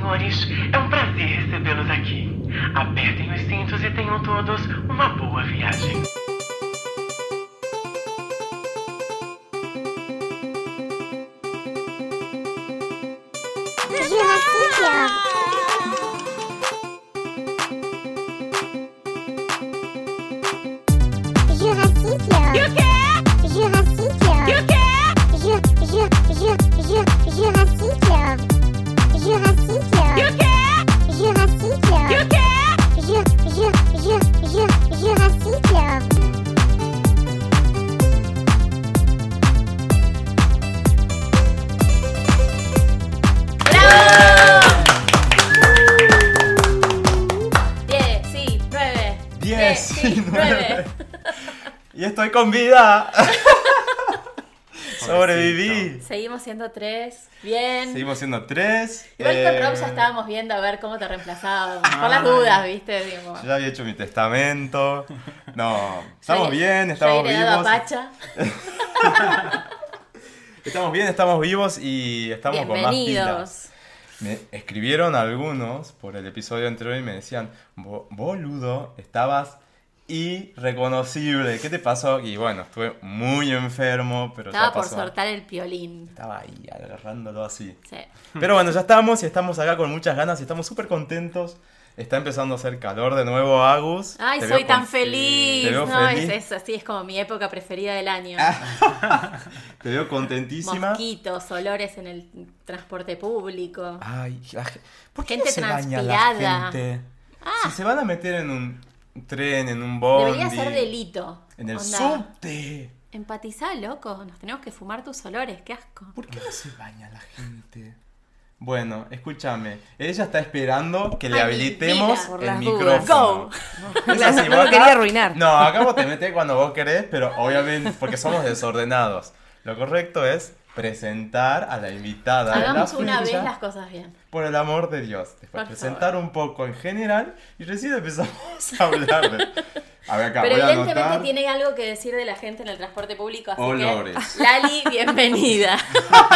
senhores, é um prazer recebê-los aqui. Apertem os cintos e tenham todos uma boa viagem. Jurassic. Con vida. Sobreviví. Seguimos siendo tres. Bien. Seguimos siendo 3. Igual con Rob ya estábamos viendo a ver cómo te reemplazábamos. Por las dudas, ¿viste? Digo, Ya había hecho mi testamento. No, estamos yo- bien, yo estamos heredado vivos. a Pacha. Estamos bien, estamos vivos y estamos con más pilas. Me escribieron algunos por el episodio anterior y me decían, "Bo- boludo, estabas irreconocible. ¿Qué te pasó? Y bueno, estuve muy enfermo, pero Estaba ya por soltar el piolín. Estaba ahí agarrándolo así. Sí. Pero bueno, ya estamos y estamos acá con muchas ganas y estamos súper contentos. Está empezando a hacer calor de nuevo, Agus. Ay, Te soy tan feliz. Te veo no, feliz. es eso, sí, es como mi época preferida del año. Te veo contentísima. Mosquitos, olores en el transporte público. Ay, la ge- ¿por qué Gente no se baña la transpirada. gente? Ah. Si se van a meter en un tren, en un bondi, Debería ser delito. en el Onda, subte. Empatizá, loco. Nos tenemos que fumar tus olores. Qué asco. ¿Por qué no se baña la gente? Bueno, escúchame. Ella está esperando que le Ay, habilitemos el las micrófono. Go. Es así, No quería arruinar. No, acá vos te metés cuando vos querés, pero obviamente, porque somos desordenados. Lo correcto es presentar a la invitada de la Hagamos una vez las cosas bien. por el amor de Dios. Después Por presentar un poco en general y recién empezamos a hablar de... A ver acá, Pero voy evidentemente tiene algo que decir de la gente en el transporte público, así Olores. que Lali, bienvenida.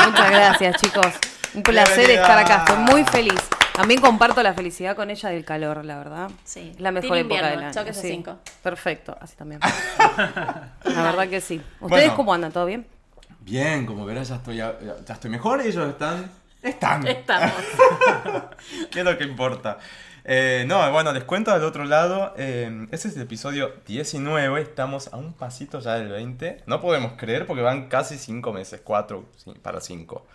Muchas gracias, chicos. Un placer Bienvenida. estar acá. Estoy muy feliz. También comparto la felicidad con ella del calor, la verdad. Sí. Es la mejor época del año. sí. cinco. Perfecto, así también. la verdad que sí. ¿Ustedes Bueno. cómo andan? ¿Todo bien? Bien, como verás ya estoy, ya estoy mejor y ellos están... Están. Estamos. ¿Qué es lo que importa? Eh, no, bueno, les cuento del otro lado. eh, ese es el episodio 19. Estamos a un pasito ya del 20. No podemos creer porque van casi 5 meses. 4 para 5.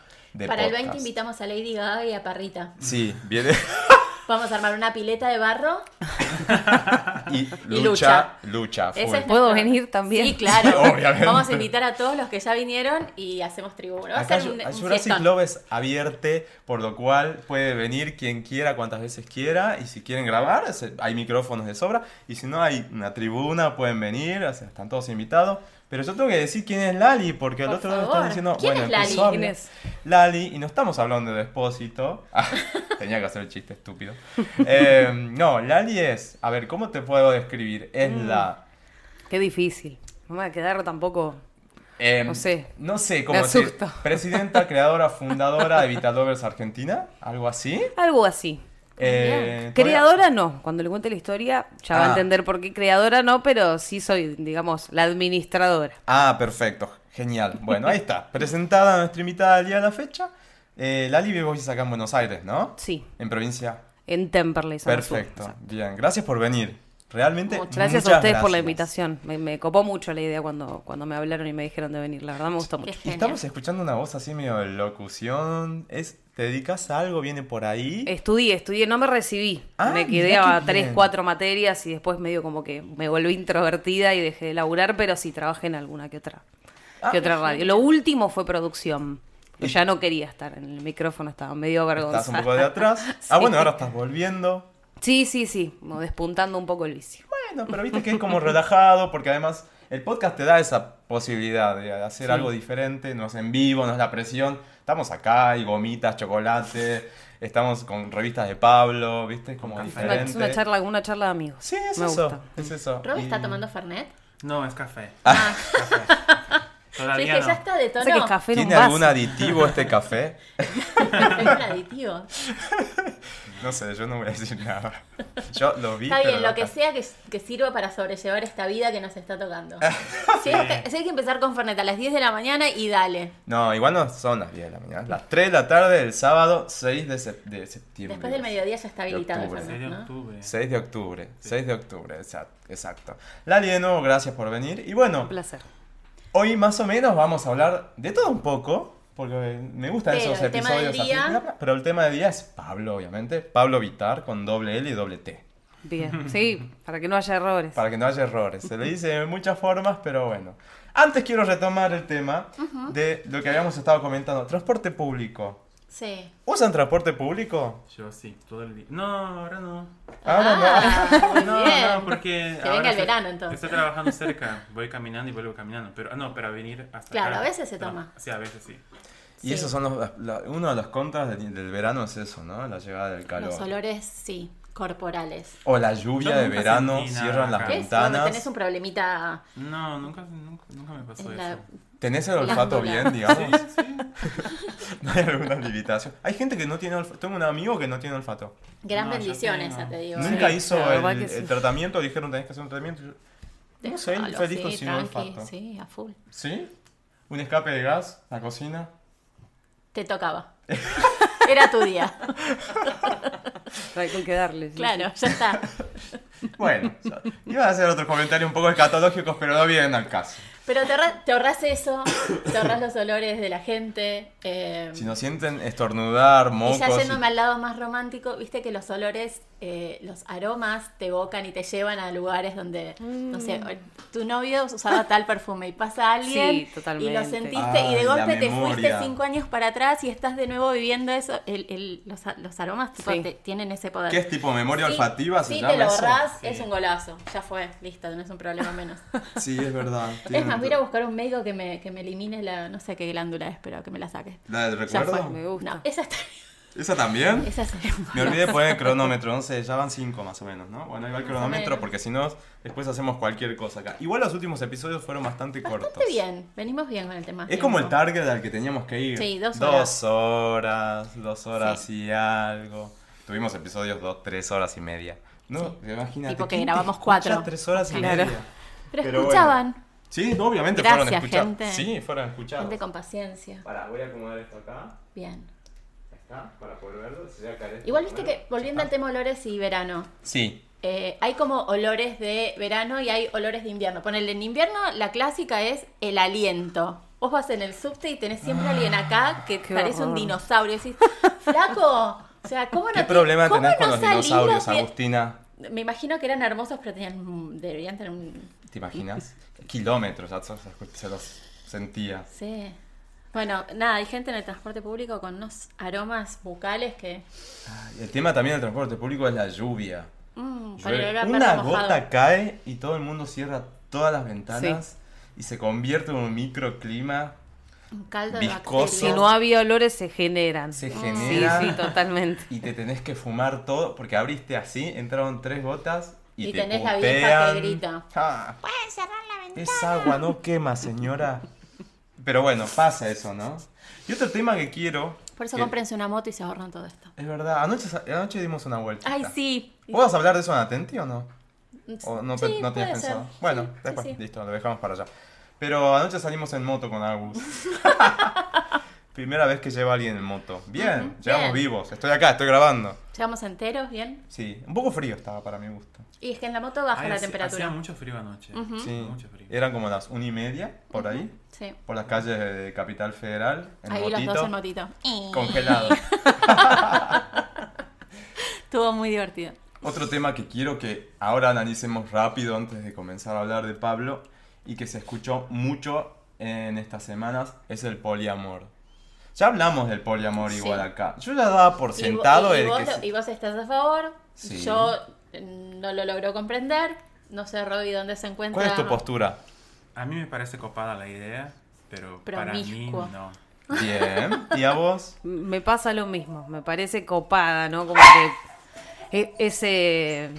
Para el 20 invitamos a Lady Gaga y a Parrita. Sí, viene. Vamos a armar una pileta de barro. y Y lucha, lucha. Ese full. es ¿Puedo nuestro- venir también? Sí, claro. Obviamente. Vamos a invitar a todos los que ya vinieron y hacemos tribuno. Va a Acá ser un, un Jurassic fiestón. Love es abierto, por lo cual puede venir quien quiera, cuantas veces quiera. Y si quieren grabar, hay micrófonos de sobra. Y si no, hay una tribuna, pueden venir, o sea, están todos invitados. Pero yo tengo que decir quién es Lali, porque al Por otro lado favor. están diciendo. ¿Quién bueno, es Lali? empezó a ¿Quién es? Lali, y no estamos hablando de Despósito. Ah, tenía que hacer el chiste estúpido. Eh, no, Lali es. A ver, ¿cómo te puedo describir? Es Mm. la. Qué difícil. No me va a quedar tampoco. eh, No sé. No sé cómo decir. Presidenta, creadora, fundadora de Vitalovers Argentina. Algo así. Algo así. Eh, Creadora no. Cuando le cuente la historia ya va Ah. a entender por qué creadora no, pero sí soy, digamos, la administradora. Ah, perfecto. Genial. Bueno, ahí está. Presentada nuestra invitada del día de la fecha. Eh, Lali hoy acá en Buenos Aires, ¿no? Sí, En provincia. en Temperley. Perfecto. Bien. Gracias por venir. Realmente. Muchas Gracias muchas a ustedes por la invitación. Me, me copó mucho la idea cuando, cuando me hablaron y me dijeron de venir. La verdad me gustó mucho. Estamos escuchando una voz así medio de locución. Es, ¿Te dedicas a algo? ¿Viene por ahí? Estudié, estudié, no me recibí. Ah, me quedé a bien. tres, cuatro materias y después medio como que me volví introvertida y dejé de laburar, pero sí trabajé en alguna que otra, Ah, que otra radio. Lo último fue producción. Yo ya no quería estar en el micrófono, estaba medio Estás vergonzosa. un poco de atrás. Ah, bueno, ahora estás volviendo. Sí, sí, sí, despuntando un poco el vicio. Bueno, pero viste que es como relajado, porque además el podcast te da esa posibilidad de hacer Sí. algo diferente, no es en vivo, no es la presión. Estamos acá, hay gomitas, chocolate, estamos con revistas de Pablo, viste, es como café. diferente. es una charla, una charla de amigos. Sí, es me eso, gusta. es eso. ¿Rob Y- está tomando Fernet? No, es café. Ah, yo dije, no. ya está de tono. Que café ¿Tiene algún aditivo este café? Es un aditivo. No sé, yo no voy a decir nada. Yo lo vi. Está pero bien, lo que sea que, que sirva para sobrellevar esta vida que nos está tocando. Si hay, que, si hay que empezar con Fernet a las 10 de la mañana y dale. No, igual no son las 10 de la mañana. Las 3 de la tarde del sábado 6 de, sep- de septiembre. Después del mediodía ya está habilitado el octubre. 6 Fernet, de ¿no? octubre. 6 de octubre. 6 de octubre, exacto. exacto. Lali, de nuevo, gracias por venir. Y bueno, Un placer. Hoy más o menos vamos a hablar de todo un poco. Porque me gustan Pero esos episodios día- así. Pero el tema del día es Pablo, obviamente. Pablo Vitar con doble L y doble T. Bien. Sí, para que no haya errores. Para que no haya errores. Se le dice de muchas formas, pero bueno. Antes quiero retomar el tema de lo que habíamos estado comentando. Transporte público. Sí. ¿Usan transporte público? Yo sí, todo el día. No, ahora no. No. Ah, muy No, bien. no, porque. Que venga el estoy- verano, entonces. Estoy trabajando cerca, voy caminando y vuelvo caminando. Pero, ah, no, para venir hasta Claro, acá. a veces se No, toma. Sí, a veces sí. Y Sí. esos son los, la- uno de los contras del, del verano es eso, ¿no? La llegada del calor. Los olores, sí, corporales. O la lluvia de verano, cierran las. Cuando ventanas. tenés un problemita No, nunca, nunca, nunca me pasó en eso. la... ¿Tenés el olfato bien, digamos? no hay alguna limitación. Hay gente que no tiene olfato. Tengo un amigo que no tiene olfato. Gran No, bendición esa, te digo. Nunca Sí, hizo el, sí. el tratamiento, dijeron tenés que hacer un tratamiento. Yo- No sé, él con sí, sin tranqui, olfato. Sí, a full. ¿Sí? ¿Un escape de gas? ¿La cocina? Te tocaba. Era tu día. Hay con que darle. sí, Claro, ya está. Bueno, iba a hacer otros comentarios un poco escatológicos, pero no vienen al caso. Pero te, ahorra- te ahorras eso, te ahorras los olores de la gente. eh, Si nos sienten estornudar, y mocos. ya y- yéndome al lado más romántico, viste que los olores, eh, los aromas te evocan y te llevan a lugares donde, no sé, tu novio usaba tal perfume y pasa alguien Sí, y lo sentiste Ay, y de golpe te fuiste cinco años para atrás y estás de nuevo viviendo eso. El, el- los, aromas tipo, Sí. te- tienen ese poder. ¿Qué es tipo memoria Sí, olfativa? ¿Se sí, llama te lo Sí. es un golazo. Ya fue, listo, no es un problema menos. Sí, es verdad. Es más, voy a ir a buscar un médico que me, que me elimine la, no sé qué glándula es, pero que me la saque. ¿La del Ya recuerdo? fue. Me gusta. No, esa está ¿Esa también? Esa Me olvidé de poner el cronómetro, no sé, ya van cinco más o menos, ¿no? Bueno, ahí va el Más o cronómetro porque si no, después hacemos cualquier cosa acá. Igual los últimos episodios fueron bastante cortos. Bastante bien, venimos bien con el tema. Es como el target al que teníamos que ir. Sí, dos Dos horas, dos horas Sí. y algo. Tuvimos episodios dos, tres horas y media. No, Sí. imagínate. Tipo que ¿quién te grabamos cuatro. Tres horas y Claro. media. Pero, Pero escuchaban. Sí, no, obviamente Gracias, fueron escuchados. gente. Sí, fueron escuchados. Gente con paciencia. Pará, voy a acomodar esto acá. Bien. Ahí está, para poder verlo. Se voy a caer esto Igual viste que, volviendo Ah. al tema olores y verano, Sí. eh, hay como olores de verano y hay olores de invierno. Ponele, en invierno la clásica es el aliento. Vos vas en el subte y tenés siempre a alguien acá que Qué parece un dinosaurio. Y decís, flaco, o sea, ¿cómo no ¿Qué te- problema cómo tenés con no los dinosaurios, Agustina? Me imagino que eran hermosos, pero tenían, un- deberían tener un... ¿Te imaginas? Kilómetros, ya se los sentía. Sí. Bueno, nada, hay gente en el transporte público con unos aromas bucales que... Ay, El tema también del transporte público es la lluvia. Mm, Una gota cae y todo el mundo cierra todas las ventanas y se convierte en un microclima. Un caldo viscoso. de Si no había olores, se generan. Se Sí, genera. sí, totalmente. Y te tenés que fumar todo porque abriste así, entraron tres gotas y, Y te tenés la vieja que grita. Ah, Pueden cerrar la ventana. es agua, no quema, señora. Pero bueno, pasa eso, ¿no? Y otro tema que quiero. Por eso que- cómprense una moto y se ahorran todo esto. Es verdad, anoche, anoche dimos una vuelta. Ay, sí. ¿Puedo hablar de eso en Atenti o no? ¿O no, Sí, no tenías puede ser. pensado? Bueno, Sí, sí, después, sí. listo, lo dejamos para allá. Pero anoche salimos en moto con Agus. Primera vez que lleva alguien en moto. Bien, Ujú, llegamos bien. vivos. Estoy acá, estoy grabando. Llegamos enteros, bien. Sí, un poco frío estaba para mi gusto. Y es que en la moto baja Ay, la hacía- temperatura. Hacía mucho frío anoche. Ujú. Sí, Mucho frío. eran como las una y media, por ahí, Sí. por las calles de Capital Federal, en Ahí motito, los dos en motito. congelado. Estuvo muy divertido. Otro tema que quiero que ahora analicemos rápido antes de comenzar a hablar de Pablo y que se escuchó mucho en estas semanas es el poliamor. Ya hablamos del poliamor Sí. igual acá. Yo ya daba por sentado y, y el vos, que... lo- se- y vos estás a favor. Sí. Yo mm, no lo logro comprender. No sé, Robbie, dónde se encuentra. ¿Cuál es tu postura? A mí me parece copada la idea, pero para mí no. Bien. ¿Y a vos? Me pasa lo mismo, me parece copada, ¿no? Como que e- ese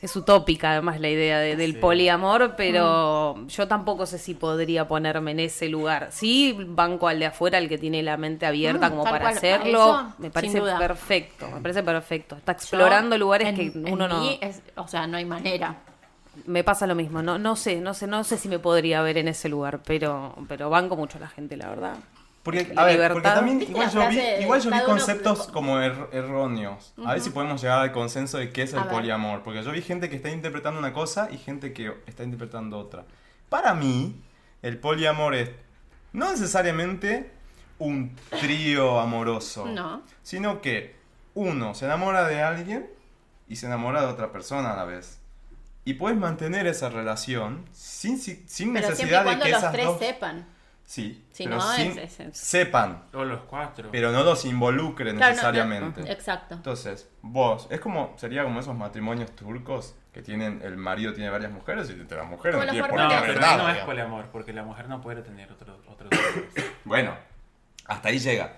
Es utópica además la idea de- del Sí. poliamor, pero Mm. yo tampoco sé si podría ponerme en ese lugar. Sí, banco al de afuera, el que tiene la mente abierta Mm, como para cual. hacerlo. Eso, me parece perfecto, me parece perfecto. Está explorando Yo, lugares en- que en uno no... mí es- o sea, no hay manera. Me pasa lo mismo, no, no sé, no sé, no sé si me podría ver en ese lugar, pero, pero banco mucho a la gente, la verdad. Porque, a ver, porque también ¿Viste igual yo vi, igual yo vi cada uno- conceptos como er- erróneos. A ver si podemos llegar al consenso de qué es el poliamor. Porque yo vi gente que está interpretando una cosa y gente que está interpretando otra. Para mí, el poliamor es no necesariamente un trío amoroso. No. Sino que uno se enamora de alguien y se enamora de otra persona a la vez. Y puedes mantener esa relación sin, sin sin Pero siempre y necesidad de cuando que los esas tres dos... sepan. Sí, Si pero no, sin- es- es- sepan, O los cuatro. pero no los involucren Claro, no, no, necesariamente. Exacto. Entonces, vos, es como, sería como esos matrimonios turcos que tienen, el marido tiene varias mujeres y entre las mujeres no los tiene por no, pero no es poliamor, porque la mujer no puede tener otros otros hijos. Bueno, hasta ahí llega.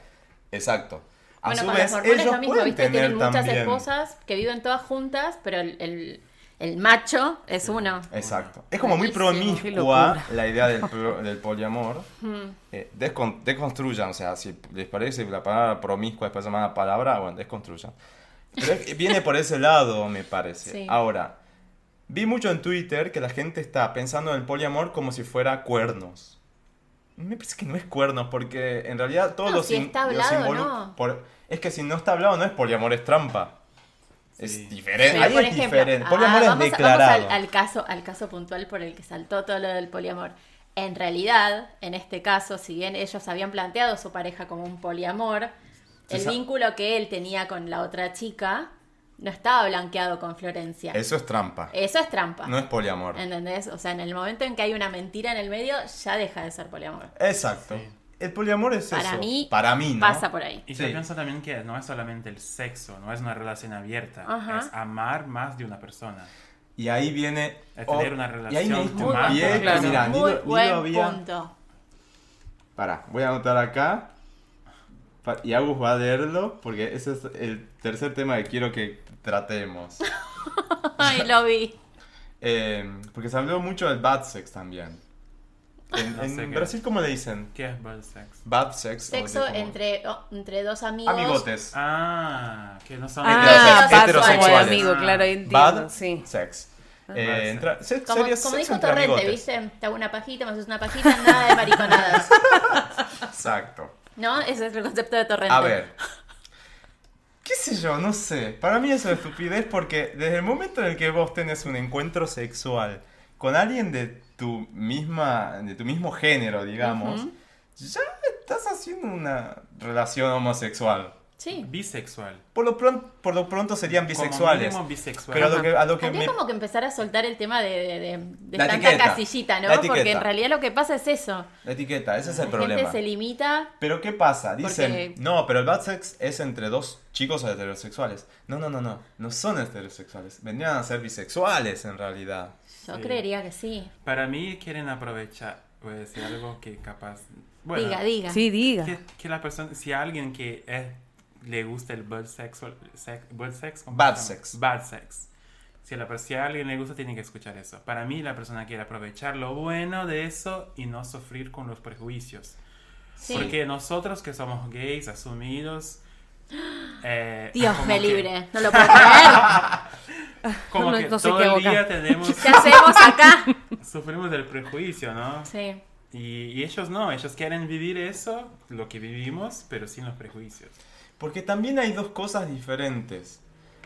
Exacto. A Bueno, su con vez, los ellos lo mismo, pueden ¿viste? tener Tienen muchas también... esposas que viven todas juntas, pero el, el, el macho es uno. Exacto. Es como muy promiscua la idea del, poliamor. Eh, descon- desconstruyan, o sea, si les parece la palabra promiscua después de mala palabra, bueno, desconstruyan. Pero viene por ese lado, me parece. Sí. Ahora, vi mucho en Twitter que la gente está pensando en el poliamor como si fuera cuernos. Me parece que no es cuernos, porque en realidad todos No, los, si in- está hablado, no. por- Es que si no está hablado, no es poliamor, es trampa. Es diferente. Pero, Ahí por es ejemplo, diferente. ah, Poliamor es vamos, a- declarado. vamos al, al caso, al caso puntual por el que saltó todo lo del poliamor. En realidad, en este caso, si bien ellos habían planteado su pareja como un poliamor, el vínculo que él tenía con la otra chica no estaba blanqueado con Florencia. Eso es trampa. Eso es trampa. No es poliamor. ¿Entendés? O sea, en el momento en que hay una mentira en el medio, ya deja de ser poliamor. Exacto. Sí. El poliamor es Para eso. mí, Para mí, ¿no? pasa por ahí. Y Sí. yo pienso también que no es solamente el sexo, no es una relación abierta, Ajá. es amar más de una persona. Y ahí viene... Es oh, tener una Y ahí me relación diste Muy más que, claro. mira, ni Muy lo, ni buen lo había... punto. Pará, voy a anotar acá. Y Agus va a leerlo porque ese es el tercer tema que quiero que tratemos. Ay, lo vi. Eh, porque se habló mucho del bad sex también. En, No en sé qué Brasil, ¿cómo le dicen? ¿Qué es bad sex? Bad sex. o Sexo de como- entre, oh, entre dos amigos. Amigotes. Ah, que no son Ah, Heterosexuales. Heterosexuales. de amigo, claro, entiendo, Bad sí. sex. Bad Eh, entra- se- Como, sería como sexo dijo entre Torrente, amigotes. ¿viste? Te hago una pajita, me haces una pajita, nada de mariconadas. Exacto. ¿No? Ese es el concepto de Torrente. A ver. ¿Qué sé yo? No sé. Para mí eso es estupidez porque desde el momento en el que vos tenés un encuentro sexual con alguien de tu misma, de tu mismo género, digamos, ya estás haciendo una relación homosexual. Sí. bisexual. Por lo pronto, por lo pronto serían Como bisexuales. mínimo bisexual. Pero a lo que, a lo que me... como que empezar a soltar el tema de, de, de- de La tanta etiqueta. casillita, ¿no? La Porque en realidad lo que pasa es eso. La etiqueta, ese es el La problema. gente se limita. Pero ¿qué pasa? Dicen, Porque- no, pero el bad sex es entre dos chicos heterosexuales. No, no, no, no. No son heterosexuales. Vendrían a ser bisexuales en realidad. Yo Sí. creería que sí. Para mí quieren aprovechar, voy a decir algo que capaz... Bueno, diga, diga. Sí, diga. Que, que la persona, si alguien que es, le gusta el bad sex, sex, bad sex, ¿cómo Bad sex. Bad sex. Si a, la, si a alguien le gusta, tiene que escuchar eso. Para mí, la persona quiere aprovechar lo bueno de eso y no sufrir con los prejuicios. Sí. Porque nosotros que somos gays, asumidos... eh, Dios me que- libre. No lo puedo creer. Como No- que no sé todo qué el día tenemos... ¿Qué hacemos acá? sufrimos del prejuicio, ¿no? Sí. Y, y ellos no, ellos quieren vivir eso, lo que vivimos, pero sin los prejuicios. Porque también hay dos cosas diferentes.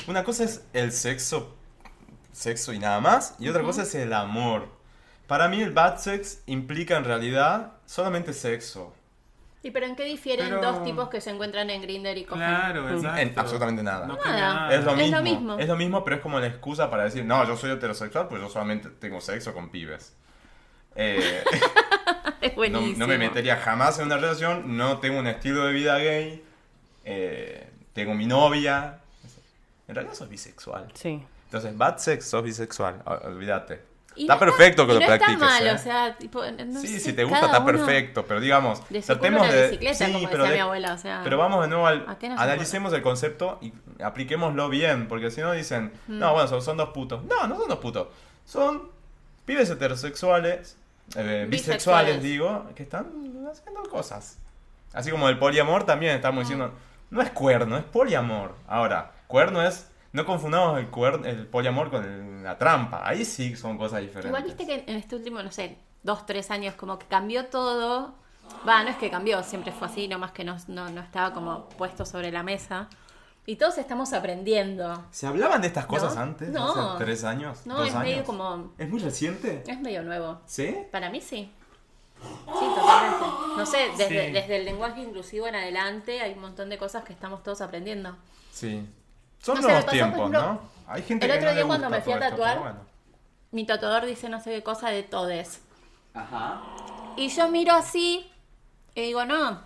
Una cosa es el sexo, sexo y nada más, y otra cosa es el amor. Para mí el bad sex implica en realidad solamente sexo. ¿Y pero en qué difieren Pero- dos tipos que se encuentran en Grinder y cogen? Claro, exacto. En absolutamente nada. No Nada. Es lo, Es mismo, lo mismo. Es lo mismo, pero es como la excusa para decir, no, yo soy heterosexual, pues yo solamente tengo sexo con pibes. Eh, Es no, buenísimo. no me metería jamás en una relación, no tengo un estilo de vida gay, eh, tengo mi novia. En realidad soy bisexual. Sí. Entonces, bad sex, sos bisexual, olvídate. Y está no perfecto que y lo no practiques. está mal, ¿eh? o sea, tipo, no sí, sé, si te gusta está perfecto, pero digamos, De tratemos de bicicleta, como pero decía mi abuela, o sea, pero vamos de nuevo al ¿a qué no se analicemos el concepto y apliquémoslo bien, porque si no dicen, Mm. no, bueno, son, son dos putos. No, no son dos putos. Son pibes heterosexuales, eh, bisexuales, Bisexuales. digo, que están haciendo cosas. Así como el poliamor también estamos diciendo, no es cuerno, es poliamor. Ahora, cuerno es no confundamos el, cuer- el poliamor con el- la trampa. Ahí sí son cosas diferentes. Igual viste que en este último, no sé, dos, tres años, como que cambió todo. Va, no es que cambió, siempre fue así, nomás que no, no, no estaba como puesto sobre la mesa. Y todos estamos aprendiendo. ¿Se hablaban de estas cosas No, antes? no. ¿Hace tres años? No, ¿Dos es años? medio como. ¿Es muy reciente? Es medio nuevo. ¿Sí? Para mí sí. Sí, totalmente. No sé, desde, Sí. desde el lenguaje inclusivo en adelante hay un montón de cosas que estamos todos aprendiendo. Sí. Son No nuevos pasó, tiempos, ejemplo, ¿no? Hay gente el que otro no día le cuando me fui a tatuar, bueno. Mi tatuador dice no sé qué cosa de todes. Ajá. Y yo miro así y digo, no,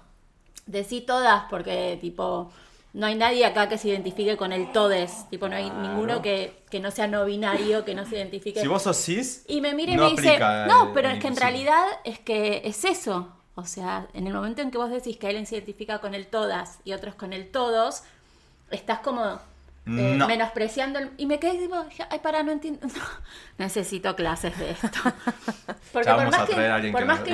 decí todas porque tipo, no hay nadie acá que se identifique con el todes. Tipo, no hay Claro. ninguno que, que no sea no binario, que no se identifique. Si vos sos cis, Y me mira y no me dice, no, pero el es que en inclusivo". realidad es que es eso. O sea, en el momento en que vos decís que alguien se identifica con el todas y otros con el todos, estás como eh, No. menospreciando el- y me quedé tipo, ay, para, no entiendo. necesito clases de esto. Porque por más que, por más que,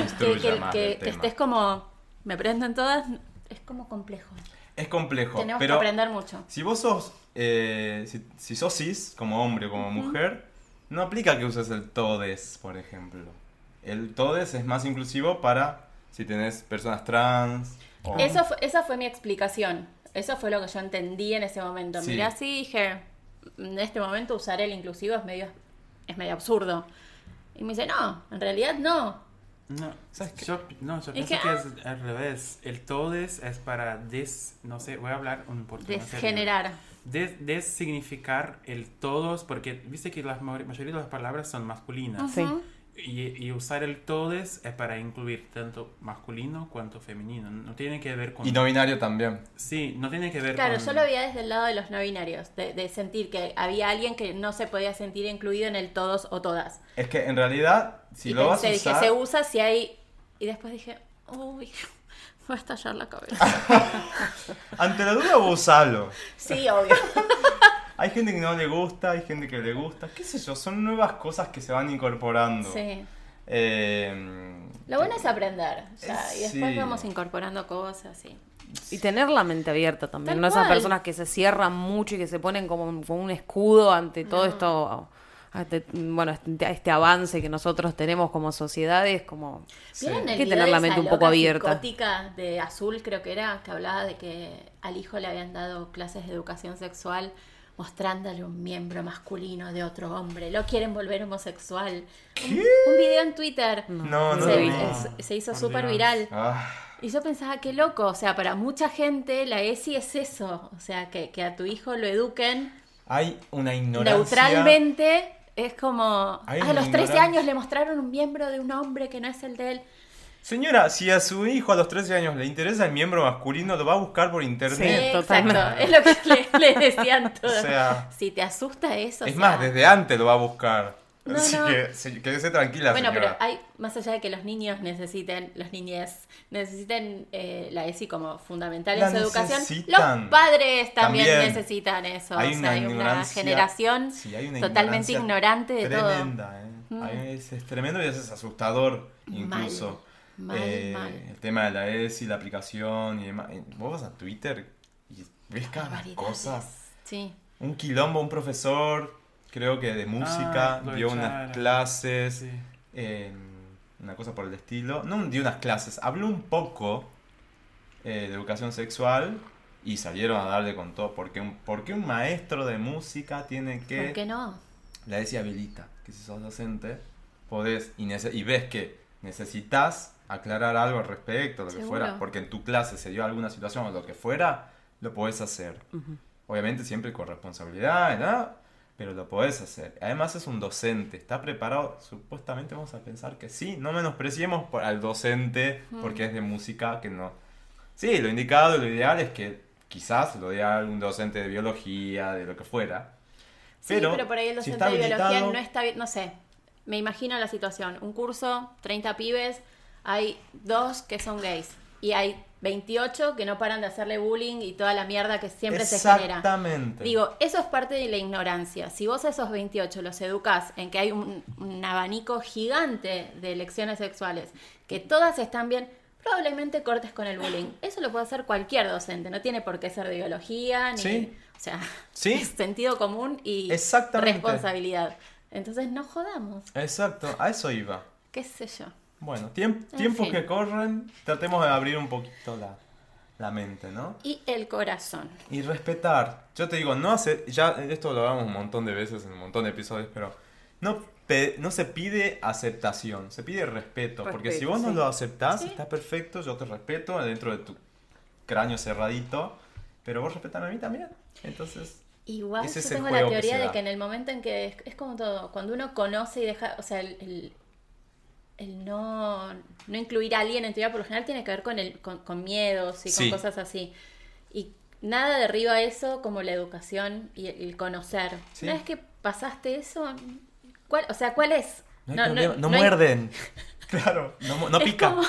más estés como, me prenden todas, es como complejo. es complejo. Tenemos pero que aprender mucho. Si vos sos, eh, si, si sos cis, como hombre o como mujer, no aplica que uses el todes, por ejemplo. El todes es más inclusivo para si tenés personas trans. o- Eso fue- esa fue mi explicación. Eso fue lo que yo entendí en ese momento. Sí. Miré así y dije, en este momento usar el inclusivo es medio, es medio absurdo. Y me dice, no, en realidad no. No, ¿Sabes qué? yo, no, yo ¿Y pienso qué? que es al revés. El todes es para des, no sé, voy a hablar un portugués. Desgenerar. Des, designificar el todos, porque viste que la ma- mayoría de las palabras son masculinas. Sí. Y, y usar el todes es para incluir tanto masculino cuanto femenino. No tiene que ver con... Y no binario también. Sí, no tiene que ver Claro, con... yo lo veía desde el lado de los no binarios, de, de sentir que había alguien que no se podía sentir incluido en el todos o todas. Es que en realidad, si y lo vas a pensé, usar... dije, se usa si hay... Y después dije, uy, me va a estallar la cabeza. Ante la duda vos usalo. sí, obvio. Hay gente que no le gusta, hay gente que le gusta, qué sé yo, son nuevas cosas que se van incorporando. Sí. Eh, Lo bueno es aprender, o sea, y después Sí. vamos incorporando cosas, sí. Y tener la mente abierta también, Tal no esas cual. personas que se cierran mucho y que se ponen como, un- como un escudo ante todo esto, ante, bueno, este, este avance que nosotros tenemos como sociedades, como... ¿Vieron el Hay que tener de la mente un poco abierta. de Azul, creo que era, que hablaba de que al hijo le habían dado clases de educación sexual mostrándole un miembro masculino de otro hombre. Lo quieren volver homosexual. Un, un video en Twitter. No, no se, es- se hizo súper viral. ah, Y yo pensaba, qué loco. O sea, para mucha gente la ESI es eso. O sea, que, que a tu hijo lo eduquen hay una ignorancia. neutralmente. Es como, Hay a los 13 ignorancia. años le mostraron un miembro de un hombre que no es el de él. Señora, si a su hijo a los 13 años le interesa el miembro masculino, lo va a buscar por Sí, internet. exacto. totalmente. Es lo que le, le decían todos. O sea- si te asusta eso. es o más, desde antes lo va a buscar. No, Así no. que se- quédese tranquila, Bueno, pero hay, más allá de que los niños necesiten, los niñes necesiten eh, la ESI como fundamental La en su educación, los padres también, También. necesitan eso. Hay o sea, una hay una generación sí, hay una totalmente ignorante de todo. Mm. tremenda, ¿eh? Hay- es, es tremendo y es asustador incluso. Mal, Eh, mal. El tema de la ESI, la aplicación y demás. Eh, Vos vas a Twitter y ves cada cosa. Sí. Un quilombo, un profesor, creo que de música, Ah, dio unas clases, Sí. eh, una cosa por el estilo. No dio unas clases, habló un poco eh, de educación sexual y salieron a darle con todo. Porque un, porque un maestro de música tiene que... ¿Por qué no? La ESI habilita, que si sos docente, podés y, y ves que necesitas aclarar algo al respecto, lo que Seguro. fuera, porque en tu clase se dio alguna situación o lo que fuera, lo podés hacer. Obviamente siempre con responsabilidad, ¿no? Pero lo podés hacer. Además es un docente, está preparado, supuestamente vamos a pensar que sí, no menospreciemos al docente porque es de música, que no. Sí, lo indicado, lo ideal es que quizás lo dé a algún docente de biología, de lo que fuera. Sí, pero, por ahí el docente de biología no está bien, no sé. me imagino la situación, un curso, 30 pibes, hay dos que son gays y hay 28 que no paran de hacerle bullying y toda la mierda que siempre se genera. Exactamente. Digo, eso es parte de la ignorancia. Si vos a esos 28 los educás en que hay un, un abanico gigante de elecciones sexuales, que todas están bien, probablemente cortes con el bullying. Eso lo puede hacer cualquier docente, no tiene por qué ser de biología, ni... Sí. O sea, Sí. es sentido común y responsabilidad. Entonces no jodamos, Exacto, a eso iba. qué sé yo. Bueno, tiemp- tiempos fin. que corren, tratemos de abrir un poquito la, la mente, ¿no? Y el corazón. Y respetar. Yo te digo, no hace. Ya esto lo hablamos un montón de veces en un montón de episodios, pero no, no se pide aceptación, se pide respeto. porque si Respeto, vos no sí. lo aceptás, Sí. está perfecto, yo te respeto dentro de tu cráneo cerradito, pero vos respetame a mí también. Entonces, Igual yo tengo la que teoría se de que en el momento en que es, es como todo, cuando uno conoce y deja, o sea, el, el, el no, no incluir a alguien en teoría por lo general tiene que ver con, el, con, con miedos y Sí. con cosas así. Y nada derriba eso como la educación y el, conocer. Sí. Una vez que pasaste eso, ¿cuál, o sea, ¿cuál es? no no, hay- muerden. claro, no, no pica. como-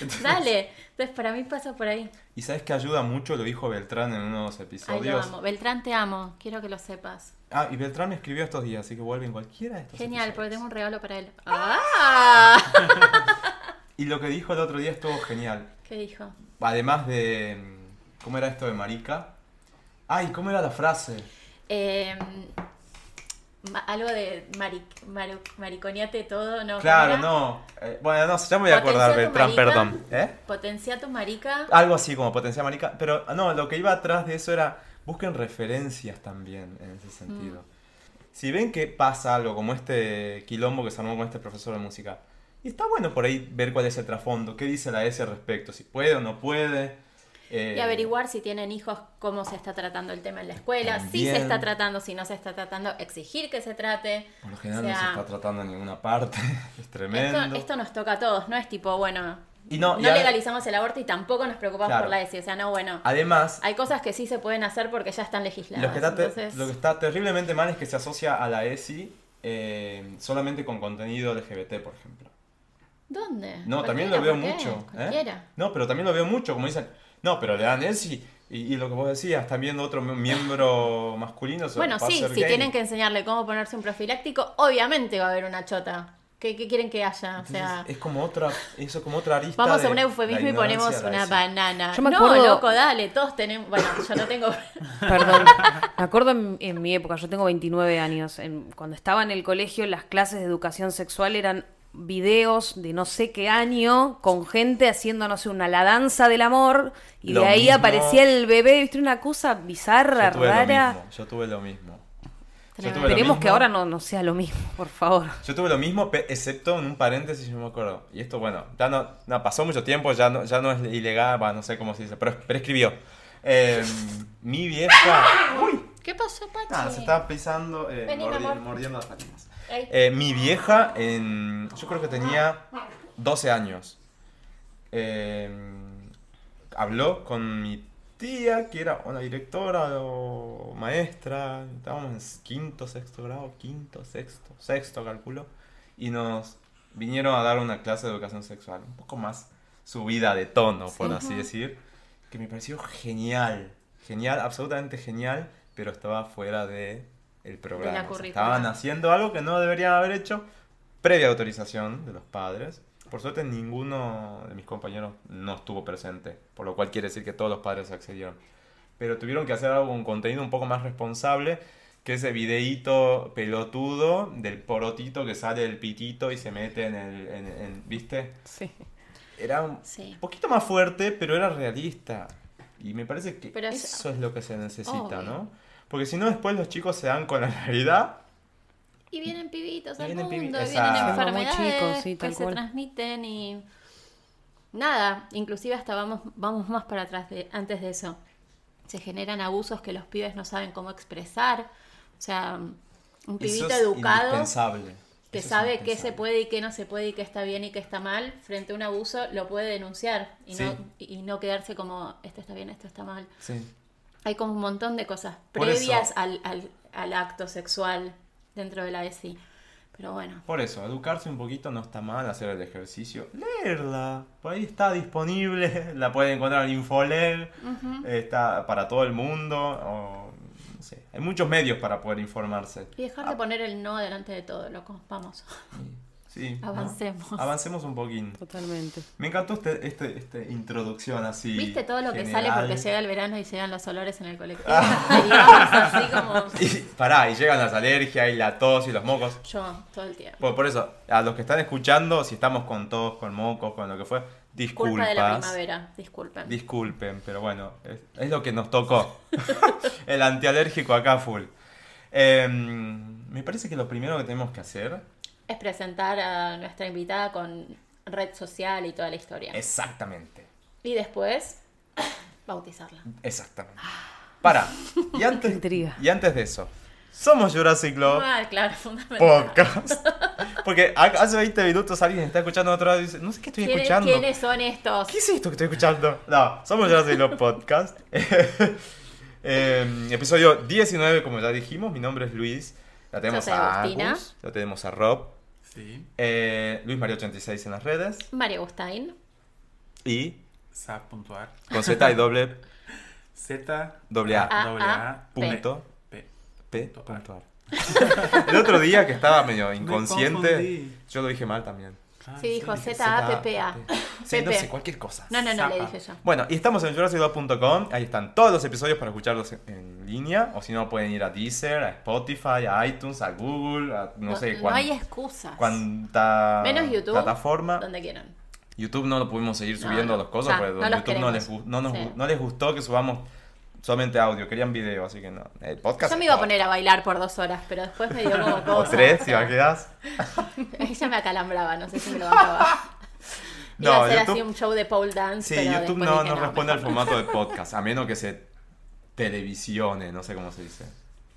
Entonces- Dale. Entonces, para mí pasa por ahí. Y sabes que ayuda mucho, lo dijo Beltrán en unos Ay, lo episodios. amo. Beltrán, te amo. Quiero que lo sepas. Ah, y Beltrán me escribió estos días, así que vuelven cualquiera de estos Genial, porque tengo un regalo para él. ¡Ah! Y lo que dijo el otro día estuvo genial. ¿Qué dijo? Además de. mm, ¿Cómo era esto de marica? Ay, ¿cómo era la frase? Eh, ma- algo de maric, mariconiate todo, ¿no? Claro, no. Eh, bueno, no, ya me voy a acordar, Beltrán, perdón. ¿Eh? Potencia tu marica. Algo así como potencia marica. Pero no, lo que iba atrás de eso era. Busquen referencias también en ese sentido. Si ven que pasa algo como este quilombo que se armó con este profesor de música, y está bueno por ahí ver cuál es el trasfondo, qué dice la S al respecto, si puede o no puede. eh, Y averiguar si tienen hijos, cómo se está tratando el tema en la escuela, si se está tratando, si no se está tratando, exigir que se trate. Por lo general O no se sea, está tratando en ninguna parte. es tremendo. Esto, esto nos toca a todos, no es tipo, bueno, Y no, no, y legalizamos el aborto y tampoco nos preocupamos Claro. por la ESI. O sea, no, bueno, Además, hay cosas que sí se pueden hacer porque ya están lo legisladas. que, está entonces- lo que está terriblemente mal es que se asocia a la ESI eh, solamente con contenido LGBT, por ejemplo. ¿Dónde? No, también lo veo mucho. ¿eh? No, pero también lo veo mucho, como dicen, no, pero le dan ESI. Y, y lo que vos decías, están viendo otro miembro masculino. Bueno, sí, si gay. tienen que enseñarle cómo ponerse un profiláctico, obviamente va a haber una chota. ¿Qué, qué quieren que haya? O sea, es como otra, eso como otra arista. vamos a un eufemismo y ponemos una banana. Yo me no, acuerdo- loco, dale, todos tenemos. Bueno, yo no tengo. Perdón. Me acuerdo en, en mi época, yo tengo 29 años, en- cuando estaba en el colegio, las clases de educación sexual eran videos de no sé qué año con gente haciendo, no sé, una la danza del amor y Lo de ahí mismo- aparecía el bebé, viste, una cosa bizarra, Yo tuve lo rara. mismo, yo tuve lo mismo. Esperemos que ahora no, no sea lo mismo, por favor. Yo tuve lo mismo, excepto en un paréntesis, no me acuerdo. Y esto, bueno, ya no, no, pasó mucho tiempo, ya no, ya no es ilegal, va, no sé cómo se dice, pero prescribió. Eh, mi vieja. Uy, ¿Qué pasó, Pachi? nada, se estaba pisando, eh, Vení, mi mordi- mordiendo las patitas. Ey. Eh, mi vieja, en, yo creo que tenía 12 años. Eh, habló con mi tía, que era una directora o maestra. Estábamos en quinto, sexto grado, quinto, sexto, sexto, calculo. Y nos vinieron a dar una clase de educación sexual, un poco más subida de tono, por así decir. Que me pareció genial, genial, absolutamente genial, pero estaba fuera de el programa. O sea, currícula. estaban haciendo algo que no deberían haber hecho previa autorización de los padres. Por suerte ninguno de mis compañeros no estuvo presente, por lo cual quiere decir que todos los padres accedieron. Pero tuvieron que hacer algo, un contenido un poco más responsable, que ese videíto pelotudo del porotito que sale del pitito y se mete en el... en- en- ¿Viste? Sí. Era un Sí. poquito más fuerte, pero era realista. Y me parece que Pero es- eso es lo que se necesita, Obvio. ¿no? Porque si no, después los chicos se dan con la realidad Y vienen pibitos Y al vienen mundo, pibi- y vienen enfermedades chicos, sí, que se transmiten y nada, inclusive hasta vamos, vamos más para atrás de, antes de eso. Se generan abusos que los pibes no saben cómo expresar. O sea, un Eso pibito es educado indispensable. que Eso es sabe qué se puede y qué no se puede y qué está bien y qué está mal, frente a un abuso lo puede denunciar y, Sí. no, y no quedarse como esto está bien, esto está mal. Sí. Hay como un montón de cosas Por previas eso- al, al- al acto sexual dentro de la ESI. Pero bueno. Por eso, educarse un poquito no está mal, hacer el ejercicio. Leerla, por ahí está disponible, la pueden encontrar en Infoler, está para todo el mundo, o, no sé, hay muchos medios para poder informarse. Y dejar de poner el no delante de todo, loco. Vamos. Sí, Avancemos. Avancemos un poquín. Totalmente. Me encantó este, este, este introducción así. ¿Viste todo lo que sale porque llega el verano y llegan los olores en el colectivo? Ah. y así como Y, pará, y llegan las alergias y la tos y los mocos. yo todo el tiempo. Por, por eso, a los que están escuchando, si estamos con tos, con mocos, con lo que fue, disculpas. Culpa de la primavera, disculpen. Disculpen, pero bueno, es, es lo que nos tocó. El antialérgico acá full. Eh, me parece que lo primero que tenemos que hacer. Es presentar a nuestra invitada con red social y toda la historia. Exactamente. Y después, bautizarla. Exactamente. Para. Y antes, intriga. y antes de eso, somos Jurassic Club Ah, claro, fundamental. Podcast. Porque ha- hace 20 minutos alguien está escuchando otro lado y dice, no sé qué estoy ¿Quiénes, escuchando. quiénes son estos? ¿Qué es esto que estoy escuchando? No, somos Jurassic Club Podcast. Eh, episodio 19, como ya dijimos. Mi nombre es Luis. La tenemos Yo soy a Agustina. Agus, la tenemos a Rob. Sí. Eh, Luis Mario 86 en las redes. María Agustín. Y Sa.ar. con Z y doble Z. Doble A. A, Doble A, punto P. P Punto punto ar. El otro día que estaba medio inconsciente, yo lo dije mal también. Ah, Sí, dijo Z-A-P-P-A. Sí, no sé, cualquier cosa. No, no, no, le dije yo. Bueno, y estamos en jurassic2.com. Ahí están todos los episodios para escucharlos en, línea. O si no, pueden ir a Deezer, a Spotify, a iTunes, a Google, a no, sé no cuán- hay excusas. cuánta Menos YouTube. plataforma. Donde quieran. YouTube no lo pudimos seguir No, subiendo no, las cosas ya, porque no YouTube no les, no, nos Sí. no les gustó que subamos solamente audio, querían video, así que no. El podcast. Yo me iba a poner a bailar por dos horas, pero después me dio como O cosa. tres, o si sea, va quedás. Ella me acalambraba, no sé si me lo bancaba. No, Iba a hacer YouTube- así un show de pole dance, Sí, pero YouTube no, dije, no responde al formato de podcast, a menos que se televisione, no sé cómo se dice.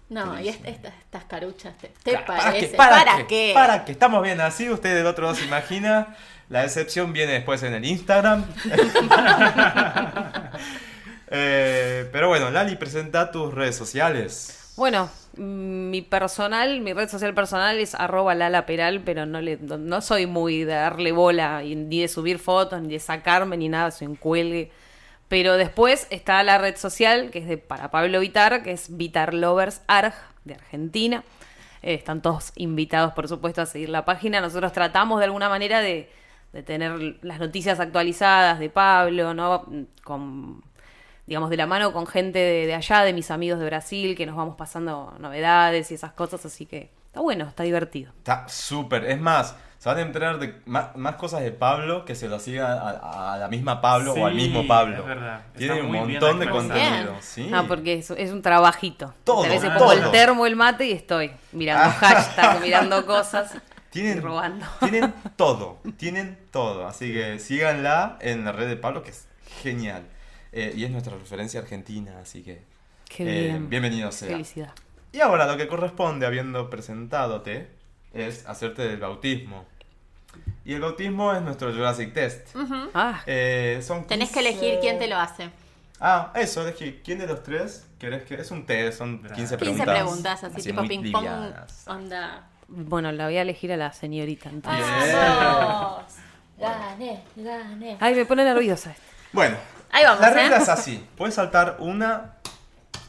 No, y estas, estas caruchas, ¿te, te Para- parece? ¿Para, ¿Para, qué? qué? ¿Para qué? Estamos bien así, usted del otro lado se imagina. La decepción viene después en el Instagram. Eh, pero bueno, Lali, presenta tus redes sociales. Bueno, mm, mi personal, mi red social personal es arroba Lala Peral, pero no, le, no, soy muy de darle bola, ni de subir fotos, ni de sacarme, ni nada, soy un cuelgue. Pero después está la red social, que es de para Pablo Vitar, que es Vitar Lovers Arg, de Argentina. Eh, están todos invitados, por supuesto, a seguir la página. Nosotros tratamos de alguna manera de, de tener las noticias actualizadas de Pablo, ¿no? Con digamos, de la mano con gente de, de allá, de mis amigos de Brasil, que nos vamos pasando novedades y esas cosas, así que está bueno, está divertido. Está súper. Es más, se van a enterar de más, más cosas de Pablo que se lo siga a, a la misma Pablo o al mismo Pablo. es verdad. Está Tiene un montón de contenido. Sí. Ah, porque es, es un trabajito. Todo, a veces ah, pongo el todo. termo, el mate y estoy mirando hashtag, mirando cosas y Tienen, robando. tienen todo, tienen todo. Así que síganla en la red de Pablo, que es genial. Eh, y es nuestra referencia argentina, así que Qué eh, bien. bienvenido sea. Felicidad. Y ahora lo que corresponde, habiendo presentadote, es hacerte el bautismo. Y el bautismo es nuestro Jurassic Test. Ah, Eh, son Tenés que 15 elegir quién te lo hace. Ah, eso, elegí. ¿Quién de los tres querés que.? Es un test, son 15 15 preguntas. 15 preguntas, así, tipo muy ping pong, livianas. onda. bueno, la voy a elegir a la señorita entonces. Gané, gané. Ay, me pone nerviosa esto. Bueno, Ahí vamos, la ¿eh? regla es así. Puedes saltar una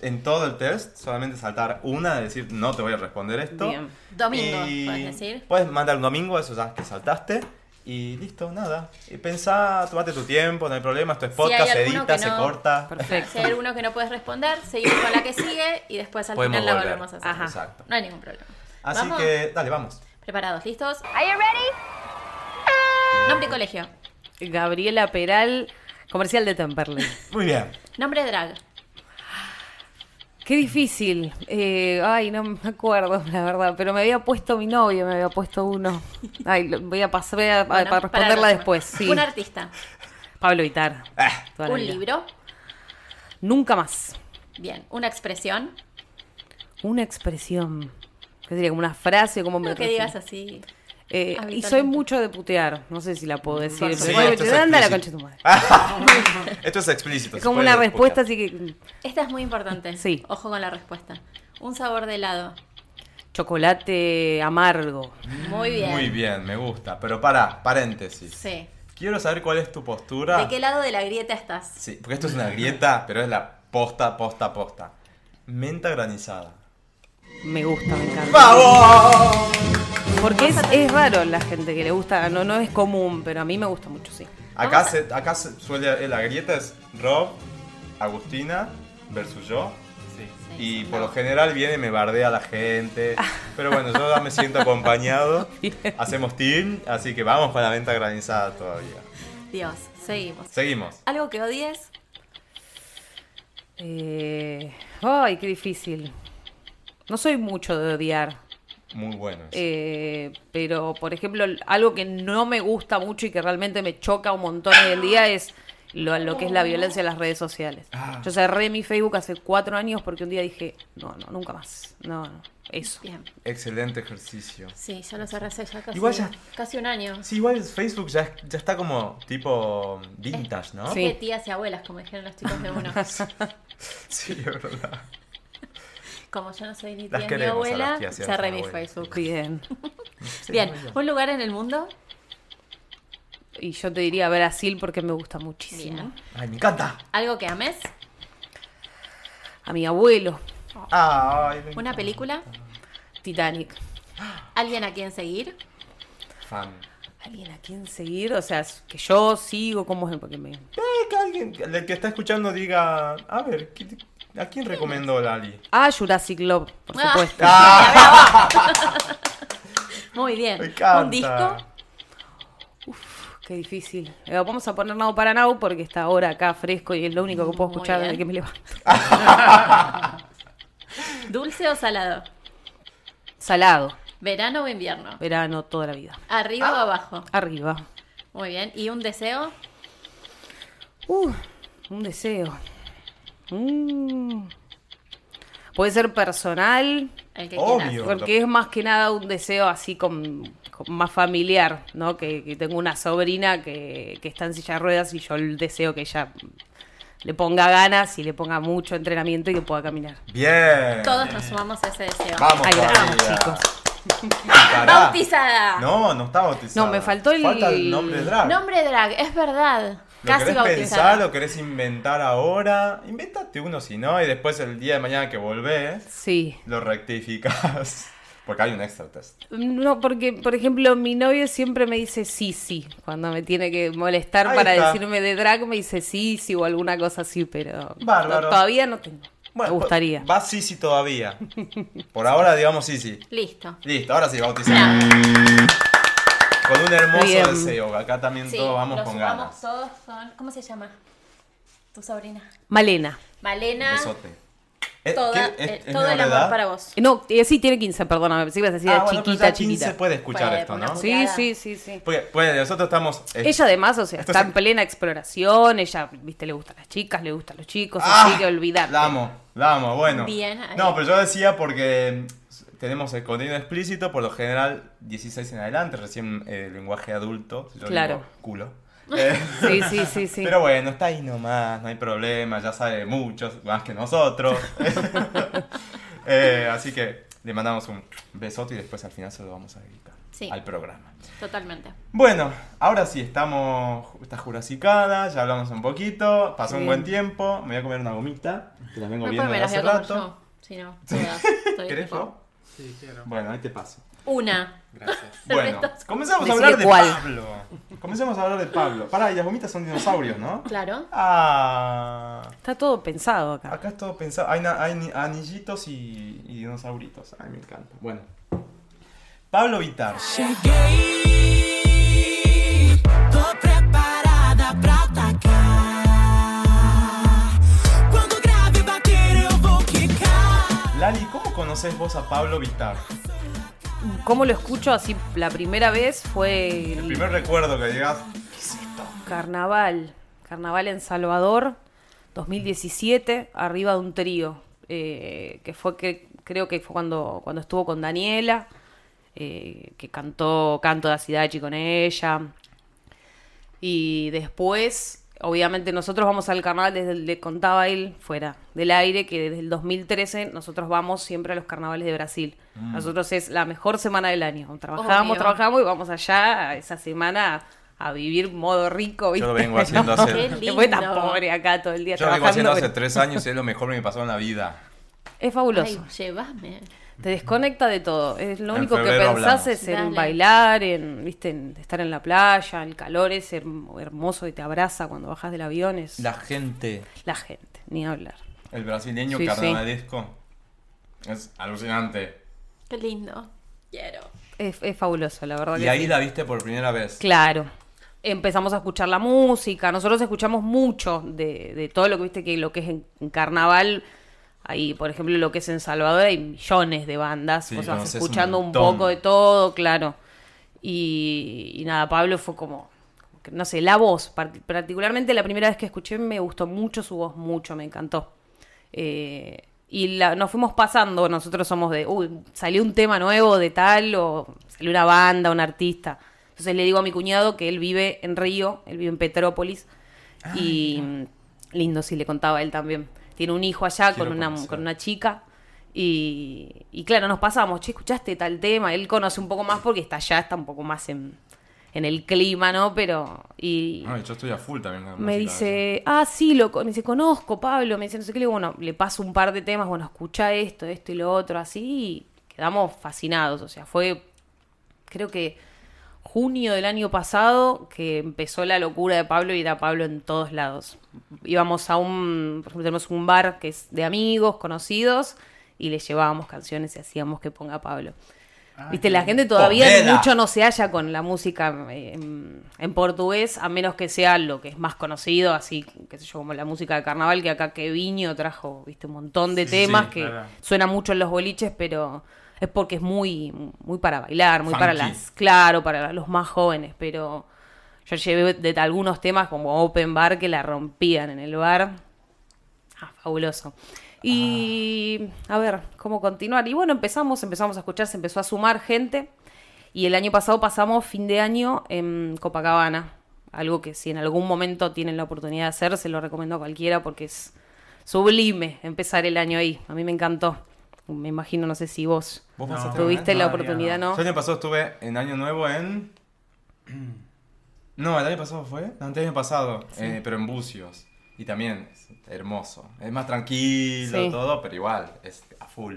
en todo el test, solamente saltar una, decir no te voy a responder esto. Bien. Domingo, Y puedes decir. Puedes mandar un domingo, eso ya que saltaste. Y listo, nada. Y pensá, tomate tu tiempo, no hay problema. Esto es Si podcast, se edita, se corta. Perfecto. Si hay alguno que no puedes responder, seguimos con la que sigue y después al Podemos final la volver. volvemos a hacer. Ajá. Exacto. No hay ningún problema. Así ¿Vamos? que, dale, vamos. ¿Preparados? ¿Listos? Are you ready? Nombre y colegio. Gabriela Peral, comercial de Temperley. Muy bien. Nombre drag. Qué difícil. Eh, ay, no me acuerdo, la verdad. Pero me había puesto mi novio, me había puesto uno. Ay, lo- voy a pasar, voy a, Bueno, para para responderla después. Sí. Un artista. Pablo Vitar. Ah, Un libro. Nunca más. Bien. Una expresión. Una expresión. ¿Qué sería? Como una frase, como me Lo que digas así. Eh, y soy mucho de putear. No sé si la puedo decir. Pero Sí, bueno, es anda la explícito. concha de tu madre. Esto es explícito. Es como una respuesta, así que. Esta es muy importante. Sí. Ojo con la respuesta. Un sabor de helado. Chocolate amargo. Muy bien. Muy bien, me gusta. Pero para, paréntesis. Sí. Quiero saber cuál es tu postura. ¿De qué lado de la grieta estás? Sí, porque esto es una grieta, pero es la posta, posta, posta. Menta granizada. Me gusta, me encanta. ¡Vamos! Porque es, es raro la gente que le gusta, no, no es común, pero a mí me gusta mucho, sí. Acá, se, acá se suele, la grieta es Rob, Agustina versus yo. Sí. Y por lo general viene y me bardea la gente. Pero bueno, yo ya me siento acompañado. Hacemos team, así que vamos para la venta granizada todavía. Dios, seguimos. Seguimos. ¿Algo que odies? Eh, ay, qué difícil. No soy mucho de odiar, Muy bueno. eso. eh, pero por ejemplo, algo que no me gusta mucho y que realmente me choca un montón hoy en día es lo, lo que es la violencia en las redes sociales. Ah. Yo cerré mi Facebook hace cuatro años porque un día dije, no, no, nunca más. No, no, eso. Bien. Excelente ejercicio. Sí, yo lo cerré hace ya casi, Igual ya- casi un año. Sí, igual Facebook ya, ya está como tipo vintage, ¿no? Sí. de tías y abuelas, como dijeron los chicos de uno. Sí, es verdad. Como yo no soy ni Las tía ni queremos a las abuela, tías y a las cerré mi abuelas. Facebook. Bien. Bien, ¿un lugar en el mundo? Y yo te diría Brasil porque me gusta muchísimo. Bien. Ay, me encanta. ¿Algo que ames? A mi abuelo, Ay, me ¿Una película? Titanic. ¿Alguien a quien seguir? Fan. ¿Alguien a quien seguir? O sea, que yo sigo como es porque me... Eh, que alguien, el que está escuchando diga, a ver, ¿qui- ¿a quién recomendó Lali? Ah, Jurassic Love, por Ah. supuesto. Muy bien. Me encanta. ¿Un disco? Qué difícil. Eh, vamos a poner Now para Now porque está ahora acá fresco y es lo único que puedo escuchar desde que me levanto. ¿Dulce o salado? Salado. ¿Verano o invierno? Verano toda la vida. ¿Arriba Ah. o abajo? Arriba. Muy bien. ¿Y un deseo? Uh, un deseo. Mm. Puede ser personal, El que Obvio. porque es más que nada un deseo así con, con más familiar, ¿no? Que, que tengo una sobrina que, que está en silla de ruedas y yo el deseo que ella le ponga ganas y le ponga mucho entrenamiento y que pueda caminar. Bien. Todos nos sumamos a ese deseo. Vamos, Ay, vamos, chicos. Pará. ¡Bautizada! No, no está bautizada. No, me faltó el- Falta el nombre drag. Nombre drag, es verdad. ¿Lo Casi querés pensar o querés inventar ahora? Invéntate uno si no, y después el día de mañana que volvés, Sí. lo rectificás. Porque hay un extra test. No, porque, por ejemplo, mi novio siempre me dice sí, sí. Cuando me tiene que molestar Ahí para está. decirme de drag, me dice sí, sí o alguna cosa así, pero Bárbaro. no- todavía no tengo. me gustaría. Va sí, sí todavía. Por ahora, digamos sí, sí. Listo. Listo, ahora sí, bautizado. Con un hermoso Bien. deseo. Acá también Sí, todos vamos los con ganas. todos son... ¿Cómo se llama? Tu sobrina. Malena. Malena. Besote. Eh, Toda- ¿qué? ¿Es- eh, es todo el amor edad? para vos. No, eh, sí, tiene 15, perdóname. Pensé que ibas a decir Ah, bueno, chiquita, ya 15 chiquita. puede escuchar Puede, esto, ¿no? Sí, sí, sí, sí. Porque, pues, nosotros estamos... eh, Ella además, o sea, está se- en plena exploración, ella, viste, le gustan las chicas, le gustan los chicos, ¡Ah! así que olvidarte. La amo, la amo, bueno. Bien, ahí. No, pero yo decía porque tenemos el contenido explícito, por lo general 16 en adelante, recién eh, lenguaje adulto. yo Claro. digo culo. Eh, Sí, sí, sí, sí. Pero bueno, está ahí nomás, no hay problema, ya sabe muchos, más que nosotros. Eh, así que le mandamos un besote y después al final se lo vamos a dedicar Sí. al programa. Totalmente. Bueno, ahora sí, estamos, está jurasicada, ya hablamos un poquito, pasó un Sí. buen tiempo, me voy a comer una gomita, que la vengo viendo me de las voy hace rato. yo. Si no, todas. Estoy ¿Querés, tipo-? Sí, quiero. Bueno, ahí te paso. Una. Gracias. Bueno, comencemos a hablar de cuál. Pablo. Comencemos a hablar de Pablo. Pará, y las gomitas son dinosaurios, ¿no? Claro. Ah, Está todo pensado acá. acá es todo pensado. Hay, na- hay ni- anillitos y, y dinosauritos. Ay, me encanta. Bueno. Pablo Vitar. Cheguei, tô preparada pra atacar. Lali, ¿cómo conoces vos a Pablo Vitar? ¿Cómo lo escucho así? La primera vez fue El el primer recuerdo que llegas. carnaval. Carnaval en Salvador, 2017, arriba de un trío. eh, que fue que creo que fue cuando, cuando estuvo con Daniela, eh, que cantó Canto de Asidachi con ella. Y después, obviamente nosotros vamos al carnaval desde el, le contaba él fuera del aire que desde el 2013 nosotros vamos siempre a los carnavales de Brasil. Mm. Nosotros es la mejor semana del año. Trabajamos, Obvio. trabajamos y vamos allá a esa semana a vivir modo rico. Yo lo ¿viste? vengo haciendo hace- Qué Después tan pobre acá todo el día Yo lo vengo haciendo hace pero- tres años y es lo mejor que me pasó en la vida. Es fabuloso. Ay, llévame. Te desconecta de todo. Es lo En único que pensás hablamos. es en Dale. bailar, en, ¿viste? en estar en la playa, el calor es herm- hermoso y te abraza cuando bajas del avión. Es La gente, la gente, ni hablar. el brasileño Sí, sí. carnavalesco, es alucinante. Qué lindo. Quiero. Es, es fabuloso, la verdad. Y que ahí sí. la viste por primera vez. Claro. Empezamos a escuchar la música. Nosotros escuchamos mucho de, de todo lo que viste que lo que es en, en carnaval. Ahí, por ejemplo, lo que es en Salvador hay millones de bandas. Sí, o sea, escuchando un, poco de todo, claro. Y, y nada, Pablo fue como, no sé, la voz. par- Particularmente la primera vez que escuché me gustó mucho su voz, mucho, me encantó. Eh, y la- nos fuimos pasando, nosotros somos de, uy, salió un tema nuevo de tal, o salió una banda, un artista. Entonces le digo a mi cuñado que él vive en Río, él vive en Petrópolis, y mm, lindo, sí, le contaba a él también. Tiene un hijo allá Quiero con una, conocer. con una chica, y, y claro, nos pasamos, che, ¿escuchaste tal tema? Él conoce un poco más porque está allá, está un poco más en, en el clima, ¿no? Pero, y, Ay, yo estoy a full también. con me dice, ah, sí, lo me dice, conozco, Pablo, me dice, no sé qué, le digo, bueno, le paso un par de temas, bueno, escucha esto, esto y lo otro, así, y quedamos fascinados, o sea, fue, creo que junio del año pasado que empezó la locura de Pablo y era Pablo en todos lados. Íbamos a un, por ejemplo, tenemos un bar que es de amigos, conocidos, y le llevábamos canciones y hacíamos que ponga Pablo. Viste, la gente todavía Ponela. mucho no se halla con la música eh, en, en portugués, a menos que sea lo que es más conocido, así, qué sé yo, como la música de carnaval, que acá que Viño trajo, viste, un montón de Sí, temas sí, que claro. suena mucho en los boliches, pero es porque es muy, muy para bailar, muy para las, claro, para los más jóvenes, pero yo llevé de algunos temas como Open Bar que la rompían en el bar. Ah, fabuloso. Y a ver, ¿cómo continuar? Y bueno, empezamos, empezamos a escuchar, se empezó a sumar gente. Y el año pasado pasamos fin de año en Copacabana. Algo que si en algún momento tienen la oportunidad de hacer, se lo recomiendo a cualquiera porque es sublime empezar el año ahí. A mí me encantó. Me imagino, no sé si vos ¿Vos No. pasaste tuviste la oportunidad, no. el año pasado estuve en Año Nuevo en. No, el año pasado fue. No, el año pasado, eh, pero en Bucios. Y también es hermoso. Es más tranquilo Sí. todo, pero igual, es a full.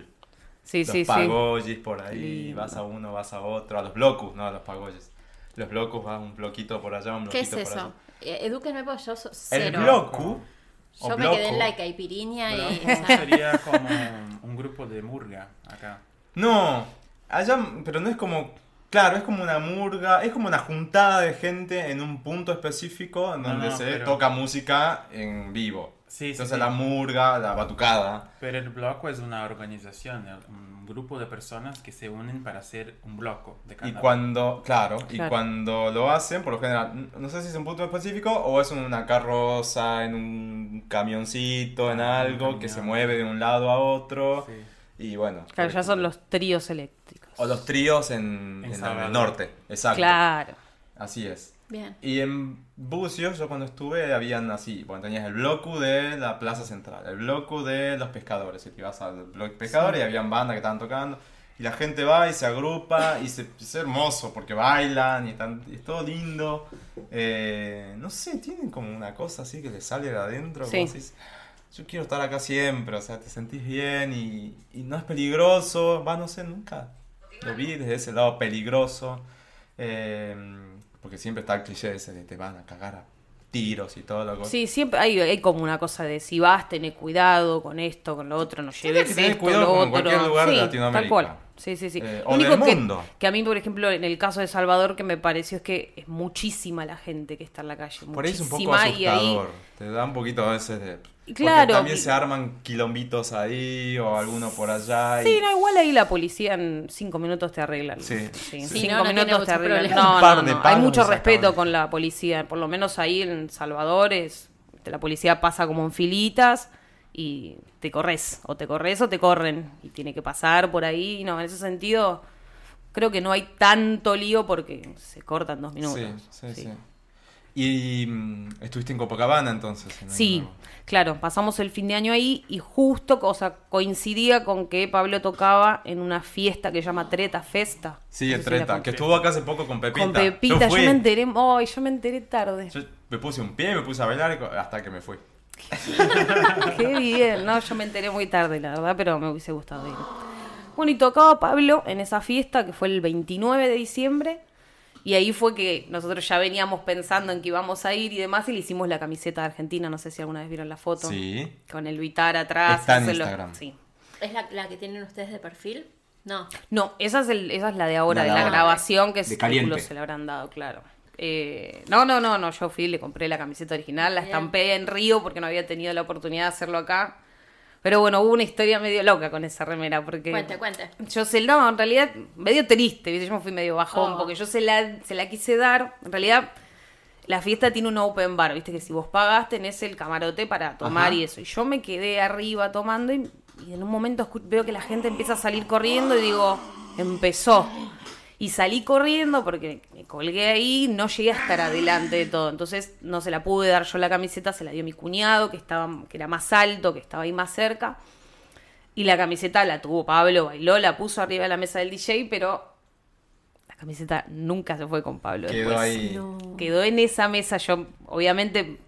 Sí, los sí, sí. pagollis por ahí, Lindo. vas a uno, vas a otro, a los blocus, no a los pagollis. Los blocus vas un bloquito por allá, un ¿Qué bloquito es por eso? allá. Eh, edúquenme porque yo so- El cero. blocu. o Yo me quedé en la caipiriña Pero y. eso sería como un grupo de murga acá. No, allá, pero no es como, claro, es como una murga, es como una juntada de gente en un punto específico en No, donde no, se pero- toca música en vivo. Sí, Entonces sí. la murga, la batucada. Pero el bloco es una organización, un grupo de personas que se unen para hacer un bloco de Y carnaval. cuando, claro, y cuando lo hacen, por lo general, no sé si es un punto específico o es en una carroza, en un camioncito, en Ah, algo que se mueve de un lado a otro. Sí. Y bueno. Claro, ya son los tríos eléctricos. O los tríos en, En en Salvador. el norte, exacto. Claro. Así es. Bien. Y en Bucios, yo cuando estuve, habían así, bueno, tenías el bloco de la Plaza Central, el bloco de los pescadores, y te ibas al bloque pescador y habían bandas que estaban tocando, y la gente va y se agrupa, y se, es hermoso, porque bailan, y, están, y es todo lindo. Eh, no sé, tienen como una cosa así que les sale de adentro, Sí. como decís, yo quiero estar acá siempre, o sea, te sentís bien, y, y no es peligroso, va, no sé, nunca lo vi desde ese lado peligroso. eh, porque siempre está el cliché ese de te van a cagar a tiros y todo lo que Sí, siempre hay, hay como una cosa de si vas, tener cuidado con esto, con lo otro, no lleves esto, cuidado lo otro. cualquier lugar de sí, Latinoamérica. Tal cual. Sí, sí, sí. Eh, Lo o del que, mundo. que a mí, por ejemplo, en el caso de Salvador, que me pareció es que es muchísima la gente que está en la calle. Por ahí es un poco muchísima, y ahí- asustador. Te da un poquito a veces de. Y porque claro, también y- se arman quilombitos ahí o alguno por allá. y- Sí, no, igual ahí la policía en cinco minutos te arreglan. Sí. Sí, Sí, cinco no, no tiene minutos te arreglan. No, no. Hay mucho respeto con la policía. Por lo menos ahí en Salvador es, la policía pasa como en filitas y te corres. O te corres o te corren. Y tiene que pasar por ahí. No, en ese sentido creo que no hay tanto lío porque se cortan dos minutos. Sí, sí, sí. Y mm, estuviste en Copacabana entonces. en Año Sí, Nuevo. claro, pasamos el fin de año ahí y justo, o sea, coincidía con que Pablo tocaba en una fiesta que se llama Treta Festa. Sí, No si la Treta, que estuvo acá hace poco con Pepita. Con Pepita, yo, fui. me enteré, ay, yo me enteré tarde. Yo me puse un pie, me puse a bailar hasta que me fui. Qué bien, no, yo me enteré muy tarde, la verdad, pero me hubiese gustado ir. Bueno, y tocaba Pablo en esa fiesta que fue el 29 de diciembre. Y ahí fue que nosotros ya veníamos pensando en que íbamos a ir y demás, y le hicimos la camiseta de Argentina. No sé si alguna vez vieron la foto. Sí. Con el Vitar atrás. Está en lo- Instagram. Sí. ¿Es la, la que tienen ustedes de perfil? No. No, esa es, el, esa es la de ahora, La de la ahora. grabación que De caliente. se le habrán dado, claro. Eh, no, no, no, no, yo fui, le compré la camiseta original, la Bien. estampé en Río porque no había tenido la oportunidad de hacerlo acá. Pero bueno, hubo una historia medio loca con esa remera porque... Cuente, cuente. Yo se no, en realidad medio triste, ¿viste? yo me fui medio bajón Oh. porque yo se la, se la quise dar. En realidad, la fiesta tiene un open bar, viste que si vos pagás tenés el camarote para tomar Ajá. y eso. Y yo me quedé arriba tomando y, y en un momento escu- veo que la gente empieza a salir corriendo y digo, empezó. Y salí corriendo porque me colgué ahí, no llegué a estar adelante de todo. Entonces no se la pude dar yo la camiseta, se la dio mi cuñado, que estaba, que era más alto, que estaba ahí más cerca. Y la camiseta la tuvo Pablo, bailó, la puso arriba de la mesa del DJ, pero la camiseta nunca se fue con Pablo. Quedó después. ahí. Quedó en esa mesa. Yo, obviamente,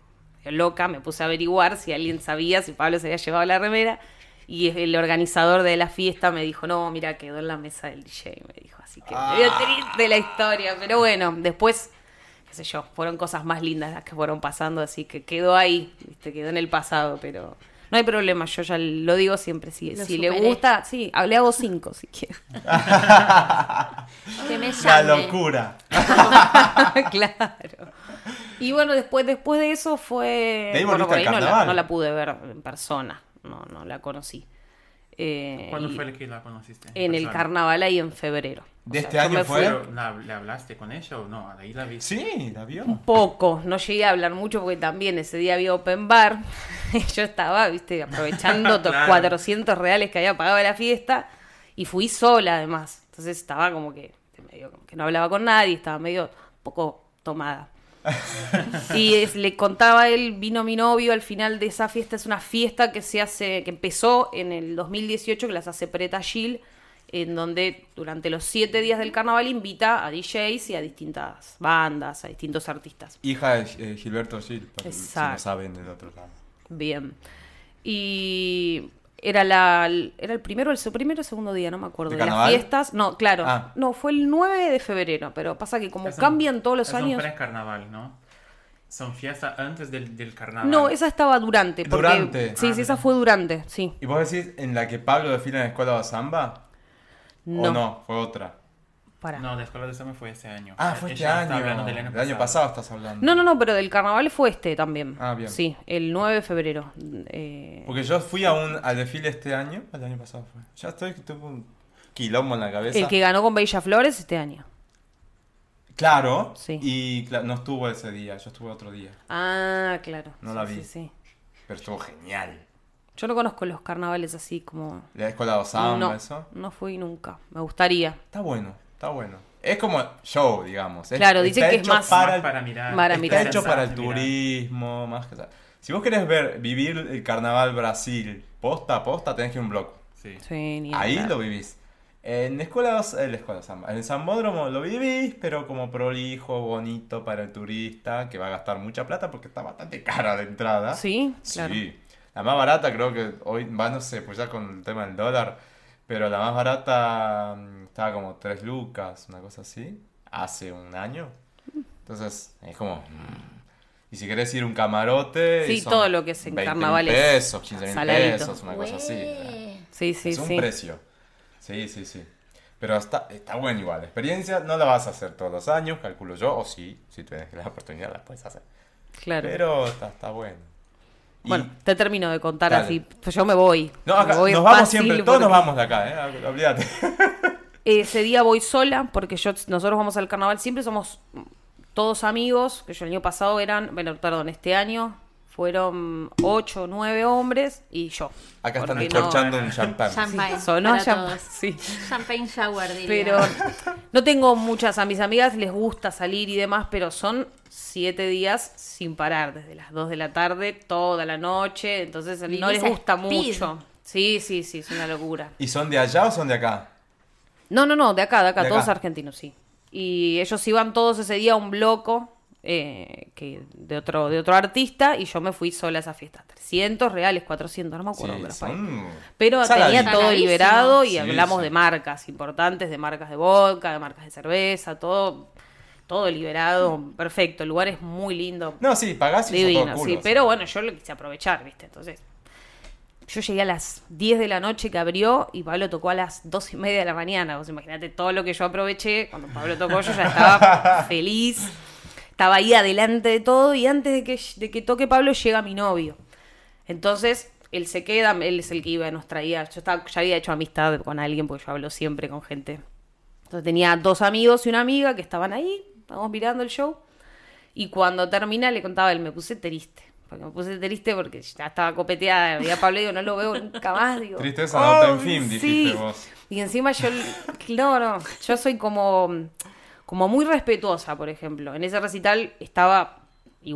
loca, me puse a averiguar si alguien sabía si Pablo se había llevado la remera. Y el organizador de la fiesta me dijo, no, mira, quedó en la mesa del DJ, me dijo. Así que medio triste la historia. Pero bueno, después, qué sé yo, fueron cosas más lindas las que fueron pasando, así que quedó ahí, ¿viste? quedó en el pasado, pero no hay problema, yo ya lo digo siempre, si, Lo si le gusta, sí, le hago cinco si quiere. Que me La locura. claro. Y bueno, después, después de eso fue. De ahí bueno, volviste por al ahí no la, carnaval. no la pude ver en persona. No, no la conocí. Eh, ¿Cuándo fue el que la conociste? En el carnaval ahí en febrero. ¿De O este año fue? Pero, ¿la- ¿Le hablaste con ella o no? Ahí la vi. Sí, la vio. Un poco, no llegué a hablar mucho porque también ese día había open bar. y Yo estaba, viste, aprovechando los Claro. 400 reales que había pagado de la fiesta y fui sola además. Entonces estaba como que, medio como que no hablaba con nadie, estaba medio un poco tomada. Y es- le contaba él, vino mi novio al final de esa fiesta, es una fiesta que se hace, que empezó en el 2018, que las hace Preta Gil, en donde durante los siete días del carnaval invita a DJs y a distintas bandas, a distintos artistas. Hija de eh, Gilberto Gil, para si no saben del otro lado. Bien. Y era la era el primero, el primero o segundo día, no me acuerdo. ¿De De, las carnaval? fiestas. No, claro. Ah. No, fue el 9 de febrero, pero pasa que como Es un- cambian todos los es años. un pre-carnaval, ¿no? Son fiestas antes del, del carnaval. No, esa estaba durante. Porque, Durante. Sí, Ah, sí, esa fue durante, sí. ¿Y vos decís en la que Pablo desfila en la escuela de samba? No, ¿O no? Fue otra. Para. No, la escuela de samba fue este año. Ah, fue este año. hablando del año pasado estás hablando. No, no, no, pero del carnaval fue este también. Ah, bien. Sí, el 9 de febrero. Eh, Porque yo fui a un, al desfile este año, el año pasado fue. Ya estoy, tengo un quilombo en la cabeza. el que ganó con Bella Flores este año. Claro, Sí. y no estuvo ese día, yo estuve otro día. Ah, claro. No Sí, la sí, vi. sí. Pero estuvo genial. Yo no conozco los carnavales así como. La escuela de samba, no, eso. no fui nunca. Me gustaría. Está bueno, está bueno. Es como show, digamos. Claro, dicen está que es más- para, Más para mirar. Para está mirar. hecho para el turismo, más que tal. Si vos querés ver, vivir el carnaval Brasil, posta a posta, tenés que ir a un blog. Sí. Sí, ni Ahí lo vivís. En escuelas, en la escuela samba. En el Zambódromo lo vivís, pero como prolijo, bonito para el turista, que va a gastar mucha plata porque está bastante cara de entrada. Sí, claro. Sí. La más barata creo que hoy, va, no sé, pues ya con el tema del dólar, pero la más barata estaba como 3 lucas, una cosa así, hace un año. Entonces, es como... mm. Y si querés ir a un camarote... Sí, son todo lo que es en 20.000 carnavales. pesos, 15 mil Saladito. pesos, una cosa así. Sí, sí, es un sí. precio. Sí, sí, sí. Pero está, está bueno igual. La experiencia no la vas a hacer todos los años, calculo yo. O sí, si tienes la oportunidad la puedes hacer. Claro. Pero está, está bueno. Y- Bueno, te termino de contar Dale. así. Pues yo me voy. no, Me acá, voy nos vamos siempre, todos nos porque vamos de acá, ¿eh? Olvídate. Ese día voy sola porque yo, nosotros vamos al carnaval. Siempre somos todos amigos. Que yo el año pasado eran, bueno, perdón, este año fueron ocho o nueve hombres y yo. Acá están Porque no- descorchando un champán. Champagne. Sonó para champán, todos. sí. Champagne shower, diría. Pero no tengo muchas, a mis amigas les gusta salir y demás, pero son siete días sin parar, desde las 2 de la tarde, toda la noche, entonces no Vivís les a gusta mucho. Sí, sí, sí, es una locura. ¿Y son de allá o son de acá? No, no, no, de acá, de acá, De todos acá. argentinos, sí. Y ellos iban todos ese día a un bloco eh, que, de, otro, de otro artista y yo me fui sola a esa fiesta. 300 reales, 400, no me acuerdo. Sí, pero son tenía todo liberado y Sí, hablamos sí. de marcas importantes, de marcas de vodka, de marcas de cerveza, todo, todo liberado, perfecto. El lugar es muy lindo, No, sí, pagás y divino, sí. Pero bueno, yo lo quise aprovechar, ¿viste? Entonces, yo llegué a las 10 de la noche que abrió y Pablo tocó a las 2 y media de la mañana. Vos imaginate todo lo que yo aproveché. Cuando Pablo tocó, yo ya estaba feliz. Estaba ahí adelante de todo y antes de que, de que toque Pablo llega mi novio. Entonces, él se queda, él es el que iba, nos traía. Yo estaba, ya había hecho amistad con alguien porque yo hablo siempre con gente. Entonces tenía dos amigos y una amiga que estaban ahí, estábamos mirando el show. Y cuando termina le contaba él, me puse triste. Porque me puse triste porque ya estaba copeteada. Y a Pablo digo, no lo veo nunca más. Digo, Tristeza no te en "Ay, fin", dijiste vos. Y encima yo, no, no, yo soy como, como muy respetuosa, por ejemplo. En ese recital estaba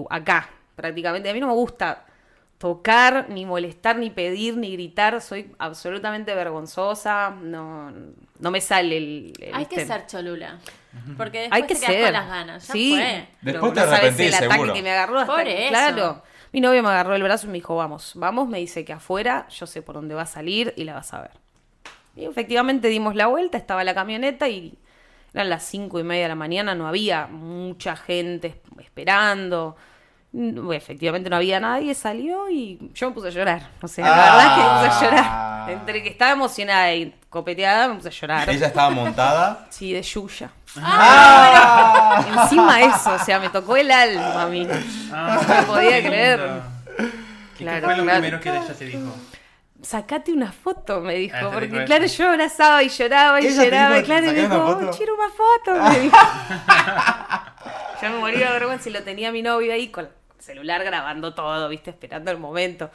acá, prácticamente. A mí no me gusta tocar, ni molestar, ni pedir, ni gritar. Soy absolutamente vergonzosa. No, no me sale el... el- Hay que ser cholula. Porque después Hay que te quedas ser. con las ganas. Ya sí. fue. pero Después te no sabes arrepentís, el ataque seguro. que me agarró hasta Por eso. Claro. Mi novio me agarró el brazo y me dijo, vamos, vamos. Me dice que afuera yo sé por dónde va a salir y la vas a ver. Y efectivamente dimos la vuelta, estaba la camioneta y eran las cinco y media de la mañana, no había mucha gente esperando. Efectivamente no había nadie, salió y yo me puse a llorar. O sea, la Ah. verdad es que me puse a llorar. Entre que estaba emocionada y copeteada, me puse a llorar. Ella estaba montada. Sí, de Yuya. ¡Ah! Encima eso, o sea, me tocó el alma a mí. Ah, No me podía creer. lindo. ¿Y Claro, ¿Qué fue lo claro. primero que ella te dijo? Sacate una foto, me dijo. Ah, porque claro, yo abrazaba y lloraba y Ella lloraba. Y claro, y me "Sacá una dijo, foto". "Oh, quiero una foto, me dijo. Yo me moría de vergüenza y lo tenía mi novio ahí con el celular grabando todo, viste, esperando el momento.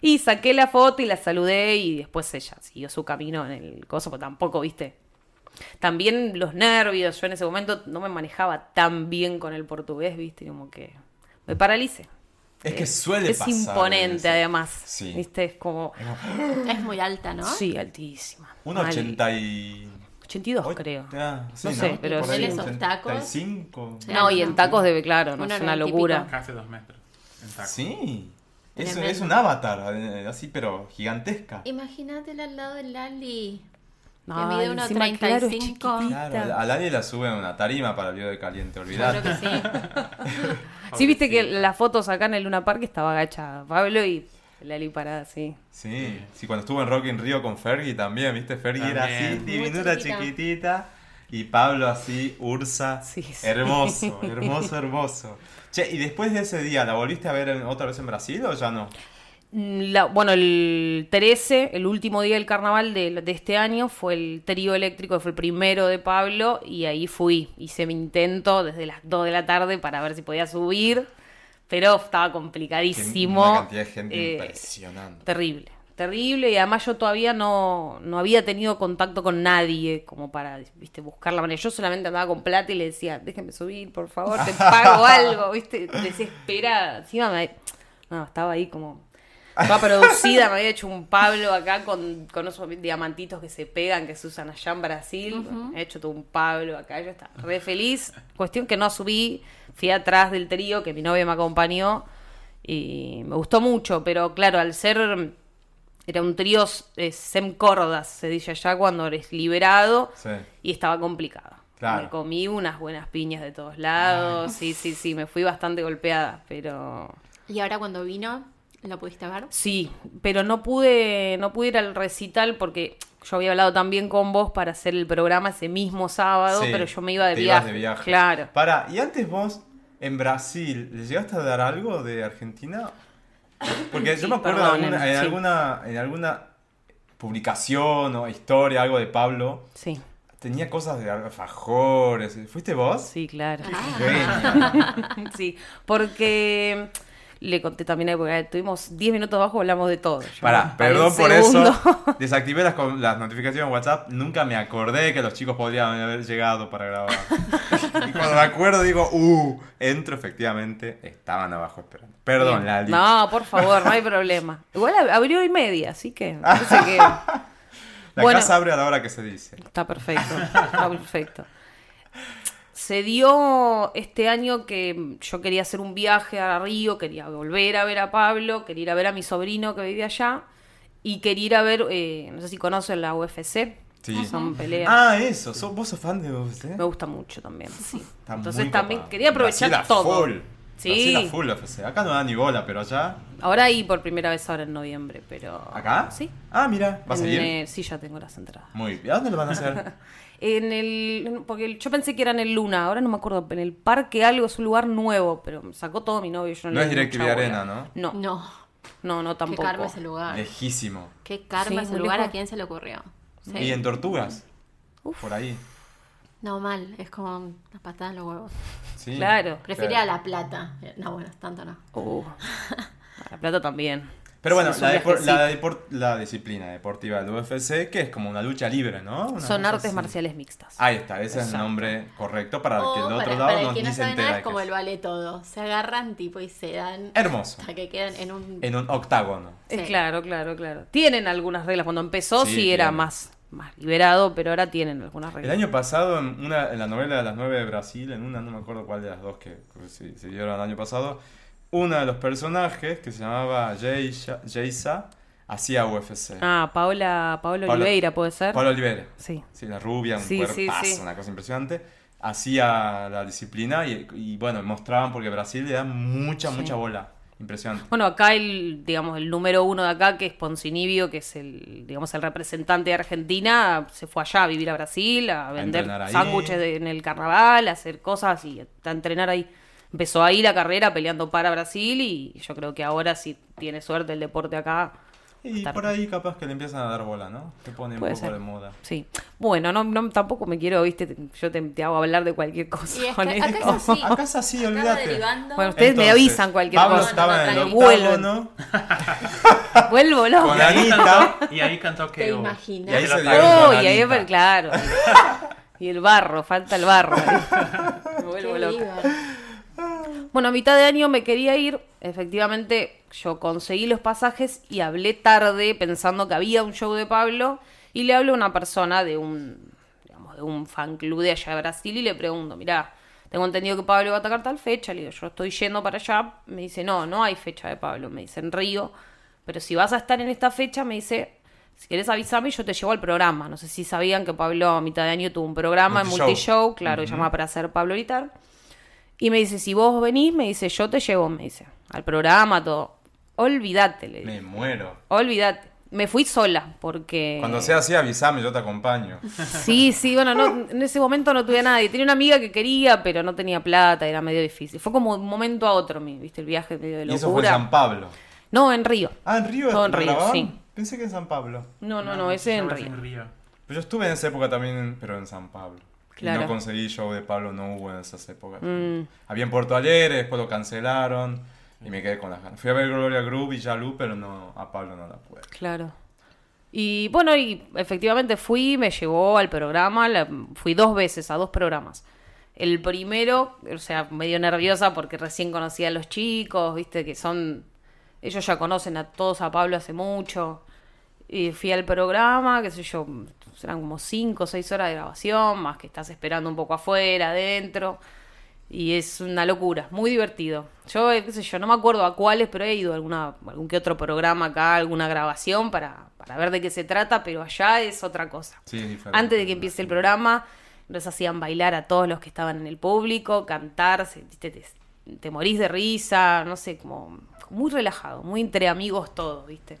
Y saqué la foto y la saludé y después ella siguió su camino en el coso, porque tampoco, viste. También los nervios, yo en ese momento no me manejaba tan bien con el portugués, viste, como que me paralicé. Es que suele Es pasar. imponente además, Sí. viste, es como... Es muy alta, ¿no? Sí, altísima. Un Mal. 80 y... 82 Oy- creo. Ah, sí, No sé, pero ahí, esos tacos. 85. Sí. No, y en tacos debe, claro, no es una locura. Casi dos metros. en. Sí. Es, es un avatar, eh, así, pero gigantesca. Imagínatela al lado de Lali. Que Ay, mide encima, claro, es 1.35. chiquitita. Claro, a nadie la sube en una tarima para el video de caliente, olvidate. Claro que sí. Sí, viste que las fotos acá en el Luna Park estaba agacha Pablo y Lali parada, sí. Sí, sí, cuando estuvo en Rock in Rio con Fergie también, ¿viste? Fergie era así, chiquita. chiquitita. Y Pablo así, Ursa. Sí, sí. Hermoso, hermoso, hermoso. Che, ¿y después de ese día, la volviste a ver en- otra vez en Brasil o ya no? Mm, La- bueno, el 13, el último día del carnaval de, de este año, fue el trío eléctrico, fue el primero de Pablo, y ahí fui. Hice mi intento desde las 2 de la tarde para ver si podía subir, pero estaba complicadísimo. Una cantidad de gente Eh, impresionante. Terrible, terrible. Y además yo todavía no, no había tenido contacto con nadie como para, viste, buscar la manera. Yo solamente andaba con plata y le decía, déjeme subir, por favor, te pago algo, viste, desesperada. Encima me... No, estaba ahí como... Estaba producida, me había hecho un Pablo acá con, con esos diamantitos que se pegan, que se usan allá en Brasil. Me he hecho todo un Pablo acá, yo estaba re feliz. Cuestión que no subí, fui atrás del trío, que mi novia me acompañó, y me gustó mucho, pero claro, al ser... Era un trío eh, sem cordas, se dice allá cuando eres liberado, Sí. y estaba complicado. Claro. Me comí unas buenas piñas de todos lados, sí, sí, sí, me fui bastante golpeada, pero... Y ahora cuando vino, ¿lo pudiste ver? Sí, pero no pude, no pude ir al recital porque yo había hablado también con vos para hacer el programa ese mismo sábado, Sí, pero yo me iba de te ibas viaje. de viaje. Claro. Para, y antes vos, en Brasil, ¿le llegaste a dar algo de Argentina? Porque yo me acuerdo alguna- en, sí. alguna, en alguna publicación o historia, algo de Pablo, Sí, tenía cosas de alfajores. ¿Fuiste vos? sí, claro. Genia. sí, porque Le conté también ahí, porque tuvimos 10 minutos abajo, hablamos de todo. Pará, perdón por segundo. eso. Desactivé las, las notificaciones de WhatsApp. Nunca me acordé que los chicos podrían haber llegado para grabar. y cuando me acuerdo digo, uh, entro efectivamente. Estaban abajo esperando. Perdón, Bien. Lali. No, por favor, no hay problema. Igual ab- abrió y media, así que La bueno. casa abre a la hora que se dice. está perfecto. Está perfecto. Se dio este año que yo quería hacer un viaje a Río, quería volver a ver a Pablo, quería ir a ver a mi sobrino que vive allá y quería ir a ver, eh, no sé si conocen la UFC, Sí. son peleas. Ah, eso. ¿sos- ¿Vos sos fan de UFC? Me gusta mucho también, sí. Está Entonces también quería aprovechar todo. Full. Sí. Brasil a full UFC. Acá no da ni bola, pero allá. Ahora y por primera vez ahora en noviembre, pero... ¿Acá? Sí. Ah, mira. ¿Vas a ir? eh, sí, ya tengo las entradas. Muy bien. ¿A dónde lo van a hacer? En el. Porque yo pensé que era en el Luna, ahora no me acuerdo. En el parque algo es un lugar nuevo, pero me sacó todo mi novio. Yo no, No es DirecTV bola. Arena, ¿no? No, no, No, no, qué tampoco. karma ese lugar. Lejísimo. Qué karma Sí, ese lugar. ¿A quién se le ocurrió? Sí. ¿Y en Tortugas? Por ahí. No, mal. Es como una patada en los huevos. Sí. Claro. Prefiere a La Plata. No, bueno, tanto no. Uh, La Plata también. Pero bueno, la, depor- la, depor- la disciplina deportiva del UFC, que es como una lucha libre, ¿no? Una Son artes así. marciales mixtas. Ahí está, ese es el nombre correcto para que el O otro para, lado para el nos que no sabe nada es como el vale todo. Se agarran tipo y se dan Hermoso. hasta que quedan en un... En un octágono. Eh, Sí. claro, claro, claro. Tienen algunas reglas. Cuando empezó Sí, sí, era más, más liberado, pero ahora tienen algunas El reglas. año pasado, en, una, en la novela de las nueve de Brasil, en una, no me acuerdo cuál de las dos que, que se, se dieron el año pasado, uno de los personajes, que se llamaba Geisa, hacía UFC. Ah, Paola, Paola Paola- Oliveira, ¿puede ser? Pablo Olivera. Sí. Sí, la rubia, un Sí, cuerpazo, sí. una cosa impresionante. Hacía la disciplina y, y, bueno, mostraban porque Brasil le da mucha, mucha bola. Impresionante. Bueno, acá el, digamos, el número uno de acá, que es Poncinibio, que es el, digamos, el representante de Argentina, se fue allá a vivir a Brasil, a vender ahí. sándwiches en el carnaval, a hacer cosas y a entrenar ahí. Empezó ahí la carrera peleando para Brasil y yo creo que ahora si tiene suerte el deporte acá. Y Estar- por ahí capaz que le empiezan a dar bola, ¿no? Se pone un poco ser. de moda. Sí. Bueno, no, no tampoco me quiero, viste, te- yo te, te hago hablar de cualquier cosa. Y es con que acá esto. es así. Acá es así, olvídate. Bueno, ustedes me Entonces, avisan cualquier Pablo cosa. estaba en el tranqui. octágono Vuelvo loco. con Y ahí cantó, y ahí cantó que ¿Te imaginas? Y ahí se Oh, y ahí, claro. Y el barro, falta el barro. Me vuelvo Qué loca. diver. Bueno, a mitad de año me quería ir. Efectivamente, yo conseguí los pasajes y hablé tarde pensando que había un show de Pablo. Y le hablo a una persona de un, digamos, de un fan club de allá de Brasil y le pregunto, mirá, tengo entendido que Pablo va a atacar tal fecha. Le digo, yo estoy yendo para allá. Me dice, no, no hay fecha de Pablo. Me dice, en Río. Pero si vas a estar en esta fecha, me dice, si querés avisarme, yo te llevo al programa. No sé si sabían que Pablo a mitad de año tuvo un programa en Multishow. Claro, que llama para hacer Pablo Litar. Y me dice, si vos venís, me dice, yo te llevo, me dice, al programa, todo. Olvídate, le Me digo. muero. Olvídate. Me fui sola, porque... Cuando sea así, avísame, yo te acompaño. Sí, sí, bueno, no, en ese momento no tuve a nadie. Tenía una amiga que quería, pero no tenía plata, era medio difícil. Fue como de un momento a otro, mi, viste, el viaje medio de Y eso fue en locura. San Pablo. No, en Río. Ah, en Río. Todo en ¿lo Río, grababan? sí. Pensé que en San Pablo. No, no, no, ese en no, Río. Pero yo estuve en esa época también, pero en San Pablo. Y no conseguí show de Pablo, no hubo en esas épocas. Mm. Había en Porto Alegre, después lo cancelaron y me quedé con las ganas. Fui a ver Gloria Groove y Yalu, pero no, a Pablo no la pude. Claro. Y bueno, y efectivamente fui, me llevó al programa, la- fui dos veces a dos programas. El primero, o sea, medio nerviosa porque recién conocía a los chicos, viste, que son, ellos ya conocen a todos a Pablo hace mucho. Y fui al programa, qué sé yo, serán como cinco o seis horas de grabación, más que estás esperando un poco afuera, adentro. Y es una locura, muy divertido. Yo, eh, qué sé yo, no me acuerdo a cuáles, pero he ido a alguna, algún que otro programa acá, alguna grabación para, para ver de qué se trata, pero allá es otra cosa. Sí, es diferente. Antes de que empiece el programa, nos hacían bailar a todos los que estaban en el público, cantar, te, te morís de risa, no sé, como muy relajado, muy entre amigos todo, ¿viste?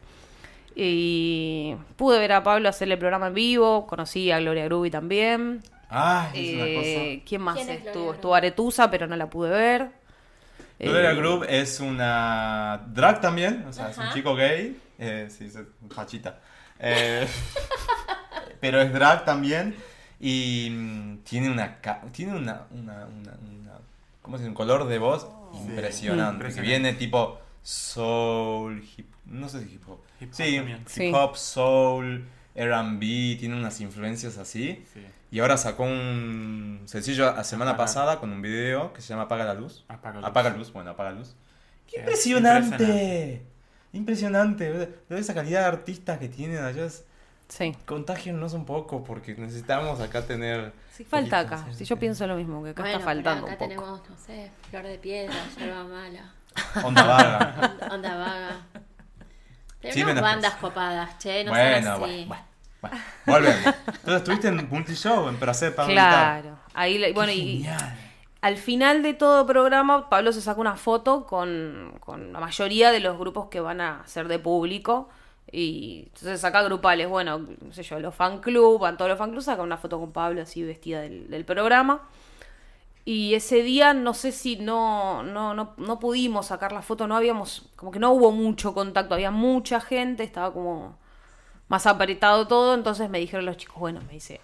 Y pude ver a Pablo hacer el programa en vivo, conocí a Gloria Grubi también. Ay, es una Eh, ¿Quién más ¿Quién es Gloria estuvo? Estuvo Aretusa, pero no la pude ver. cosa. Gloria Eh, Groove es una drag también, o sea, es un chico gay. Eh, sí, es fachita. Eh, pero es drag también y mm, tiene una ca- tiene una, una, una, una- ¿cómo se dice? un color de voz impresionante, que Impresionante. viene tipo soul, hip, no sé si hip hop. Hip hop sí, también. hip Sí. hop, soul, R&B, tiene unas influencias así. Sí. Y ahora sacó un sencillo la semana Apaga. pasada con un video que se llama Apaga la luz. Apaga luz. Apaga luz, bueno, apaga luz. ¡Qué impresionante! Impresionante. ¿verdad? Esa calidad de artistas que tienen allá es... Sí. Contágiennos un poco porque necesitamos acá tener... Sí, falta acá. sí, Si yo sí. pienso lo mismo, que acá Bueno, está faltando acá un poco. tenemos, no sé, flor de piedra, yerba mala, Onda vaga. onda vaga. Tenemos bandas copadas, che, no bueno, bueno, así. bueno, bueno. Volvemos. Entonces estuviste en multishow, en Placer para Claro. Ahí, bueno, y Genial. al final de todo programa, Pablo se saca una foto con, con la mayoría de los grupos que van a ser de público. Y entonces saca grupales, bueno, no sé yo, los fan club, van todos los fan club, saca una foto con Pablo así vestida del, del programa. Y ese día no sé si no, no, no, no pudimos sacar la foto, no habíamos, como que no hubo mucho contacto, había mucha gente, estaba como más apretado todo, entonces me dijeron los chicos, bueno, me dice,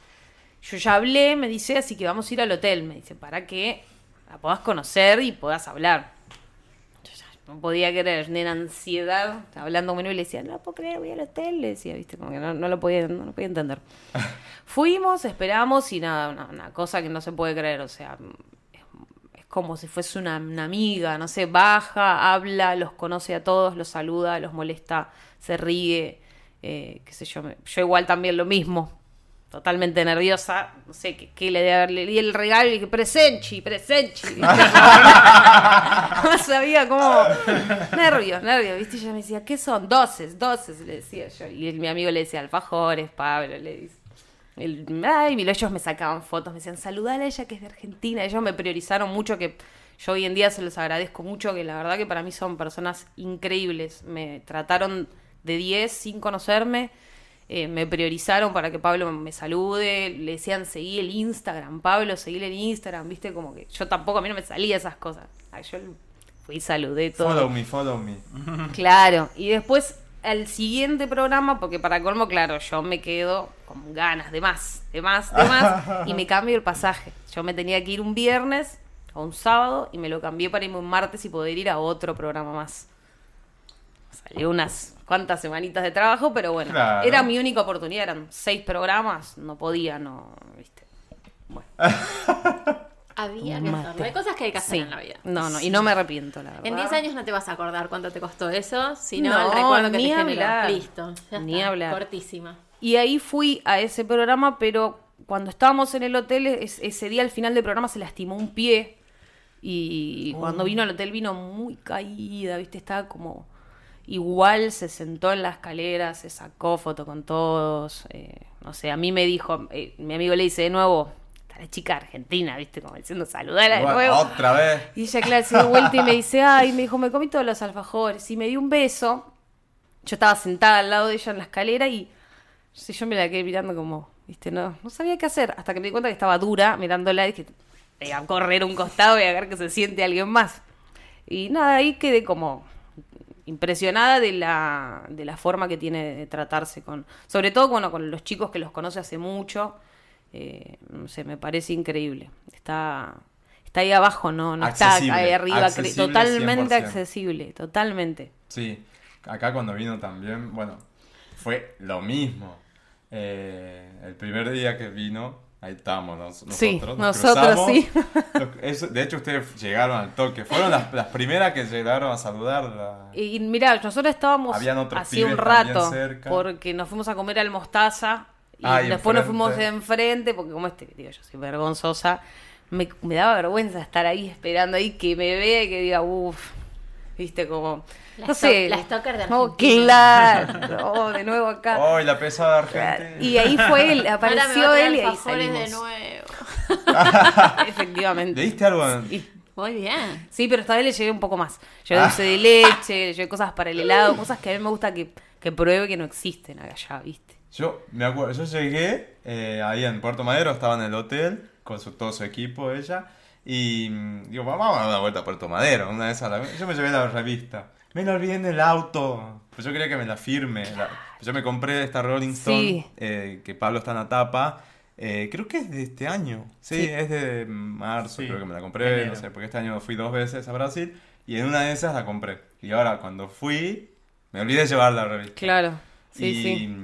yo ya hablé, me dice, así que vamos a ir al hotel, me dice, para que la puedas conocer y puedas hablar. No podía creer, nena ansiedad, hablando conmigo y le decía, no lo puedo creer, voy al hotel, le decía, viste, como que no, no lo podía, no lo podía entender. Fuimos, esperamos y nada, una, una cosa que no se puede creer, o sea, es, es como si fuese una, una amiga, no sé, baja, habla, los conoce a todos, los saluda, los molesta, se ríe, eh, qué sé yo, yo igual también lo mismo, totalmente nerviosa, no sé, qué qué le debe haber, le di el regalo y dije, presenchi, presenchi, no sabía cómo, nervios, nervios, ¿viste? Y ella me decía, ¿qué son? Doces, doces, le decía yo, y el- mi amigo le decía, alfajores, Pablo, le dice. El, ay, y ellos me sacaban fotos, me decían, saludar a ella que es de Argentina. Ellos me priorizaron mucho, que yo hoy en día se los agradezco mucho, que la verdad que para mí son personas increíbles. Me trataron de 10 sin conocerme, eh, me priorizaron para que Pablo me salude, le decían, seguí el Instagram, Pablo, seguí el Instagram, viste, como que yo tampoco, a mí no me salía esas cosas. Ay, yo fui y saludé todo. Follow me, follow me. Claro, y después al siguiente programa, porque para colmo, claro, yo me quedo con ganas de más, de más, de más, y me cambio el pasaje. Yo me tenía que ir un viernes o un sábado y me lo cambié para irme un martes y poder ir a otro programa más. Salió unas cuantas semanitas de trabajo, pero bueno, Claro. era mi única oportunidad, eran seis programas, no podía, no, viste. Bueno, Había que hacerlo. Hay cosas que hay que hacer sí. en la vida. No, no, y no me arrepiento, la verdad. En 10 años no te vas a acordar cuánto te costó eso, sino No, el recuerdo que ni te generó. hablar. Listo. ya Ni está, hablar. Cortísima. Y ahí fui a ese programa, pero cuando estábamos en el hotel, es- ese día al final del programa se lastimó un pie. Y cuando vino al hotel vino muy caída, ¿viste? Estaba como... Igual se sentó en la escalera, se sacó foto con todos. eh, no sé, a mí me dijo, eh, mi amigo le dice de nuevo, está la chica argentina, ¿viste? Como diciendo, saludala de nuevo. Otra vez. Y ella, claro, se dio vuelta y me dice, ay, me dijo, me comí todos los alfajores. Y me dio un beso. Yo estaba sentada al lado de ella en la escalera y no sé, yo me la quedé mirando como, viste, no, no sabía qué hacer. Hasta que me di cuenta que estaba dura mirándola y dije, voy a correr un costado y a ver que se siente alguien más. Y nada, ahí quedé como impresionada de la, de la forma que tiene de tratarse con, sobre todo bueno, con los chicos que los conoce hace mucho. Eh, no sé, me parece increíble. Está, está ahí abajo, no, no está ahí arriba, accesible totalmente 100%. accesible, totalmente. Sí, acá cuando vino también, bueno, fue lo mismo. Eh, el primer día que vino, ahí estábamos nos- nosotros. Sí, nos nosotros cruzamos. sí. De hecho, ustedes llegaron al toque. Fueron las, las primeras que llegaron a saludar. Y, y mirá, nosotros estábamos hacía un rato porque nos fuimos a comer al Mostaza y Ah, y después nos fuimos de enfrente porque como este, digo, yo soy vergonzosa, me, me daba vergüenza estar ahí esperando ahí que me vea y que diga, uff, viste como, La no sé. la stalker de no, Argentina. claro, oh, de nuevo acá. ¡Ay, la pesada Argentina! Y ahí fue él, Ahora me apareció él y ahí alfajores de salimos. nuevo. Efectivamente. ¿Le diste algo? Y- Muy bien. Sí, pero esta vez le llevé un poco más. Llevé Ah. dulce de leche, le llevé cosas para el helado, cosas que a mí me gusta que, que pruebe que no existen allá, ¿viste? Yo me acuerdo, yo llegué eh, ahí en Puerto Madero, estaba en el hotel con su- todo su equipo, ella, y mm, digo, vamos a dar una vuelta a Puerto Madero, una vez a la Yo me llevé la revista. Me la olvidé en el auto, pues yo quería que me la firme. la- yo me compré esta Rolling Stone, Sí. eh, que Pablo está en la tapa. eh, creo que es de este año. Sí, Sí. es de marzo, Sí, creo que me la compré, enero. no sé, porque este año fui dos veces a Brasil. Y en una de esas la compré. Y ahora cuando fui, me olvidé de llevar la revista. Claro. Sí, y, sí.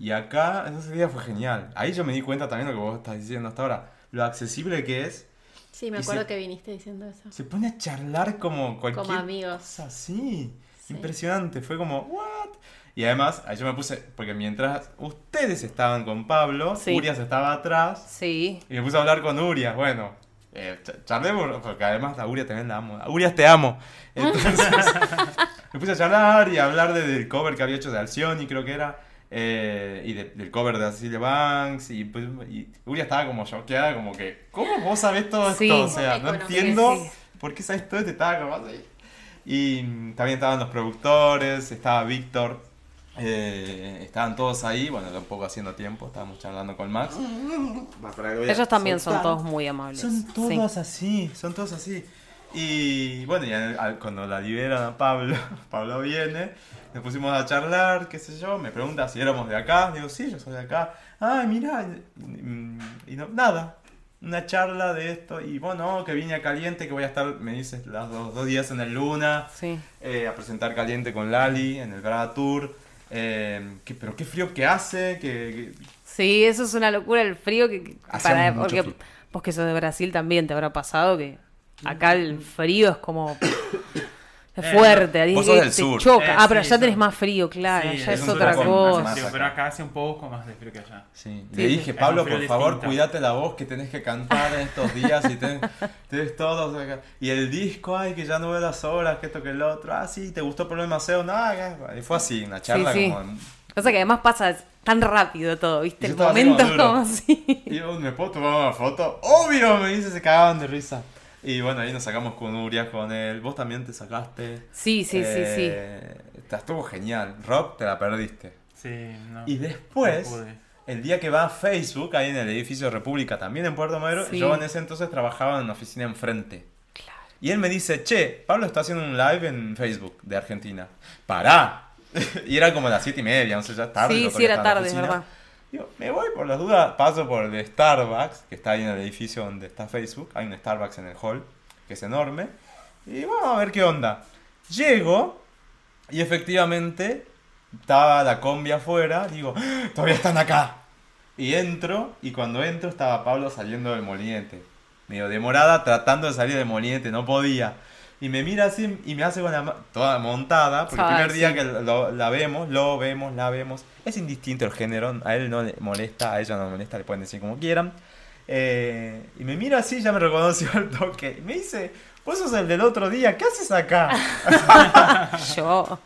y acá, ese día fue genial. Ahí yo me di cuenta también de lo que vos estás diciendo hasta ahora. Lo accesible que es. Sí, me acuerdo se- que viniste diciendo eso. Se pone a charlar como cualquier Como amigos. cosa así. Sí. Impresionante. Fue como, ¿what? Y además, yo me puse, porque mientras ustedes estaban con Pablo, Sí. Urias estaba atrás. Sí. Y me puse a hablar con Urias. Bueno, eh, ch- charlemos, porque además a Urias también la amo. A Urias te amo. Entonces, me puse a charlar y a hablar de- del cover que había hecho de Alcioni, creo que era. Eh, y de- del cover de Cecilia Banks. Y, pues, y Urias estaba como choqueada, como que, ¿cómo vos sabés todo esto? Sí. O sea, no entiendo sí. por qué sabés todo. Te estaba como así. Y también estaban los productores, estaba Víctor. eh, estaban todos ahí, bueno, un poco haciendo tiempo, estábamos charlando con Max. Ellos también son Soltar. todos muy amables. Son Sí. todos así, son todos así. Y bueno, y al- al- cuando la liberan a Pablo, Pablo viene, nos pusimos a charlar, qué sé yo, me pregunta si éramos de acá, digo, sí, yo soy de acá. Ay, mira, y, y no, nada, una charla de esto, y bueno, que vine a Caliente, que voy a estar, me dices, los dos, dos días en el Luna, Sí. eh, a presentar Caliente con Lali en el Braga Tour. Eh, que- pero qué frío que hace, que, que- Sí, eso es una locura el frío que, para porque frío. vos que sos de Brasil también te habrá pasado que acá el frío es como es fuerte, ahí vos sos del te sur. choca. Eh, ah, pero sí, allá tenés más frío, claro, Sí, ya es otra poco cosa. más frío, acá. pero acá hace un poco más de frío que allá. Sí, Sí, le dije, Es Pablo, un frío por favor, distinto. cuídate la voz que tenés que cantar en estos días y ten- tenés todos acá. Y el disco, ay, que ya no veo las horas, que esto, que el otro. Ah, sí, ¿te gustó Problema SEO? Nada, y fue así, una charla Sí, sí. como... Cosa que además pasa tan rápido todo, ¿viste? Yo El momento como así. Y yo, ¿me puedo tomar una foto? Obvio, me dice, se cagaban de risa. Y bueno, ahí nos sacamos con Urias, con él. Vos también te sacaste. Sí, sí, sí, sí. Eh, Estuvo genial. Rob, te la perdiste. Sí, no. Y después, no el día que va a Facebook, ahí en el edificio República, también en Puerto Madero, Sí. yo en ese entonces trabajaba en una oficina enfrente. Y él me dice, che, Pablo está haciendo un live en Facebook de Argentina. ¡Pará! y era como las siete y media, no sé, ya es tarde. Sí, sí, era tarde, es verdad. Me voy por las dudas, paso por el Starbucks, que está ahí en el edificio donde está Facebook. Hay un Starbucks en el hall, que es enorme. Y vamos a ver qué onda. Llego y efectivamente estaba la combi afuera. Digo, "¡Ah! todavía están acá. Y entro, y cuando entro estaba Pablo saliendo del moliente. Medio demorada, tratando de salir del moliente, no podía. Y me mira así y me hace con la toda montada, porque el primer día sí. que lo- la vemos, lo vemos, la vemos. Es indistinto el género, a él no le molesta, a ella no le molesta, le pueden decir como quieran. Eh, y me mira así, ya me reconoció al toque. Y me dice, vos sos el del otro día, ¿qué haces acá? Yo.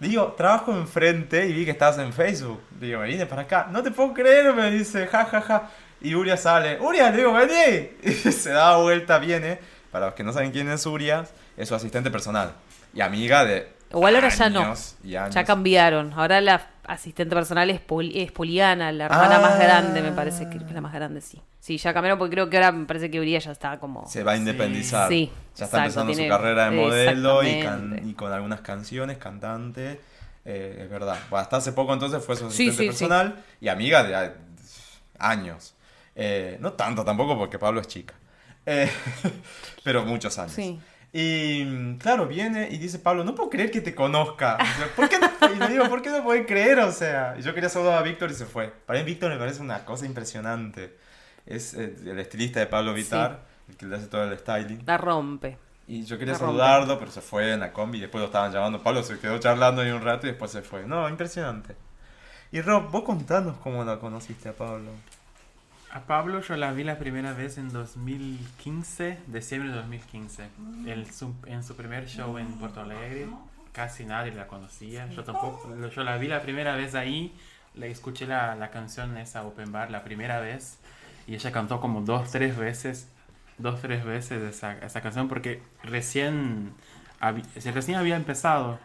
Digo, trabajo enfrente y vi que estabas en Facebook. Digo, me vine para acá. No te puedo creer, me dice, ja, ja, ja. Y Urias sale, Urias, le digo, vení. Y se da vuelta, viene. Para los que no saben quién es Urias, es su asistente personal. Y amiga de. Igual ahora ya no. Ya cambiaron. Ahora la asistente personal es, Pol- es Poliana, la hermana Ah. más grande, me parece que es la más grande, sí. Sí, ya cambiaron porque creo que ahora me parece que Uriah ya está como... Se va a independizar. Sí, ya está exacto, empezando tiene- su carrera de modelo y, can- exactamente. y con algunas canciones, cantante. Eh, es verdad. Bueno, hasta hace poco entonces fue su asistente sí, personal y amiga de años. Eh, no tanto tampoco porque Pablo es chica. Eh, pero muchos años. Sí. Y mm, claro, viene y dice Pablo, no puedo creer que te conozca. O sea, ¿Por qué no? Y le digo, ¿por qué no puede creer? O sea, yo quería saludar a Víctor y se fue. Para mí Víctor me parece una cosa impresionante. Es eh, el estilista de Pablo Vitar, el que le hace todo el styling. La rompe. Y yo quería saludarlo, pero se fue en la combi y después lo estaban llamando. Pablo se quedó charlando ahí un rato y después se fue. No, impresionante. Y Rob, vos contanos cómo la conociste a Pablo. A Pablo yo la vi la primera vez en 2015, diciembre de 2015. El su- en su primer show en Porto Alegre. Casi nadie la conocía. Yo tampoco. Yo la vi la primera vez ahí. Le escuché la, canción esa Open Bar la primera vez. Y ella cantó como dos, tres veces. Dos, tres veces esa, esa canción porque recién, recién había empezado.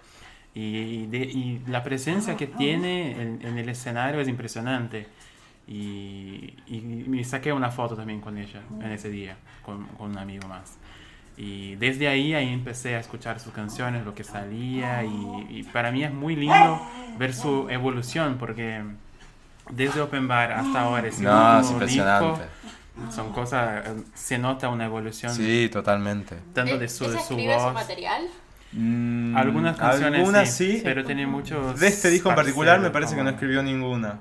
Y, la presencia que tiene en, en el escenario es impresionante. Y, y me saqué una foto también con ella en ese día, con, con un amigo más. Y desde ahí, ahí empecé a escuchar sus canciones, lo que salía. Y, y para mí es muy lindo ver su evolución, porque desde Open Bar hasta ahora, ese No, es impresionante. disco, Son cosas, eh, se nota una evolución Sí, totalmente. tanto de su, de ¿Ella su escribe su voz. material? Mm, Algunas canciones algunas sí, sí, pero tiene muchos De este disco en particular me parece que no escribió ninguna.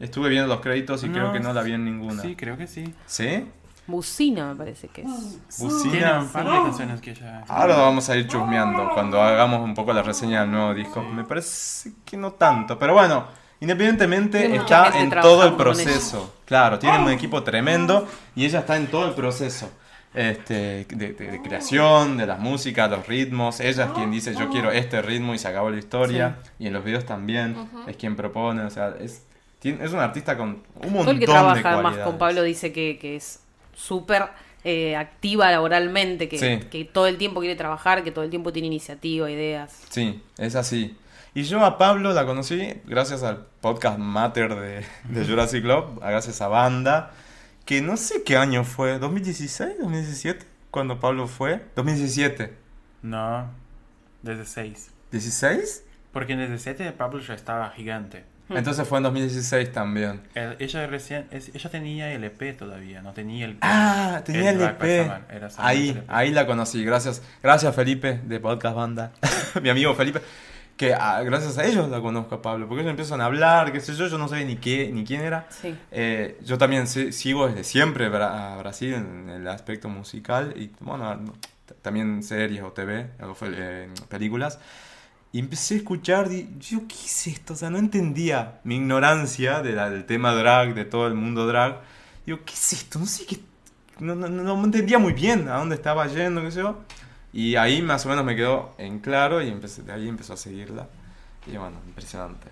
Estuve viendo los créditos y creo que no la vi en ninguna. Sí, creo que sí. ¿Sí? Bucina me parece que es. Bucina. un par de canciones que ya... Ahora lo vamos a ir chusmeando cuando hagamos un poco la reseña del nuevo disco. Me parece que no tanto, pero bueno, independientemente está en todo el proceso. Claro, tiene un equipo tremendo y ella está en todo el proceso. Este, de, de- de creación, de las músicas, los ritmos. Ella es quien dice yo quiero este ritmo y se acabó la historia. Y en los videos también es quien propone. O sea, es, tiene- es un artista con un montón Todo el que de trabaja cualidades. además con Pablo dice que, que es súper eh, activa laboralmente, que, Sí. que todo el tiempo quiere trabajar, que todo el tiempo tiene iniciativa, ideas. Sí, es así. Y yo a Pablo la conocí gracias al podcast Matter de, de Jurassic Club, gracias a Banda, que no sé qué año fue, ¿2016? ¿2017? Cuando Pablo fue. ¿2017? No, desde 6. ¿16? Porque en desde 7 Pablo ya estaba gigante. Entonces fue en 2016 también. El- ella recién, es- ella tenía el EP todavía, no tenía el Ah, tenía el Black EP. Ahí, el EP. ahí la conocí. Gracias, gracias Felipe de Podcast Banda, mi amigo Felipe. Que ah, gracias a ellos la conozco a Pablo, porque ellos empiezan a hablar, qué sé yo, yo no sabía ni qué, ni quién era. Sí. Eh, yo también si- sigo desde siempre a Brasil en el aspecto musical y bueno, también series o TV, o eh, películas. Y empecé a escuchar, y yo, ¿qué es esto? O sea, no entendía mi ignorancia de la- del tema drag, de todo el mundo drag. Digo, ¿qué es esto? No sé qué. No, no, no, entendía muy bien a dónde estaba yendo, qué sé yo. Y ahí más o menos me quedó en claro y empecé, de ahí empezó a seguirla. Y bueno, impresionante.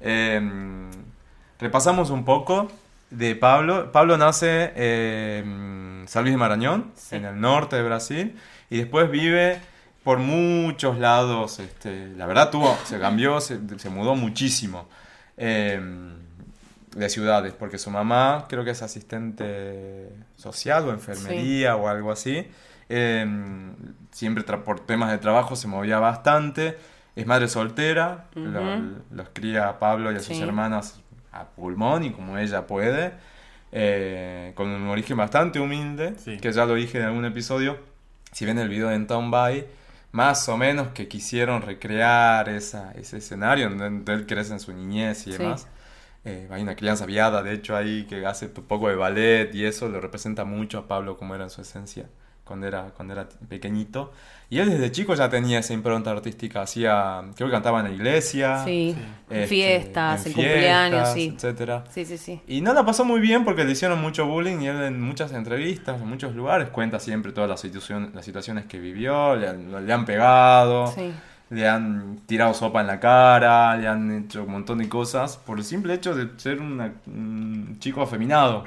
Em, repasamos un poco de Pablo. Pablo nace en San Luis de Marañón, Sí. en el norte de Brasil, y después vive por muchos lados. Este, la verdad, tuvo, se cambió, se, se mudó muchísimo em, de ciudades, porque su mamá creo que es asistente social o enfermería o algo así. Em, siempre tra- por temas de trabajo se movía bastante. Es madre soltera, Ujú. lo- los cría a Pablo y a sus hermanas a pulmón y como ella puede, eh, con un origen bastante humilde, Sí. que ya lo dije en algún episodio. Si ven el video de Town By, más o menos que quisieron recrear esa, ese escenario en donde él crece en su niñez y Sí. demás. Eh, hay una crianza viada, de hecho, ahí que hace un poco de ballet y eso lo representa mucho a Pablo como era en su esencia cuando era, cuando era pequeñito. Y él desde chico ya tenía esa impronta artística, hacía, creo que cantaba en la iglesia, Sí. En este, fiestas, en, fiestas, cumpleaños, sí. etcétera. Sí, sí, sí. Y no la pasó muy bien porque le hicieron mucho bullying y él en muchas entrevistas, en muchos lugares, cuenta siempre todas las, situación- las situaciones que vivió, le han, le han pegado, Sí. le han tirado sopa en la cara, le han hecho un montón de cosas por el simple hecho de ser una- un chico afeminado.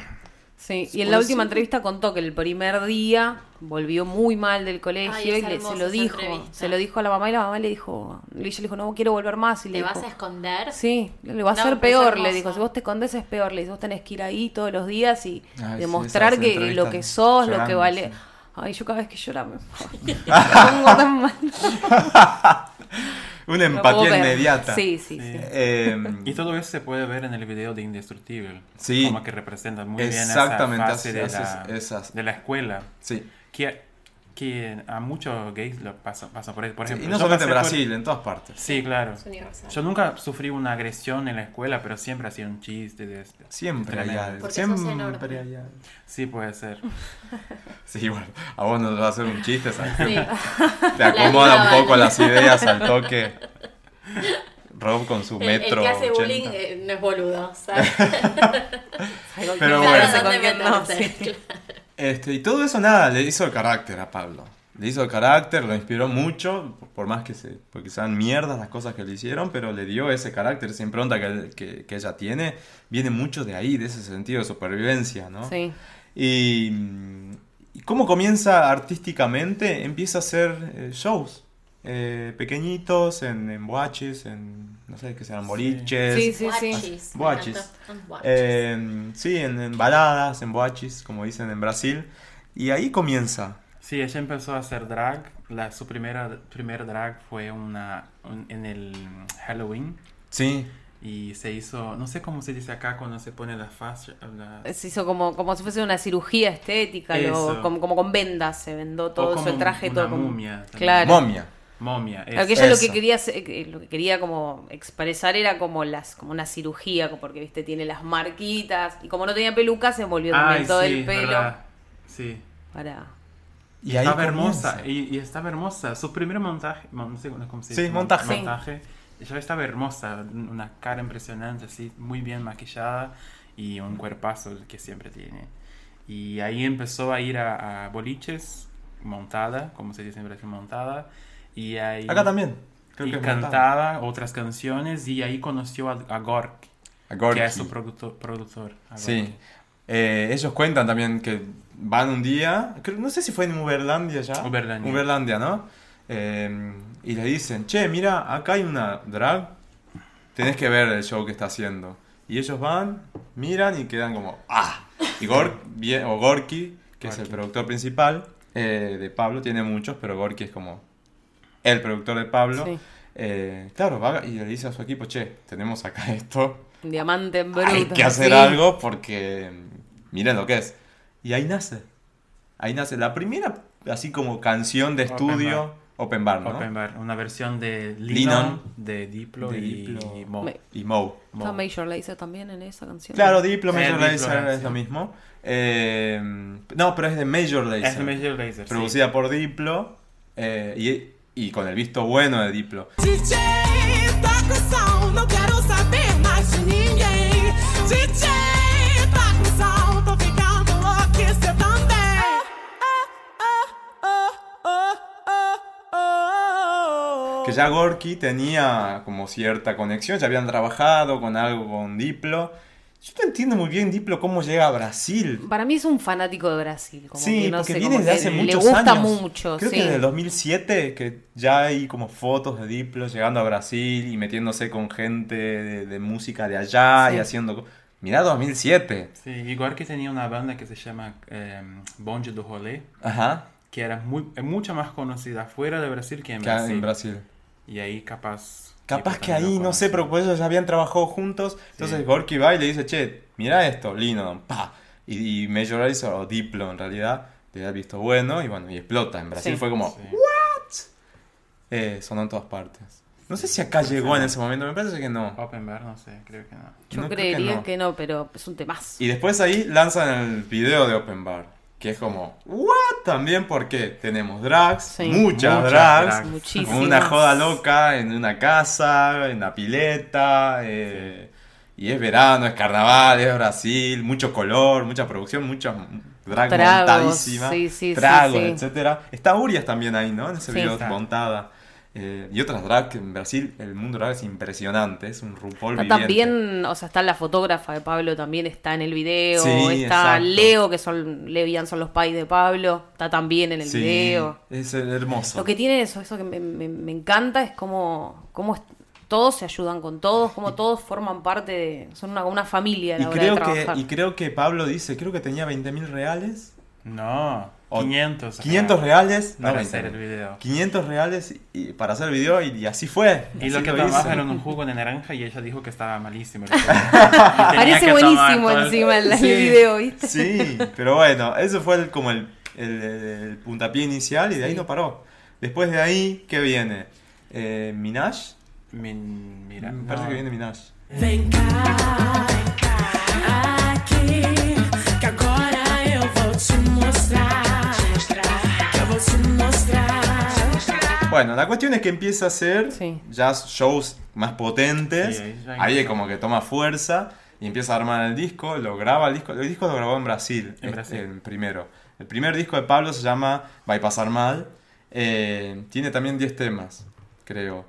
Sí, y en la última entrevista contó que el primer día volvió muy mal del colegio Ay, y le- se lo dijo, entrevista. se lo dijo a la mamá y la mamá le dijo, le dijo, no quiero volver más y le ¿Te dijo, vas a esconder? Sí, le va a No, ser peor, le dijo, si vos te escondes es peor, le dijo, vos tenés que ir ahí todos los días y Ay, sí, demostrar esas que lo que sos, lo que llorando, vale. sí. Ay, yo cada vez que llora me, me pongo tan mal. Una empatía inmediata. Sí, sí, sí. Sí. Eh, Y todo eso se puede ver en el video de Indestructible. Sí. Como que representa muy Exactamente, bien esa fase de, la, esas- de la escuela. sí. Que, que a muchos gays lo pasan pasa por, por Sí, ejemplo. y no solamente en por- Brasil, en todas partes. Sí, claro. Yo nunca sufrí una agresión en la escuela, pero siempre hacía un chiste de este. Siempre hay algo. Siempre hay algo. Sí, puede ser. Sí, bueno, a vos no te va a hacer un chiste, ¿sabes? Sí. Te acomoda un poco las ideas al toque. Rob con su El, el metro que hace 80. bullying eh, no es boludo, ¿sabes? Pero bueno. no, sí. claro. Este, y todo eso nada, le hizo el carácter a Pablo. Le hizo el carácter, lo inspiró mucho, por más que se, porque sean mierdas las cosas que le hicieron, pero le dio ese carácter, esa impronta que, que, que ella tiene, viene mucho de ahí, de ese sentido de supervivencia, ¿no? Sí. Y, y cómo comienza artísticamente, empieza a hacer eh, shows. eh, pequeñitos, en, en boaches, en, no sé qué sean, boliches. Sí, sí, sí. Eh, sí, en, en baladas, en boaches, como dicen en Brasil. Y ahí comienza. Sí, ella empezó a hacer drag. La, su primera primer drag fue una un- en el Halloween. Sí, Y se hizo, no sé cómo se dice acá cuando se pone la faz. la- Se hizo como, como si fuese una cirugía estética, lo- como, como con vendas, se vendó o todo como el traje una todo como... momia también. Claro. Momia. Momia. Es- que ella lo que Eso. quería eh, lo que quería como expresar era como las como una cirugía, porque viste tiene las marquitas y como no tenía peluca se volvió también Ay, todo sí, el pelo verdad. Sí. para Y ahí estaba hermosa. Y, y estaba hermosa. Su primer montaje. mon- No sé cómo se Sí, dice. montaje. Sí. montaje. Ella estaba hermosa. Una cara impresionante, así, muy bien maquillada. Y un cuerpazo que siempre tiene. Y ahí empezó a ir a, a boliches montada, como se dice en Brasil, montada. Y ahí. Acá también. Creo y que cantaba otras canciones. Y ahí conoció a, a Gork, A Gorky. que es su productor. productor Sí. Gorky. Eh, ellos cuentan también que van un día, creo- no sé si fue en Uberlandia ya. Uberlandia. Uberlandia, ¿no? Eh, y le dicen, che, mira, acá hay una drag, tenés que ver el show que está haciendo. Y ellos van, miran y quedan como, ¡ah! Y Gork, o Gorky, que es el Gorky. productor principal eh, de Pablo, tiene muchos, pero Gorky es como el productor de Pablo. Sí. Eh, claro, va y le dice a su equipo, che, tenemos acá esto, un diamante en bruto. hay que hacer sí. algo porque miren lo que es. Y ahí nace. Ahí nace la primera, así como canción de Open estudio, Open Bar, ¿no? Open Bar, una versión de Linon, Linon, de Diplo, de y, Diplo. y Mo. Me- Y Mo. ¿Está Mo. Major Lazer también en esa canción? Claro, Diplo, Major Diplo, Lazer es lo mismo. Eh, no, pero es de Major Lazer. Es de Major Lazer, sí. Producida por Diplo. eh, y, y con el visto bueno de Diplo. DJ, toca o som, não quero saber mais de ninguém. DJ, toca o som, tô ficando louca, cê também. Que ya Gorky tenía como cierta conexión, ya habían trabajado con algo con Diplo. Yo no entiendo muy bien Diplo cómo llega a Brasil. Para mí es un fanático de Brasil. Como Sí, que no porque sé, viene desde hace le muchos gusta años. mucho. Creo sí. que desde el 2007 que ya hay como fotos de Diplo llegando a Brasil y metiéndose con gente de, de música de allá Sí. y haciendo... Mirá 2007. Sí, igual que tenía una banda que se llama eh, Bonde do Rolê, Ajá. que era muy, mucho más conocida fuera de Brasil que en Que Brasil. en Brasil. Y ahí capaz... Capaz que ahí, no sé, pero pues ellos ya habían trabajado juntos. Entonces Sí. Gorky va y le dice, che, mira esto, Lino, pa. Y, y Major Lazer, o Diplo en realidad, le da visto bueno y bueno, y explota. En Brasil Sí. fue como, Sí. eh, sonó en todas partes. No sé si acá llegó en ese momento, me parece que no. Open Bar, no sé, creo que no. Yo No, creo que creería no. que no. pero es un temazo. Y después ahí lanzan el video de Open Bar, que es como, ¿what? También porque tenemos drags, Sí. muchas, Muchas drags, drags. Muchísimas. una joda loca en una casa, en la pileta, eh, y es verano, es carnaval, es Brasil, mucho color, mucha producción, muchas drag Tragos, montadísimas, sí, sí, sí, tragos, sí. etcétera. Está Urias también ahí, ¿no? En ese Sí. video Está. montada. Eh, y otras drag que en Brasil, el mundo drag es impresionante, es un RuPaul Está viviente. también, o sea, está la fotógrafa de Pablo, también está en el video. Sí, está exacto. Leo, que son Leo y Ian son los pais de Pablo. Está también en el Sí, video. es hermoso. Lo que tiene eso, eso que me, me- me encanta es cómo, cómo es- todos se ayudan con todos, cómo todos forman parte de. Son una, una familia a Y la hora creo, de que, trabajar. y creo que Pablo dice, creo que tenía 20 mil reales. No, O- 500. acá 500 reales. No, Para 20 hacer el video. 500 reales y, para hacer el video y, y así fue. Y así lo que tomaba era un jugo de naranja y ella dijo que estaba malísimo. Parece buenísimo encima el, Sí. video, ¿viste? Sí, pero bueno, eso fue el- como el, el- el puntapié inicial y de ahí Sí. no paró. Después de ahí, ¿qué viene? Eh, Minaj. Min- mira, Me parece no. que viene Minaj. Vem Bueno, la cuestión es que empieza a hacer Sí. ya shows más potentes. Sí, ahí es como que toma fuerza y empieza a armar el disco. Lo graba el disco. El disco lo grabó en Brasil. En Brasil. el primero. El primer disco de Pablo se llama Va a pasar mal. Eh, tiene también 10 temas, creo.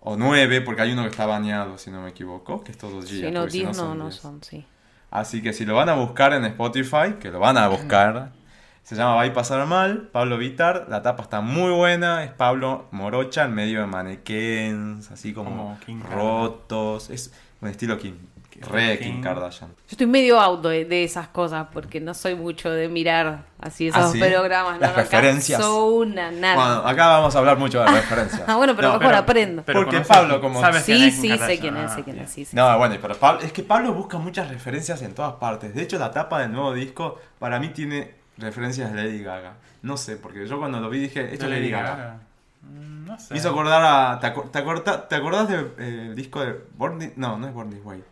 O 9, porque hay uno que está bañado, si no me equivoco, que es todo G. Si no, 10 no, no son, sí. Así que si lo van a buscar en Spotify, que lo van a buscar, se llama pasar mal, Pablo Vitar, la tapa está muy buena, es Pablo Morocha en medio de manequens, así como, King rotos, es un estilo King, Re Kim. Kim Kardashian. Yo estoy medio auto de, de esas cosas porque no soy mucho de mirar así esos ¿Ah, sí? programas. Las no, referencias. No una, nada. Bueno, acá vamos a hablar mucho de referencias. ah, bueno, pero No, mejor aprendo. Pero Porque conoces- Pablo, como- ¿sabes quién sí, es Kim sí, sé quién es, sé quién es, sí, sí. No, bueno, pero Pablo, es que Pablo busca muchas referencias en todas partes. De hecho, la tapa del nuevo disco para mí tiene referencias de Lady Gaga. No sé, porque yo cuando lo vi dije, esto es ¿De Lady Gaga. Mm, No sé. Me hizo acordar a... ¿Te, acor- te acorda- te acordás del disco de Born This- No, no es Born This Way.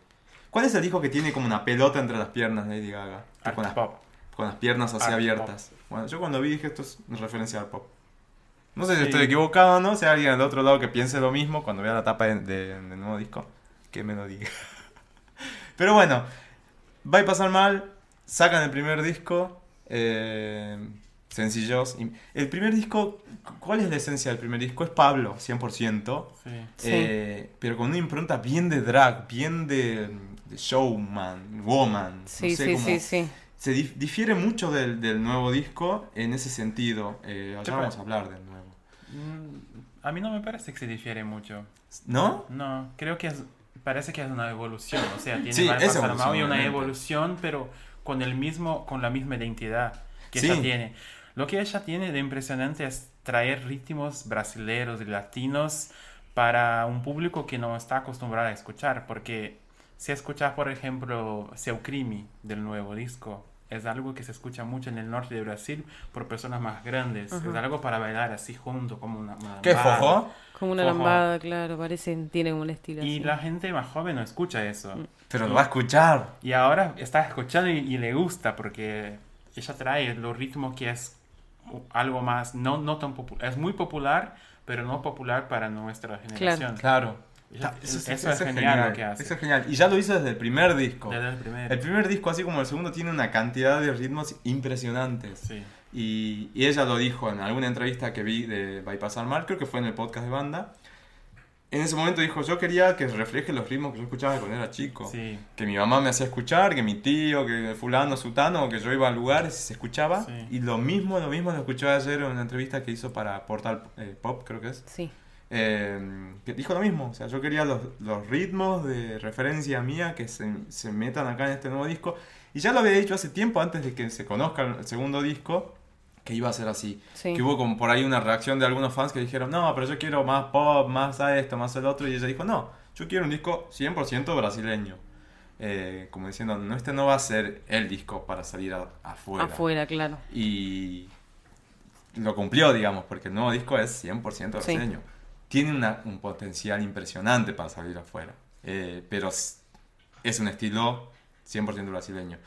¿Cuál es el disco que tiene como una pelota entre las piernas de Lady Gaga? Art con, las, pop. con las piernas así Art abiertas. Bueno, yo cuando vi dije, esto es referencia al pop. No sé si Sí. estoy equivocado o no, si hay alguien del otro lado que piense lo mismo cuando vea la tapa de- de- del nuevo disco, que me lo diga. Pero bueno, va a pasar mal, sacan el primer disco, eh, sencillos. El primer disco, ¿cuál es la esencia del primer disco? Es Pablo, 100%. Sí. Sí. eh, pero con una impronta bien de drag, bien de, de showman, woman. no Sí, sé, sí, como- sí, sí. Se dif- difiere mucho del, del nuevo disco en ese sentido. Eh, pero- vamos a hablar del nuevo. Mm, A mí no me parece que se difiere mucho. ¿No? No, creo que es, parece que es una evolución. O sea, tiene Sí, evolución, Mal y una evolución, pero con el mismo, con la misma identidad que Sí. ella tiene. Lo que ella tiene de impresionante es traer ritmos brasileños y latinos para un público que no está acostumbrado a escuchar, porque si escuchas, por ejemplo, Seu Crime del nuevo disco, es algo que se escucha mucho en el norte de Brasil por personas más grandes. Es algo para bailar así junto, como una... una ¿Qué fojo? Como una Ojo. lambada, claro, parece, tiene un estilo Y así. la gente más joven no escucha eso. Pero lo va a escuchar. Y ahora está escuchando y, y le gusta porque ella trae los ritmos que es algo más, no, no tan popular, es muy popular, pero no popular para nuestra generación. Claro. Ella- Ta- eso, es genial, lo que hace. Eso es genial. Y ya lo hizo desde el primer disco. Desde el primer. El primer disco, así como el segundo, tiene una cantidad de ritmos impresionantes. Sí. Y, y ella lo dijo en alguna entrevista que vi de Bypassar Mal, creo que fue en el podcast de banda. En ese momento dijo, yo quería que refleje los ritmos que yo escuchaba cuando era chico. Sí. Que mi mamá me hacía escuchar, que mi tío, que fulano, sutano, que yo iba a lugares y se escuchaba. Sí. Y lo mismo, lo mismo lo escuché ayer en una entrevista que hizo para Portal eh, Pop, creo que es. Sí. Eh, que dijo lo mismo, o sea, yo quería los, los ritmos de referencia mía que se, se metan acá en este nuevo disco. Y ya lo había dicho hace tiempo, antes de que se conozca el segundo disco, que iba a ser así. Sí. Que hubo como por ahí una reacción de algunos fans que dijeron, no, pero yo quiero más pop, más a esto, más el otro. Y ella dijo, no, yo quiero un disco 100% brasileño. Eh, como diciendo, no, este no va a ser el disco para salir a- afuera. Afuera, claro. Y lo cumplió, digamos, porque el nuevo disco es 100% brasileño. Tiene una- un potencial impresionante para salir afuera, eh, pero es un estilo 100% brasileño.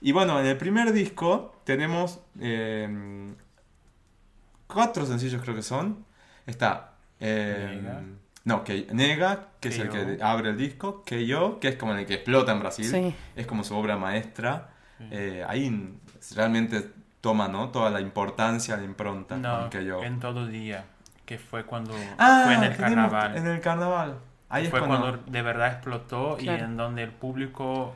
Y bueno, en el primer disco tenemos eh, cuatro sencillos, creo que son. Está. eh, Nega. no, que Nega, que es el Que abre el disco. Que yo, que es como en el que explota en Brasil. Sí. Es como su obra maestra. Eh, ahí realmente toma ¿no? toda la importancia, la impronta No, que yo. en todo día, que fue cuando Ah, fue en el carnaval. En el carnaval. Ahí es fue cuando. cuando de verdad explotó Claro. y en donde el público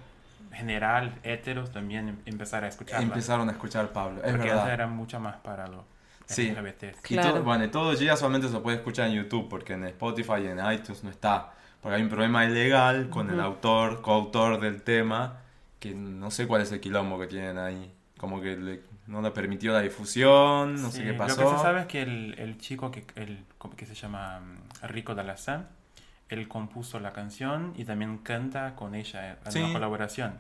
general, heteros, también em- empezaron a escucharla. empezaron a escuchar Pablo. Es porque verdad. antes era mucho más para los Sí. LGBT. Y Claro. todo, bueno, y todo ya solamente se puede escuchar en YouTube, porque en Spotify y en iTunes no está. Porque hay un problema ilegal con el autor, coautor del tema, que no sé cuál es el quilombo que tienen ahí. Como que le- no le permitió la difusión, no sé Sí, qué pasó. Lo que se sabe es que el, el chico que, el, que se llama mm, Rico Dalazán, él compuso la canción y también canta con ella eh, en Sí. una colaboración.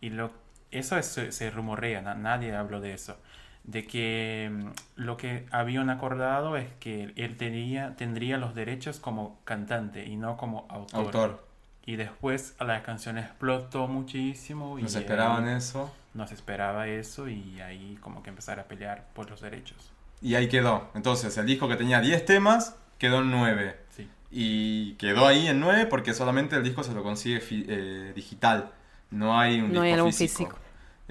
Y lo, eso es- se, rumorea, na- nadie habló de eso. De que mm, lo que habían acordado es que él tenía, tendría los derechos como cantante y no como autor. Autor. Y después la canción explotó muchísimo. y No se esperaban ahí eso. No se esperaba eso y ahí como que empezar a pelear por los derechos. Y ahí quedó. Entonces, el disco que tenía 10 temas quedó en 9. Y quedó ahí en 9 porque solamente el disco se lo consigue eh, digital. No hay un No hay disco algún físico. físico.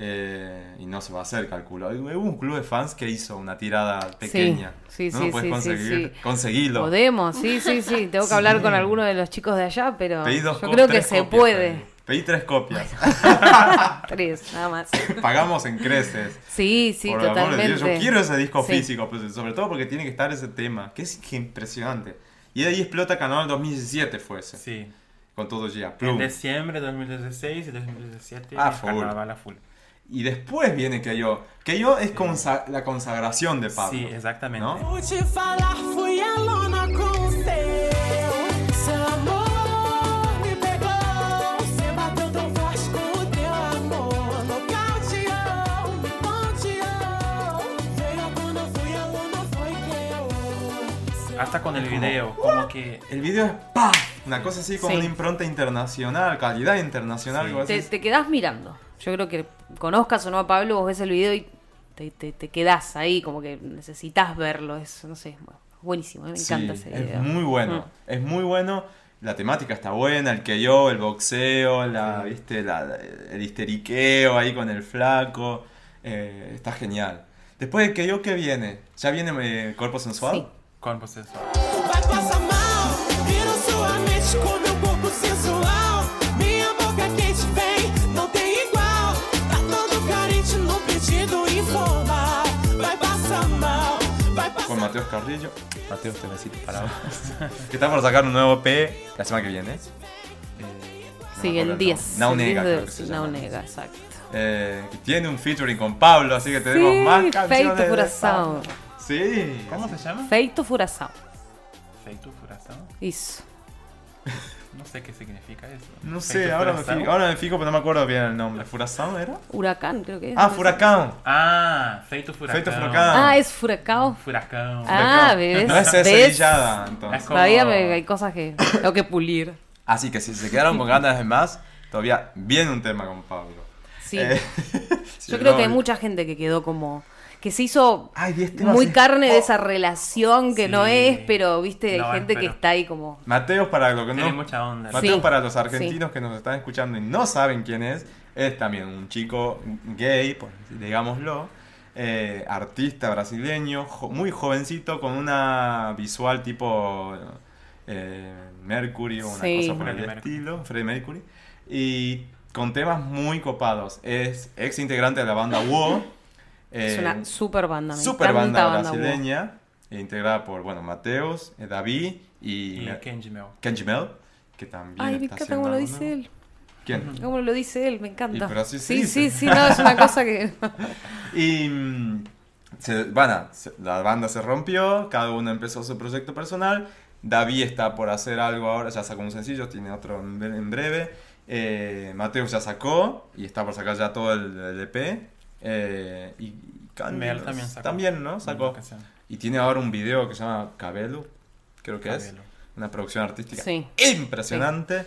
Eh, y no se va a hacer, calculo. Hubo un club de fans que hizo una tirada pequeña. sí, ¿No sí, lo puedes sí, conseguir? sí. Conseguilo. Podemos, sí, sí, sí. Tengo que hablar con alguno de los chicos de allá, pero yo creo que se copias, puede. pedí. Pedí tres copias. Tres, nada más. Pagamos en creces. Sí, sí, Por el amor de totalmente. Dios, yo quiero ese disco físico, pues, sobre todo porque tiene que estar ese tema, que es impresionante. Y de ahí explota Canal 2017 fue ese. Sí. con todo ya. En plum. diciembre de 2016 y 2017. Ah, full. Carnaval a full. Y después viene que yo. Que yo es consa- la consagración de Pablo. Sí, exactamente. ¿No? Hasta con el video, como que El video es ¡pah! Una cosa así con Sí. una impronta internacional, calidad internacional. Sí. algo así. Te, te quedás mirando. Yo creo que conozcas o no a Pablo, vos ves el video y te, te, te quedás ahí, como que necesitas verlo. Es, no sé, bueno, buenísimo. Me Sí, encanta ese es video. muy bueno. Mm. Es muy bueno. La temática está buena, el que yo, el boxeo, la, ¿viste? La- la- el histeriqueo ahí con el flaco. eh, está genial. Después del que yo, ¿qué viene? ¿Ya viene eh, Cuerpo Sensual? Sí. Vai passar mal, sua mente com meu corpo sensual. Minha boca quente vem, não tem igual. Tá todo carente no pedido informal. Vai passar mal, vai passar Con Mateos Carrillo. Mateos, te necesito para vos. que está por sacar un nuevo EP la semana que viene. Eh, no Sí, el 10. nombre. Naunega, el 10 de- creo que se sí, llama. Naunega, exacto. Eh, que tiene un featuring con Pablo, así que tenemos Sí, más canciones. Feito de Furação. Pablo. Sí. ¿Cómo se llama? Feito Furação. Feito Furação. Isso. No sé qué significa eso. No Feito sé, ahora me, fijo, ahora me fijo, pero no me acuerdo bien el nombre. ¿Furacán era? Huracán, creo que es. Ah, Furacán. Ah, Feito Furacão. Feito Furacão. Ah, es Furacão. Furacão. Ah, ves. No es cerillada, entonces. Es como- Todavía me- hay cosas que tengo que pulir. Así que si se quedaron con ganas de más, todavía viene un tema con Pablo. Sí. Eh, sí, Yo creo que hay mucha gente que quedó como. Que se hizo Ay, 10 temas muy es- carne de Oh. esa relación que Sí. no es, pero viste, hay No es, gente que está ahí como. Mateos para lo que Tiene no. mucha onda. Mateos Sí, para los argentinos que nos están escuchando y no saben quién es, es también un chico gay, por, digámoslo, eh, artista brasileño, jo- muy jovencito, con una visual tipo eh, Mercury o una Sí. cosa por el Mercury. estilo, Freddie Mercury, y con temas muy copados. Es ex integrante de la banda WO. es eh, una super banda. Me super banda brasileña, eh, integrada por, bueno, Mateos, eh, David y, Y Kenji Mel. Kenji Mel, que también Ay, me está encanta cómo lo dice nuevo. él. ¿Quién? Cómo lo dice él, me encanta. Y pero así se sí, dice. sí, sí, no, es una cosa que. Y mm, se, bueno, se- la banda se rompió, cada uno empezó su proyecto personal. David está por hacer algo ahora, ya sacó un sencillo, tiene otro en, bre- en breve. Eh, Mateus ya sacó y está por sacar ya todo el, el EP. Eh, y Candy también sacó. También, ¿no? Sacó. Y tiene ahora un video que se llama Cabello, creo que es. Cabello. Una producción artística Sí. impresionante.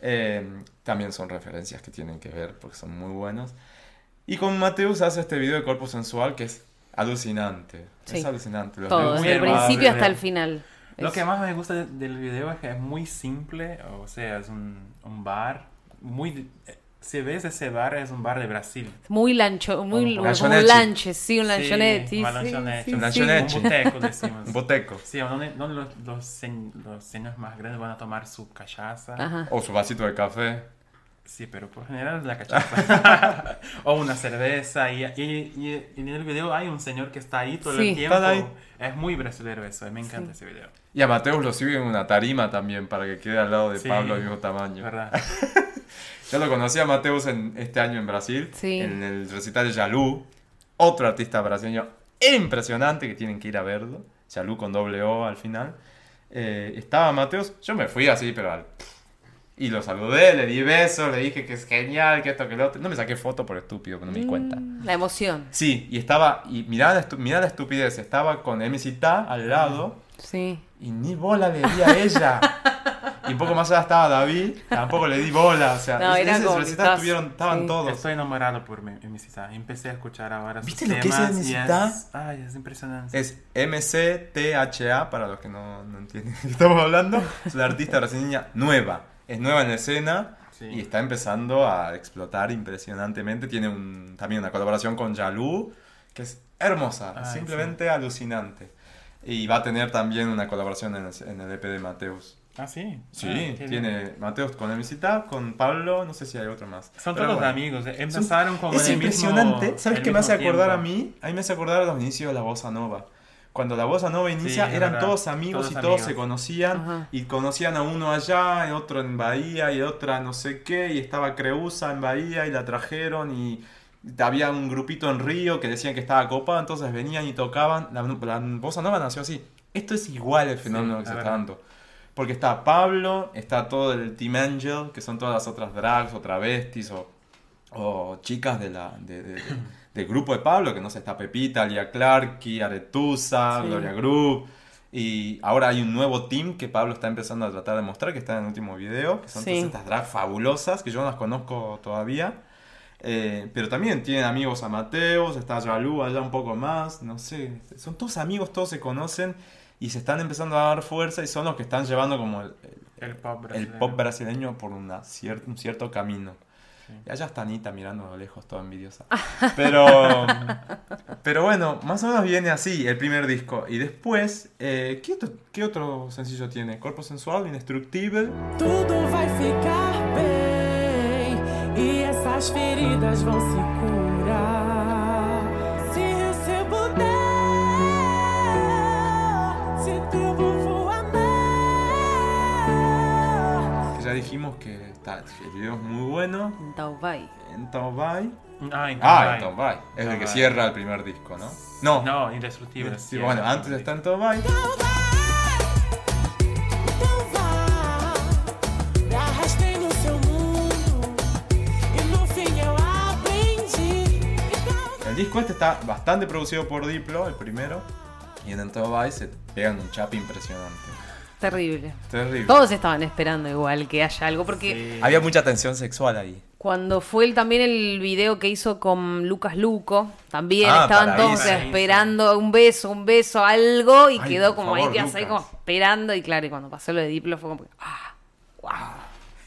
Eh, también son referencias que tienen que ver porque son muy buenos. Y con Mateus hace este video de cuerpo sensual que es alucinante. Sí. Es alucinante. Los Todo, desde el principio video. hasta el final. Lo Es- que más me gusta de- del video es que es muy simple, o sea, es un, un bar muy... Si ves ese bar, es un bar de Brasil. Muy lancho, muy Un como un lanche, sí, un lanchonete. Sí, sí, lanchonete. sí, Un sí. lanchonete. Un boteco, decimos. Un boteco. Sí, donde, donde los, los, los señores más grandes van a tomar su cachaza. Ajá. O su vasito de café. Sí, pero por general es la cachaza. o una cerveza. Y, y- y- y en el video hay un señor que está ahí todo Sí. el tiempo. Ahí. Es muy brasilero eso, me encanta ese video. Y a Mateus lo sigue en una tarima también para que quede al lado de Sí. Pablo del mismo tamaño. ¿Verdad? Yo lo conocí a Mateus en, este año en Brasil, Sí. en el recital de Yalu, otro artista brasileño impresionante que tienen que ir a verlo. Yalu con doble O al final. Eh, estaba Mateus, yo me fui así, pero al... Y lo saludé, le di besos, le dije que es genial, que esto, que lo otro. No me saqué foto por estúpido, que no me di cuenta. Mm, La emoción, Sí, y estaba, y mirá la, mirá la estupidez, estaba con MC Ta al lado sí. y ni bola le di a ella. y un poco más allá estaba David, tampoco le di bola. O sea, No, era estás- estuvieron, estaban sí. todos. Estoy enamorado por mi, mi cita. Empecé a escuchar ahora sus ¿Viste lo que es es- Ay, es impresionante. Es MCTHA, para los que no, no entienden de qué estamos hablando. Es una artista brasileña nueva. Es nueva en la escena Sí. y está empezando a explotar impresionantemente. Tiene un, también una colaboración con Yalu, que es hermosa, Ay, simplemente alucinante. Y va a tener también una colaboración en el, en el EP de Mateus. Ah, sí. Sí, Ah, tiene bien. Mateus con Emisita, con Pablo, no sé si hay otro más. Son Pero todos bueno. amigos. eh. Empezaron con Es el impresionante. mismo- ¿Sabes qué me hace acordar a tiempo. mí? A mí me hace acordar a los inicios de la bossa nova. cuando la bossa nova inicia, es eran verdad. todos amigos Todos y todos amigos. se conocían. Ajá. Y conocían a uno allá, y otro en Bahía, y otra no sé qué. Y estaba Creusa en Bahía y la trajeron. Y había un grupito en Río que decían que estaba copado. Entonces venían y tocaban. La, la bossa nova nació así. Esto es igual el fenómeno Sí, que se está verdad. dando. Porque está Pablo, está todo el Team Angel, que son todas las otras drags o travestis o, o chicas de la, de- de- de- del grupo de Pablo, que no sé, está Pepita, Lia Clarky, Aretusa, Sí. Gloria Group. Y ahora hay un nuevo team que Pablo está empezando a tratar de mostrar, que está en el último video, que son Sí. todas estas drags fabulosas, que yo no las conozco todavía. Eh, pero también tienen amigos a Mateos, está Yalu allá un poco más, no sé. Son todos amigos, todos se conocen y se están empezando a dar fuerza y son los que están llevando como el, el- El pop el brasileño. pop brasileño por una cier- un cierto camino. Y allá está Anita mirando a lo lejos, toda envidiosa. Pero, pero bueno, más o menos viene así el primer disco. Y después, eh, ¿qué, otro, qué otro sencillo tiene? Cuerpo sensual, indestructible. Tudo vai ficar bem e essas feridas vão se dijimos que está, el video es muy bueno. En Taubay. En Taobay. Ah, en Ah, en Taobay. Es el que cierra el primer disco, ¿no? No. No, indestructible. Sí, bueno, antes está en. Então El disco este está bastante producido por Diplo, el primero. Y en Taobay se pegan un chap impresionante. Terrible. Terrible. Todos estaban esperando igual que haya algo, porque Había mucha tensión sexual ahí. cuando fue el, también el video que hizo con Lucas Luco, también Ah, estaban todos esperando un beso, un beso, algo, y Ay, quedó como favor, ahí, quedas ahí como esperando, y claro, y cuando pasó lo de Diplo fue como que, ah, wow.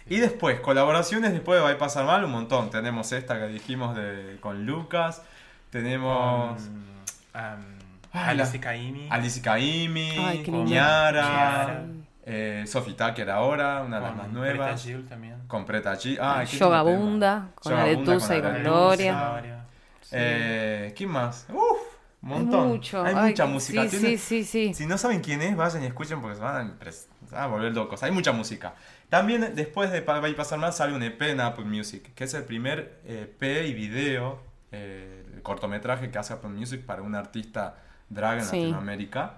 Y después, colaboraciones después de Va a pasar mal, un montón. Tenemos esta que dijimos de, con Lucas. Tenemos la- Alice Caimi. Alice Caimi, con eh, Sophie Tucker ahora, una de las más con nuevas. Greta Gill también. Con Preta G. Ah, qué Yoga lindo tema. Bunda, con Aretusa y con. Gloria. Eh, ¿Quién más? Uf, un montón. Mucho. Hay Ay, mucha música. Sí, Tiene- sí, sí, sí. Si no saben quién es, vayan y escuchen porque se van a, se van a volver locos. Hay mucha música. También después de Va a pasar mal sale un EP en Apple Music, que es el primer EP y video, eh, el cortometraje que hace Apple Music para un artista drag en Sí. Latinoamérica.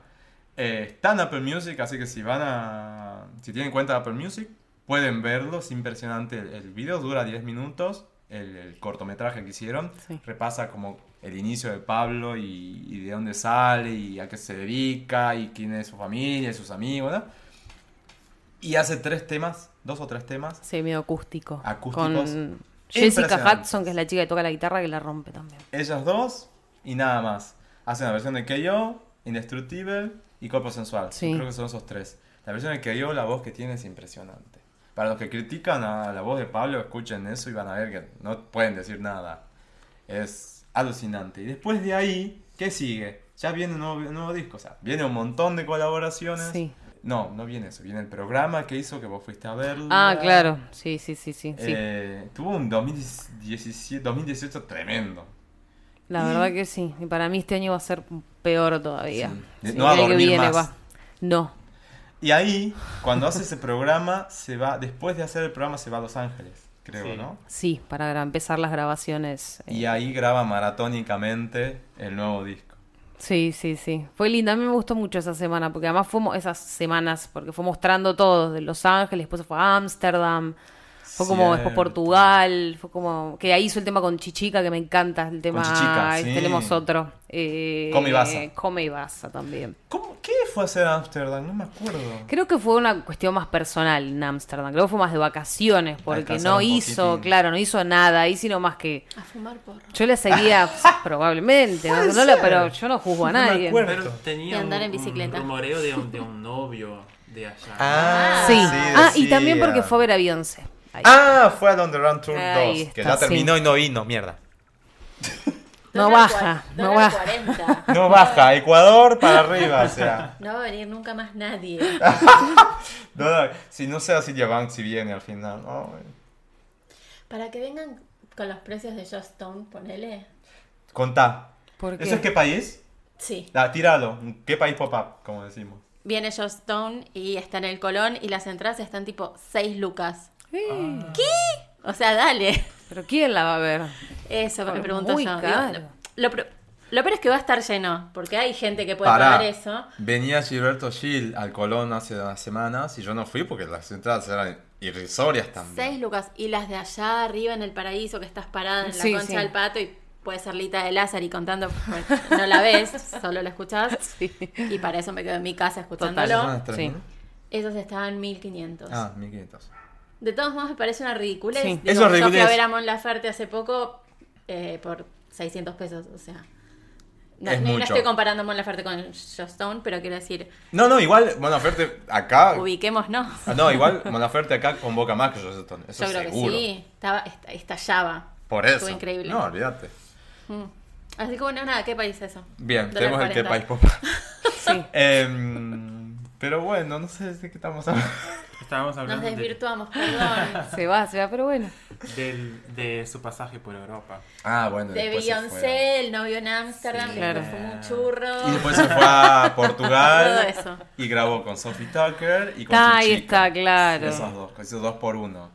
Eh, está en Apple Music, así que si van a... Si tienen cuenta de Apple Music, pueden verlo. Es impresionante. El, el video dura 10 minutos. El, el cortometraje que hicieron Sí. repasa como el inicio de Pablo y, y de dónde sale y a qué se dedica y quién es su familia y sus amigos, ¿no? Y hace tres temas, dos o tres temas. Sí, medio acústico. Acústicos. Con Jessica. Hudson, que es la chica que toca la guitarra, que la rompe también. Ellas dos y nada más. Hacen la versión de KO, Indestructible y Cuerpo Sensual. Sí. Creo que son esos tres. La versión de KO, la voz que tiene es impresionante. Para los que critican a la voz de Pablo, escuchen eso y van a ver que no pueden decir nada. Es alucinante. Y después de ahí, ¿qué sigue? Ya viene un nuevo, un nuevo disco. O sea, viene un montón de colaboraciones. Sí. No, no viene eso. Viene el programa que hizo que vos fuiste a verlo. Ah, claro. Sí, sí, sí, sí. sí. Eh, tuvo un 2017, 2018 tremendo. La y- verdad que sí. Y para mí este año va a ser peor todavía. Sí. Sí, No va a el que dormir viene más. va. No. Y ahí, cuando hace ese programa, se va, después de hacer el programa, se va a Los Ángeles, creo, Sí. ¿no? Sí, para empezar las grabaciones. eh, Y ahí graba maratónicamente el nuevo disco. Sí, sí, sí. Fue linda. A mí me gustó mucho esa semana, porque además fuimos esas semanas, porque fue mostrando todo, de Los Ángeles, después se fue a Ámsterdam, fue como después. Portugal, fue como que ahí hizo el tema con Chichica, que me encanta, el tema, Chichica, ahí sí. tenemos otro. Eh, Come y Baza. Come y Baza también. ¿Cómo, ¿Qué fue a hacer a Ámsterdam? No me acuerdo. Creo que fue una cuestión más personal en Ámsterdam, creo que fue más de vacaciones, porque Alcanzar no hizo, poquitín. claro, no hizo nada, ahí sino más que... A fumar porro. Yo le seguía, pues, probablemente, no, Puede no la- ser. pero yo no juzgo a No me nadie. acuerdo. Pero tenía Y andar un, en bicicleta. un rumoreo de un, de un novio de allá. Ah, Sí. ah, y también porque fue a ver a Beyoncé. Ahí. Ah, fue a On The Run Tour Ahí 2, que está, ya terminó sí. y no vino, mierda. No baja, no baja. 40. No baja, Ecuador para arriba, o sea. No va a venir nunca más nadie. No, no, si no sé si Banks si viene al final. ¿no? Para que vengan con los precios de Just Stone, ponele. Contá. ¿Por qué? ¿Eso es qué país? Sí. La, tíralo. ¿Qué país pop-up? Como decimos. Viene Joss Stone y está en el Colón y las entradas están tipo 6 lucas. Eh, O sea, dale. Pero ¿quién la va a ver? Eso me Muy pregunto yo. caro. Digo, Lo, pro- lo peor es que va a estar lleno, porque hay gente que puede Pará. pagar eso. Venía Gilberto Gil al Colón hace unas semanas y yo no fui porque las entradas eran irrisorias también. 6 lucas. Y las de allá arriba en el paraíso, que estás parada en la Sí, concha sí. del pato y puede ser Lita de Lázaro y contando, pues, no la ves, solo la escuchás. Sí. Y para eso me quedo en mi casa ¿Son escuchándolo. mil? Esos estaban 1500. Ah, 1500. De todos modos, me parece una ridiculez. Sí. Digo, Eso es Yo fui ridiculez. a ver a Mon Laferte hace poco eh, por 600 pesos, o sea. No, Es no- no mucho. estoy comparando Mon Laferte con Joss Stone, pero quiero decir, No, no, igual Monaferte acá. ubiquemos, ¿no? Ah, No, igual Monaferte acá convoca más que Joss Stone. Eso Yo creo seguro. que sí. Estaba, est- estallaba. Por eso. Estuvo increíble. No, olvídate. Mm. Así que bueno, nada, ¿qué país es eso? Bien, tenemos el que 40. país pop. Sí. Em, pero bueno, no sé de qué estamos hablando. Estábamos Nos hablando de, desvirtuamos, perdón. Se va, se va, pero bueno. del- de su pasaje por Europa. Ah, bueno. De fue. Beyoncé, el novio en Ámsterdam, Sí. que Claro. fumó un churro. Y después se fue a Todo Portugal eso. y grabó con Sophie Tucker y con su ahí chica. está, claro. Esos dos, esos dos por uno.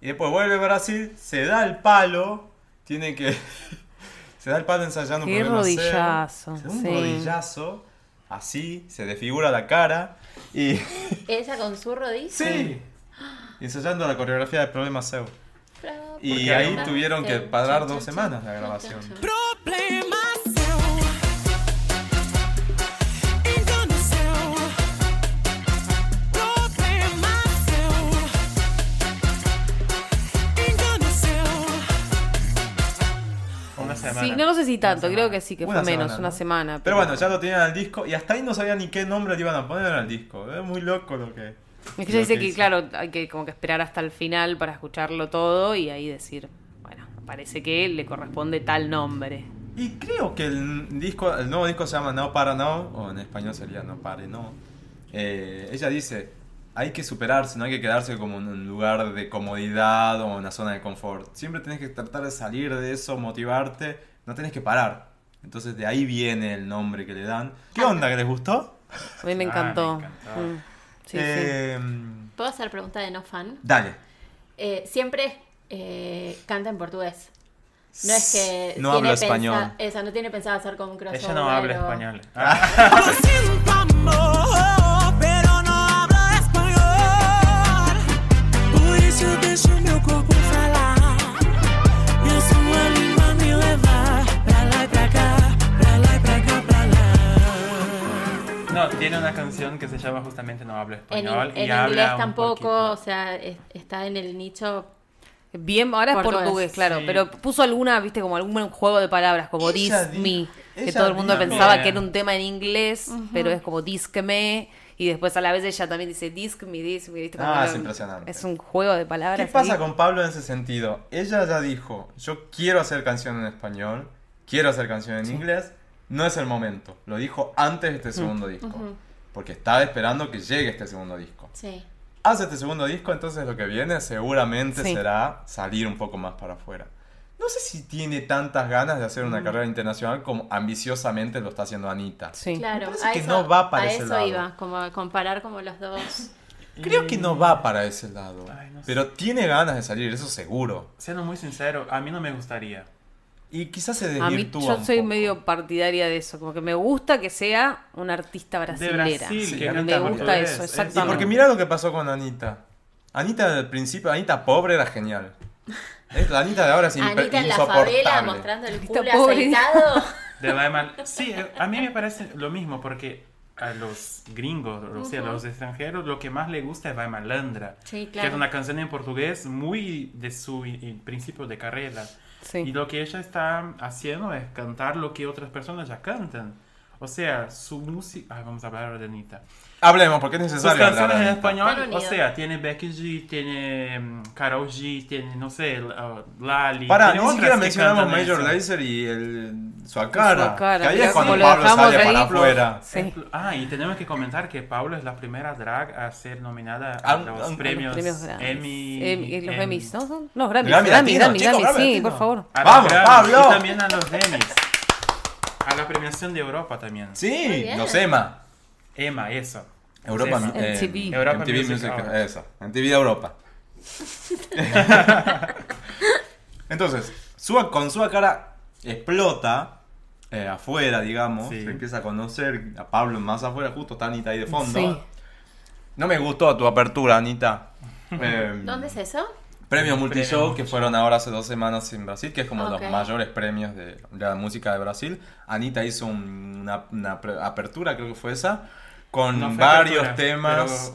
Y después vuelve a Brasil, se da el palo, tiene que... se da el palo ensayando Qué Maceo, rodillazo, Se da un sí. rodillazo, así, se desfigura la cara y... Ella con su rodilla. sí. Ensayando la coreografía de Problema Seu. Y ahí tuvieron que parar dos semanas la grabación. Problema semana. Sí, no, no sé si tanto, creo que sí, que Una fue menos, semana, una semana. Pero bueno, ya lo tenían al disco y hasta ahí no sabían ni qué nombre le iban a poner al disco. Es muy loco lo que... Es que ella dice que que, hizo. claro, hay que como que esperar hasta el final para escucharlo todo y ahí decir, bueno, parece que le corresponde tal nombre. Y creo que el disco, el nuevo disco se llama No Para No, o en español sería No Pare No. Eh, ella dice, hay que superarse, no hay que quedarse como en un lugar de comodidad o en una zona de confort. Siempre tenés que tratar de salir de eso, motivarte, no tenés que parar. Entonces de ahí viene el nombre que le dan. ¿Qué onda? ¿Que les gustó? A mí me Ah, encantó. me encantó. Mm, Sí, sí. Eh, ¿Puedo hacer pregunta de no fan? Dale. Eh, siempre eh, canta en portugués. No es que. No tiene habla pensa- español. Eso, no tiene pensado hacer como un crossover. Ella no habla o- español. Eu No, tiene una canción que se llama justamente No habla En, español. en y habla inglés tampoco, poquito. o sea, es- está en el nicho. Bien, ahora es Portugués, portugués, claro, sí. pero puso alguna, viste, como algún juego de palabras, como Ella Me, que ella todo el mundo pensaba Bien. que era un tema en inglés, pero es como Disque Me, y después a la vez ella también dice Disque Me, Disque Me, ¿viste? Ah, es un- impresionante. Es un juego de palabras. ¿Qué pasa ahí. con Pablo en ese sentido? Ella ya dijo, yo quiero hacer canción en español, quiero hacer canción en inglés, no es el momento. Lo dijo antes de este segundo disco. Porque estaba esperando que llegue este segundo disco. Sí. Hace este segundo disco, entonces lo que viene seguramente Sí. será salir un poco más para afuera. No sé si tiene tantas ganas de hacer una carrera internacional como ambiciosamente lo está haciendo Anita. Sí. Claro, a que eso, no va para a ese eso lado. iba, como a comparar como los dos. Creo que no va para ese lado. Ay, no sé. pero tiene ganas de salir, eso seguro. Siendo muy sincero, a mí no me gustaría. Y quizás se A mí desvirtúa yo un soy poco. medio partidaria de eso, como que me gusta que sea una artista brasilera. Brasil, Sí, que me gusta portugués. eso, Es- Y exactamente. porque mira lo que pasó con Anita. Anita al principio, Anita pobre era genial. La Anita de ahora es Anita en la favela mostrando el culo aceitado. De. Sí, eh, a mí me parece lo mismo porque a los gringos, o sea, a los extranjeros, lo que más le gusta es Vai Malandra. Sí, Que es claro. una canción en portugués muy de su principio de carrera. Y lo que ella está haciendo es cantar lo que otras personas ya cantan. O sea, su música... Ah, vamos a hablar de Anita. Hablemos, porque es Sus necesario. hablar canciones en español, o sea, tiene Becky G, tiene mm, Karol G, tiene, no sé, uh, Lali. Tiene ni siquiera mencionamos Major. Lazer y el Suacara. Que ahí es cuando Pablo sale para afuera. Ah, y tenemos que comentar que Pablo es la primera drag a ser nominada a los premios, Grammys. Emmy. Em- los em- Emmys, ¿no? No, Grammys, Grammy Grammy, Latino, Grammy, chicos, Grammy, Grammy sí, por favor. ¡Vamos, Grammys Pablo! Y también a los Emmys. A la premiación de Europa también. Sí, los EMA. Emma, eso. Europa, Sí, eh, MTV. Europa MTV Music Music, Awards. eso, MTV de Europa. Entonces, Sua, con su cara explota eh, afuera, digamos. Sí. Se empieza a conocer a Pablo más afuera, justo está Anita ahí de fondo. Sí. No me gustó tu apertura, Anita. Eh, ¿Dónde es eso? Premios Multishow Premios que fueron ahora hace dos semanas en Brasil, que es como Ok. los mayores premios de, de la música de Brasil. Anita hizo un- una, una apertura, creo que fue esa, con No fue varios apertura, temas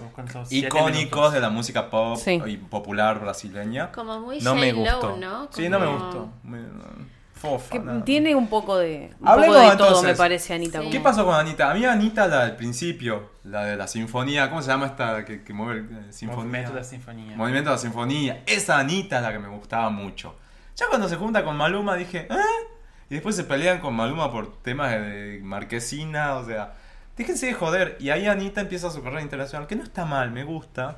icónicos minutos. de la música pop Sí. y popular brasileña. Como muy no me gustó. ¿no? Sí, no me Como- gustó. Muy- no, Fofa. Que nada. tiene un poco de, un Hablemos poco de todo, me parece, Anita. Sí. como- ¿Qué pasó con Anita? A mí Anita, la del principio, la de la sinfonía, ¿cómo se llama esta que, que mueve el eh, sinfonía? Movimiento de la Sinfonía. Movimiento de la Sinfonía. Esa Anita es la que me gustaba mucho. Ya cuando se junta con Maluma dije, ¿eh? Y después se pelean con Maluma por temas de, de marquesina, o sea, déjense de joder. Y ahí Anita empieza su carrera internacional, que no está mal, me gusta,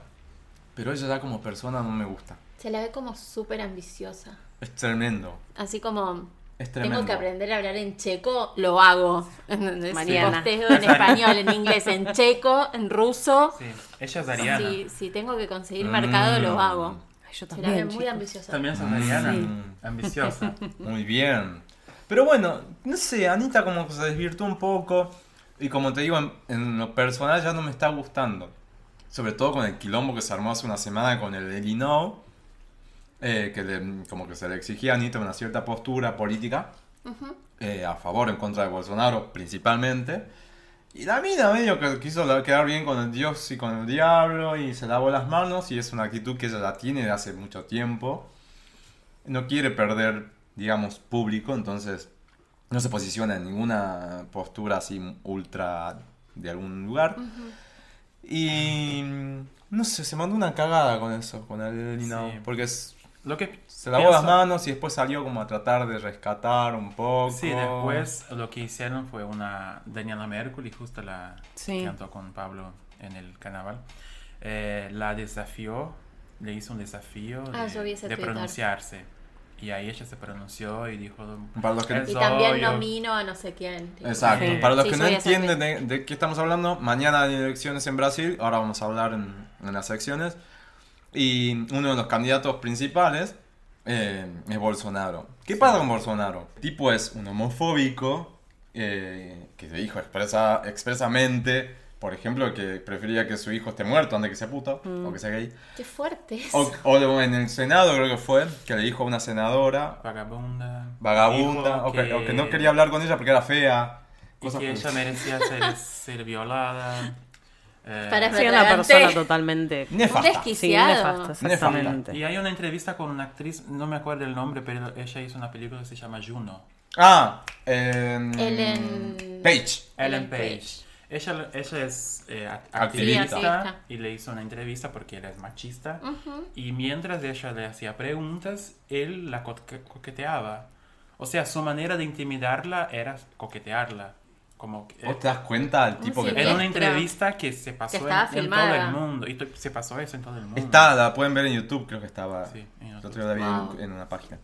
pero ella ya como persona no me gusta. Se la ve como súper ambiciosa. Es tremendo, Así como es tremendo. tengo que aprender a hablar en checo, lo hago. ¿Entendés? Mariana. Posteo en español, en inglés, en checo, en ruso. Sí, ella es Ariana. Si, si tengo que conseguir mercado, Mm. lo hago. Ay, yo también. muy chicos. ambiciosa. También sos Mm. Ariana. Sí. Ambiciosa. Muy bien. Pero bueno, no sé, Anita como que se desvirtuó un poco. Y como te digo, en, en lo personal ya no me está gustando. Sobre todo con el quilombo que se armó hace una semana con el Elino. Eh, que le- como que se le exigía a Anita una cierta postura política. eh, a favor o en contra de Bolsonaro principalmente. Y la mina medio que quiso quedar bien con el dios y con el diablo y se lavó las manos y es una actitud que ella la tiene de hace mucho tiempo. No quiere perder, digamos, público, entonces no se posiciona en ninguna postura así ultra de algún lugar. Y no sé, se mandó una cagada con eso, con el Linao, Sí. porque es- Lo que se lavó pienso- las manos y después salió como a tratar de rescatar un poco. Sí, después lo que hicieron fue una Daniela Mercury, justo la Sí. que cantó con Pablo en el carnaval. eh, la desafió, le hizo un desafío Ah, de, yo vi ese de pronunciarse. Y ahí ella se pronunció y dijo... Para los que- "Es Y también obvio". nomino a no sé quién. tipo. Exacto. Sí. Para los Sí, que no entienden de, de qué estamos hablando, mañana hay elecciones en Brasil, ahora vamos a hablar en, en las secciones. Y uno de los candidatos principales eh, es Bolsonaro. ¿Qué pasa con Bolsonaro? El tipo es un homofóbico eh, que dijo expresa, expresamente, por ejemplo, que prefería que su hijo esté muerto antes que sea puto o que sea gay. Qué fuerte. O, o en el Senado creo que fue, que le dijo a una senadora Vagabunda. vagabunda, o que, o que no quería hablar con ella porque era fea. Y Cosas que ella merecía ser, ser violada. Eh, Para Sí, una persona totalmente. Nefasta. Sí, desquiciado. nefasta, exactamente. Y hay una entrevista con una actriz, no me acuerdo el nombre, pero ella hizo una película que se llama Juno. Ah, em, Ellen- Page. Ellen Page. Ella, ella es eh, act- Activista. activista, Sí, y le hizo una entrevista porque él es machista. Y mientras ella le hacía preguntas, él la co- coqueteaba. O sea, su manera de intimidarla era coquetearla. Como que, ¿Vos te das cuenta del tipo que en una entrevista que se pasó Que en, en todo el mundo. Y se pasó eso en todo el mundo. está? La pueden ver en YouTube, creo que estaba. Sí, en YouTube. la vi en- Wow. en, una página.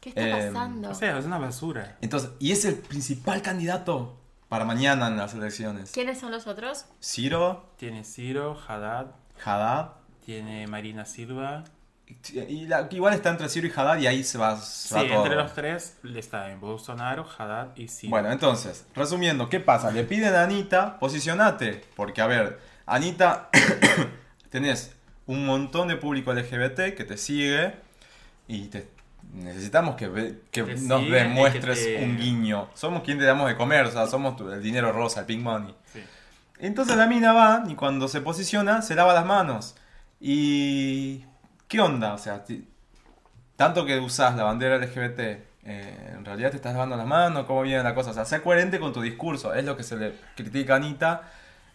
¿Qué está Eh, pasando? O sea, es una basura. Entonces, y es el principal candidato para mañana en las elecciones. ¿Quiénes son los otros? Ciro, Tiene Ciro, Haddad, Haddad. tiene Marina Silva. Y la- igual está entre Ciro y Haddad y ahí se va, se Sí, va todo. entre los tres está en Bolsonaro, Haddad y Ciro. Bueno, entonces, resumiendo, ¿qué pasa? Le piden a Anita, posicionate. Porque, a ver, Anita, tenés un montón de público LGBT que te sigue y te, necesitamos que, ve- que Te nos demuestres que te- un guiño. Somos quien te damos de comer, o sea, somos tu- el dinero rosa, el pink money. Sí. Entonces la mina va y cuando se posiciona se lava las manos. Y... ¿Qué onda? O sea, tanto que usas la bandera LGBT, eh, en realidad te estás lavando las manos, ¿cómo viene la cosa? O sea, sé coherente con tu discurso, es lo que se le critica a Anita.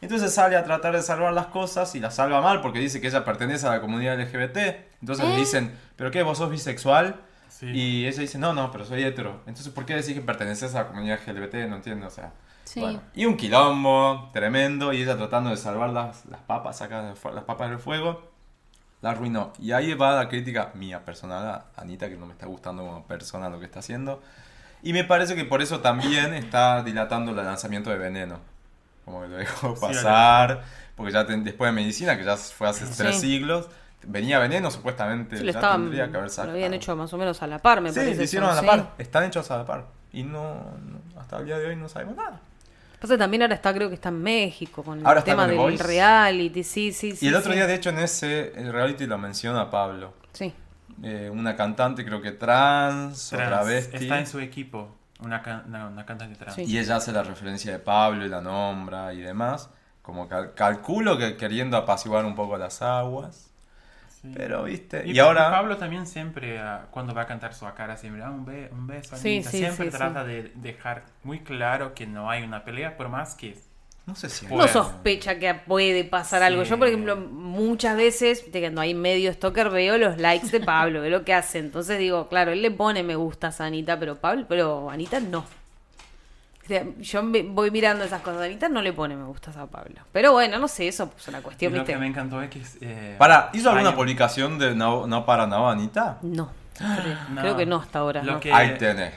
Entonces sale a tratar de salvar las cosas y las salva mal porque dice que ella pertenece a la comunidad LGBT. Entonces le dicen, ¿pero qué? ¿Vos sos bisexual? Sí. Y ella dice, no, no, pero soy hetero. Entonces, ¿por qué decís que perteneces a la comunidad LGBT? No entiendo, o sea. Sí. Bueno, y un quilombo tremendo y ella tratando de salvar las, las papas, fu- las papas del fuego, la arruinó. Y ahí va la crítica mía personal a Anita, que no me está gustando como persona lo que está haciendo. Y me parece que por eso también está dilatando el lanzamiento de Veneno. Como que lo dejó Sí, pasar, porque ya ten- después de Medicina, que ya fue hace tres Sí. siglos, venía Veneno supuestamente, Sí, lo, ya estaban, tendría que haber lo habían hecho más o menos a la par, me sí, parece. lo hicieron eso, a la sí. par, están hechos a la par. Y no, no- hasta el día de hoy no sabemos nada. Pasa también ahora está, creo que está en México con Ahora el tema con del Voice. reality, sí, sí, sí. y el otro sí. día, de hecho, en ese el reality lo menciona Pablo. Sí. Eh, una cantante, creo que trans, o Trans. travesti. Está en su equipo. Una, can- una, una cantante trans. Sí. Y ella hace la referencia de Pablo y la nombra y demás. Como cal- calculo que queriendo apaciguar un poco las aguas. Sí. Pero, viste. Y, Y, ahora. Pablo también siempre, ah, cuando va a cantar su cara, siempre, ah, un, be- un beso, Sí, Anita. sí, siempre sí, trata de dejar muy claro que no hay una pelea, por más que No sé si. Uno sospecha que puede pasar algo. Yo, por ejemplo, muchas veces, de cuando hay medio stalker, veo los likes de Pablo, veo lo que hace. Entonces digo, claro, él le pone me gustas a Anita, pero Pablo, pero Anita no. O sea, yo me- voy mirando esas cosas. Anita no le pone me gustas a Pablo. Pero bueno, no sé, eso es una Y cuestión, lo que me encantó es que... eh, Para, ¿hizo alguna publicación de No, no para nada, Anita? No, creo, No. creo que no hasta ahora. Lo no. que- Ahí tenés.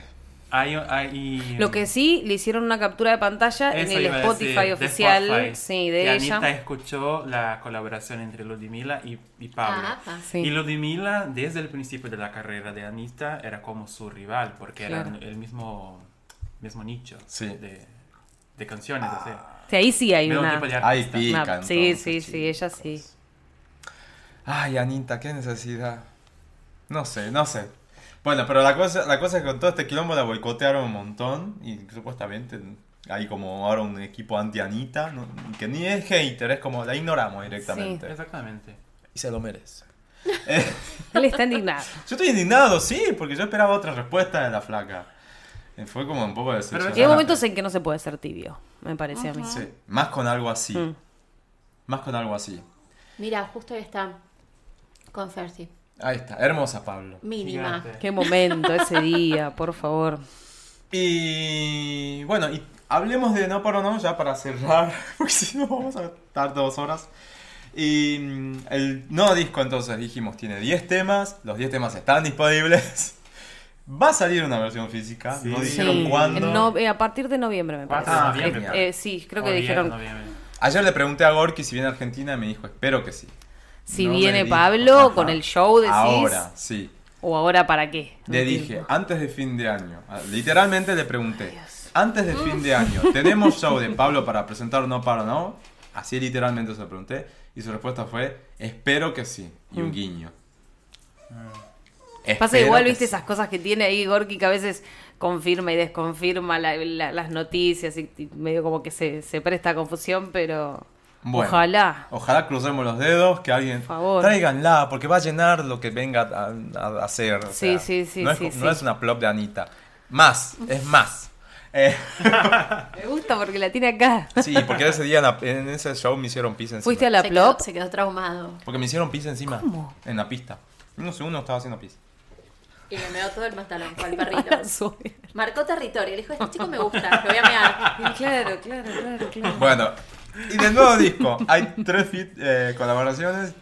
Hay, hay- Lo que sí, le hicieron una captura de pantalla en el Spotify decir, de oficial, Spotify, sí, de que ella. Anita escuchó la colaboración entre Ludmila y, y Pablo. Ah, pa. Sí. Y Ludmila, desde el principio de la carrera de Anita, era como su rival, porque Claro. eran el mismo, mismo nicho Sí. de, de canciones. o sea, Sí, ahí sí hay una... Ahí pica, una- sí, entonces, sí, sí, ella sí. Ay, Anita, qué necesidad. No sé, no sé. Bueno, pero la cosa, la cosa es que con todo este quilombo la boicotearon un montón y supuestamente hay como ahora un equipo anti-Anita, ¿no? que ni es hater, es como la ignoramos directamente. Exactamente. Y se lo merece. Él está indignado. Yo estoy indignado, sí, porque yo esperaba otra respuesta de la flaca. Eh, Fue como un poco Y decepcionante. hay momentos en que no se puede ser tibio, me parece a mí. Sí, más con algo así. Mm. Más con algo así. Mira, justo ahí está. Con Fersi. Ahí está, hermosa Pablo. Mínima. Gigante. Qué momento ese día, por favor. Y bueno, y hablemos de No Paro No ya para cerrar, porque si no vamos a estar dos horas. Y mm, el nuevo disco entonces dijimos tiene 10 temas, los 10 temas están disponibles. Va a salir una versión física, Sí. no Sí. dijeron cuándo. No- eh, a partir de noviembre, me parece. Cuatro de Eh, noviembre. eh, sí, creo O que 10 de dijeron. noviembre. Ayer le pregunté a Gorky si viene a Argentina y me dijo, espero que sí. Si No viene. Pablo con el show, decís. Ahora, sí. ¿O ahora para qué? No Le dije, antes de fin de año, ah, literalmente le pregunté, antes de fin de año, ¿tenemos show de Pablo para presentar No Para No? Así literalmente se lo pregunté. Y su respuesta fue, espero que sí. Y un Mm. Pasa igual, viste, sí. esas cosas que tiene ahí Gorky que a veces confirma y desconfirma la- la- las noticias y, y medio como que se, se presta a confusión, pero Bueno, ojalá. Ojalá crucemos los dedos, que alguien... Por favor. Tráiganla, porque va a llenar lo que venga a, hacer. o Sí, sea, sí, sí, No, es, sí, no sí. es una plop de Anita. Más, es más. Eh, Me gusta porque la tiene acá. sí, porque ese día en, la- en ese show me hicieron pis encima. ¿Fuiste a la se, plop? quedó, se quedó traumado. Porque me hicieron pis encima. ¿Cómo? En la pista. No sé, uno estaba haciendo pis. Y le meó todo el pantalón con el perrito. Soy- Marcó territorio. Le dijo, este chico me gusta, lo voy a mear. claro, claro, claro, claro. Bueno, y del nuevo disco hay tres fit, eh, colaboraciones.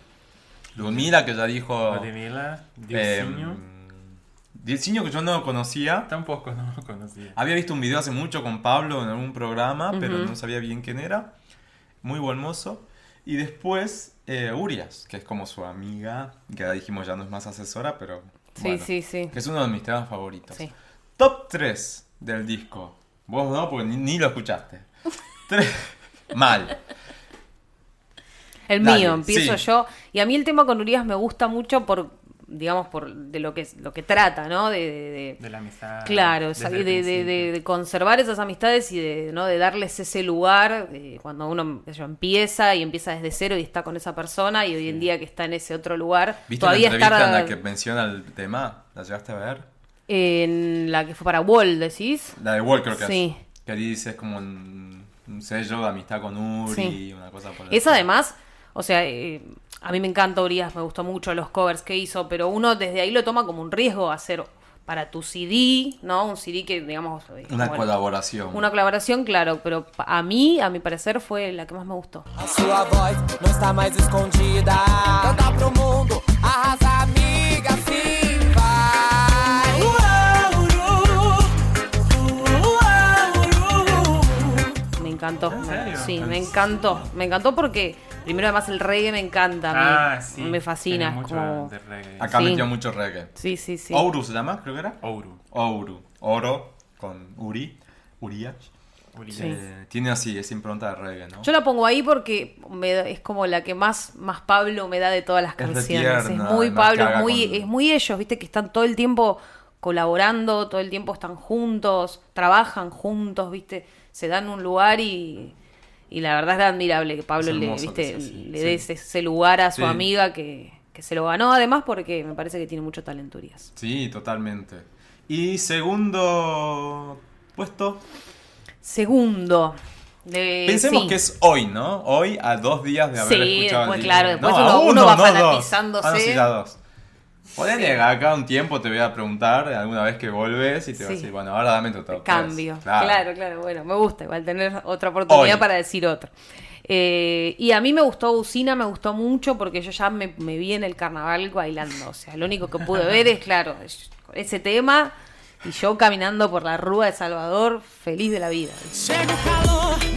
Ludmila, que ya dijo. Ludmila, Eh, Dilcinho. Dilcinho, que yo no conocía. Tampoco no lo conocía. Había visto un video hace mucho con Pablo en algún programa, pero no sabía bien quién era. Muy buen mozo. Y después eh, Urias, que es como su amiga, que ya dijimos ya no es más asesora, pero. Sí, bueno, sí, sí. Que es uno de mis temas favoritos. Sí. Top 3 del disco. Vos no, porque ni, ni lo escuchaste. Tres. Mal. El Dale, mío, empiezo sí. yo. Y a mí el tema con Urias me gusta mucho por, digamos, por de lo que es- lo que trata, ¿no? De, de- de- De la amistad. claro, de, de- de- principio. de conservar esas amistades y de, ¿no? de darles ese lugar de cuando uno yo, empieza y empieza desde cero y está con esa persona y hoy en día que está en ese otro lugar, ¿Viste todavía la entrevista está en la que menciona el tema? ¿La llegaste a ver? en la que fue para Wall, decís. La de Wall creo que Sí. es. Que dice es como un, un sello de amistad con Uri, Sí. una cosa por el Es estilo. además, o sea, eh, a mí me encanta Urias, me gustó mucho los covers que hizo, pero uno desde ahí lo toma como un riesgo hacer para tu CD, ¿no? Un CD que, digamos, Una bueno, colaboración. Una colaboración, claro, pero a mí, a mi parecer, fue la que más me gustó. A sua voz não está mais escondida. Canta pro mundo, arrasa, amiga, sim, encantó. ¿En serio? Sí, me encantó. Me encantó porque, primero, además, el reggae me encanta. Me, Ah, sí. me fascina. tiene es mucho como... de reggae. Acá Sí. metió mucho reggae. Sí, sí, sí. Ouru se llama, creo que era. Ouru. Ouru. Oro con Uri. Uriach. Uri. Sí. Eh, tiene así, esa impronta de reggae, ¿no? Yo la pongo ahí porque me es como la que más, más Pablo me da de todas las Es canciones. tierna, es muy Pablo, que haga es muy, con- es muy ellos, viste, que están todo el tiempo colaborando, todo el tiempo están juntos, trabajan juntos, viste, se dan un lugar y, y la verdad es admirable que Pablo Es le, viste, le sí. dé ese, ese lugar a su Sí. amiga que, que se lo ganó además porque me parece que tiene mucho talento Urias. Sí, totalmente. Y segundo puesto. Segundo. de- Pensemos sí. que es hoy, ¿no? Hoy a dos días de haber Sí, escuchado después, el claro, después a uno- uno va no, dos. fanatizándose. Ah, no, sí, ya dos. Ponele acá un tiempo, te voy a preguntar alguna vez que volvés y te voy a decir, bueno, ahora dame tu top. Cambio. Claro. Claro. claro, Bueno, me gusta igual tener otra oportunidad Hoy. para decir otra. Eh, y a mí me gustó Usina, me gustó mucho porque yo ya me, me vi en el carnaval bailando. O sea, lo único que pude ver es, claro, es- ese tema y yo caminando por la rúa de Salvador, feliz de la vida. Chega o calor,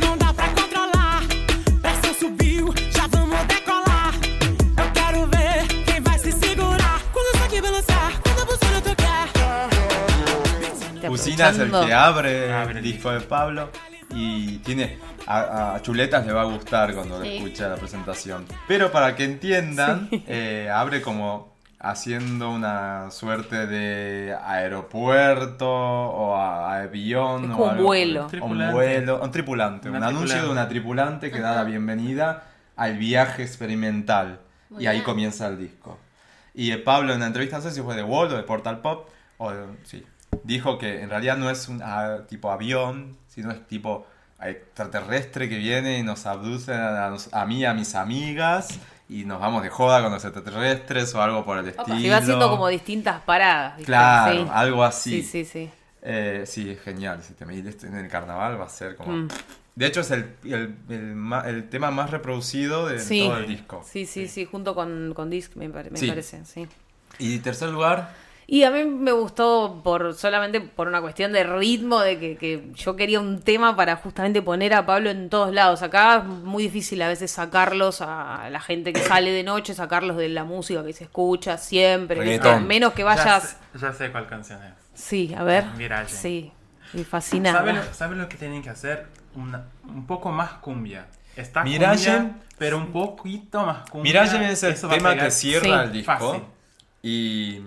Usina es el que abre el disco de Pablo y tiene a, a Chuletas le va a gustar cuando Sí. escuche la presentación. Pero para que entiendan, eh, abre como haciendo una suerte de aeropuerto o a- avión Es o un algo vuelo. Un vuelo, un tripulante, Una un anuncio de una tripulante que da la bienvenida al viaje experimental. Muy y ahí comienza el disco. Y eh, Pablo en la entrevista, no sé si fue de Wall o de Portal Pop, o de- sí, dijo que en realidad no es un ah, tipo avión, sino es tipo extraterrestre que viene y nos abduce a, a mí y a mis amigas y nos vamos de joda con los extraterrestres o algo por el estilo. Y va haciendo como distintas paradas. ¿viste? Claro, Sí. algo así. Sí, sí, sí. Eh, sí, es genial. Si te me en el carnaval va a ser como... Mm. De hecho es el, el, el el tema más reproducido de Sí. todo el disco. Sí, sí, sí, junto con, con Disc, me, pare- me Sí. parece, sí. Y tercer lugar, Y a mí me gustó por solamente por una cuestión de ritmo, de que, que yo quería un tema para justamente poner a Pablo en todos lados. Acá es muy difícil a veces sacarlos a la gente que sale de noche, sacarlos de la música que se escucha siempre. menos que Ya vayas... sé, ya sé cuál canción es. Sí, a ver. Mirage. Sí, y fascinada. ¿Saben lo, saben lo que tienen que hacer? Una- un poco más cumbia. Está Mirage. cumbia, pero un poquito más cumbia. Mirage es el tema que cierra Sí. el disco. Fácil. Y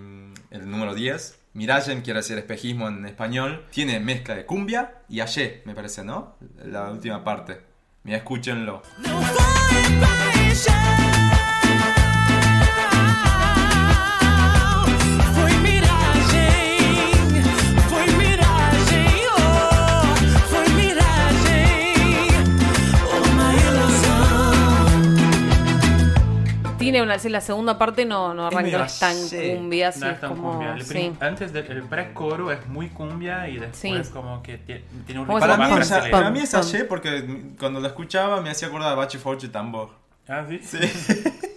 el número 10. Mirage quiere decir espejismo en español. Tiene mezcla de cumbia y ayer, me parece, ¿no? La última parte. Mira, escúchenlo. Não Tiene una, la segunda parte no, no arranca medio tan cumbia, No es es tan como... cumbia. El prim- Antes del pre-coro es muy cumbia y después Sí. como que tie- tiene un Para mí, más es, para mí es ayer porque cuando lo escuchaba me hacía acordar de Bachi Forge y Tambor. Ah, ¿sí? Sí.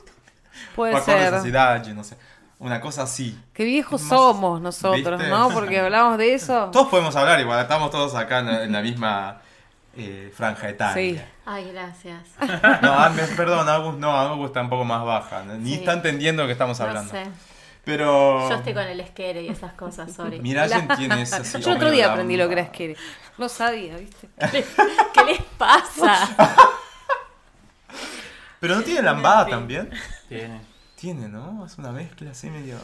Puede o ser. así, no sé. Una cosa así. Qué viejos Más- somos nosotros, ¿Viste? ¿no? Porque hablamos de eso. Todos podemos hablar igual, estamos todos acá en, en la misma eh, franja etaria. Sí. Ay, gracias. No, me- perdón, Agus no, Agus está un poco más baja. Ni Sí. está entendiendo lo que estamos No hablando. sé. Pero. Yo estoy con el esquere y esas cosas, sorry. Mirallen tiene ese así. Yo el otro día la- aprendí lo que era que No sabía, ¿viste? ¿Qué les pasa? Pero no tiene lambada Sí. también. Tiene. Tiene, ¿no? Es una mezcla así medio.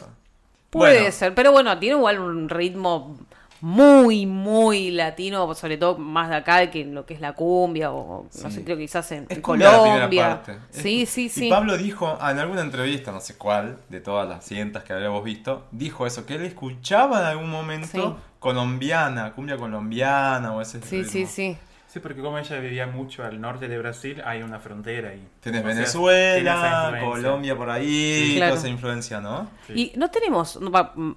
Puede Bueno, ser, pero bueno, tiene igual un ritmo muy, muy latino, sobre todo más de acá que en lo que es la cumbia, o no sé, creo que quizás en, Es en cumbia la primera Colombia. Es- Sí, sí, sí. Y Pablo dijo en alguna entrevista, no sé cuál, de todas las cientas que habíamos visto, dijo eso, que él escuchaba en algún momento Sí. colombiana, cumbia colombiana o ese Sí, sí, ritmo. sí. Sí, porque como ella vivía mucho al norte de Brasil, hay una frontera y Tenés o sea, Venezuela. Colombia por ahí, Sí, toda claro. esa influencia, ¿no? Sí. Y no tenemos, no,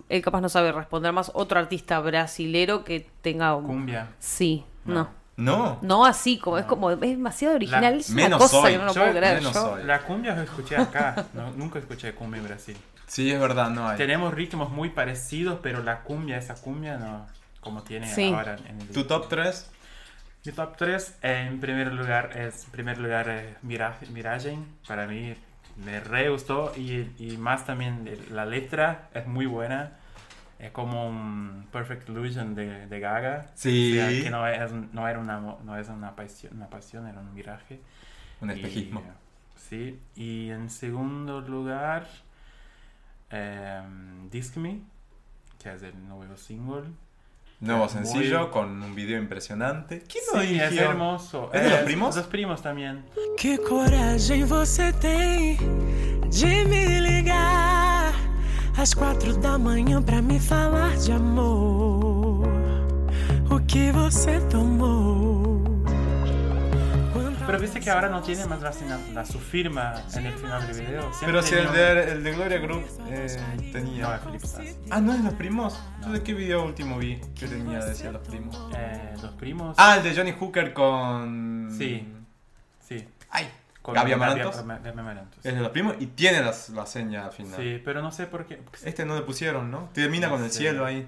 él capaz no sabe responder más, otro artista brasilero que tenga un... Cumbia. Sí, no. No. No así, como es como es demasiado original, es una menos cosa soy. que no lo Yo puedo creer. menos yo. soy. La cumbia la escuché acá, no- nunca escuché cumbia en Brasil. Sí, es verdad, no hay. Tenemos ritmos muy parecidos, pero la cumbia, esa cumbia no, como tiene Sí. ahora en el ¿Tu top 3? Mi top 3, en primer lugar, es en primer lugar eh, Mirage, Mirage. Para mí me re gustó y, y más también la letra es muy buena. Es como un Perfect Illusion de, de Gaga. Sí. O sea, que no es, no era una, no es una, pasión, una pasión, era un miraje. Un espejismo. Y, sí, y en segundo lugar, em, Disc Me, que es el nuevo single. Nuevo Muy- sencillo con un video impresionante. ¿Quién lo Sí, es dirigió? hermoso. ¿Es de los primos? Los primos también. Que coragem você tem de me ligar às quatro da manhã pra me falar de amor. O que você tomou? Pero viste que ahora no tiene más la, la- su firma en el final del video. Siempre Pero si el de, el de Gloria Group eh, No, tenía. Sassi. Ah, ¿no es los primos? ¿Yo de qué video último vi que tenía, decía los primos? Eh, los primos. Ah, el de Johnny Hooker con. Sí. Sí. Ay, Con Gaby Amarantos. Es de los primos y tiene las- la seña al final. Sí, pero no sé por qué. Este no le pusieron, ¿no? Termina con el cielo ahí.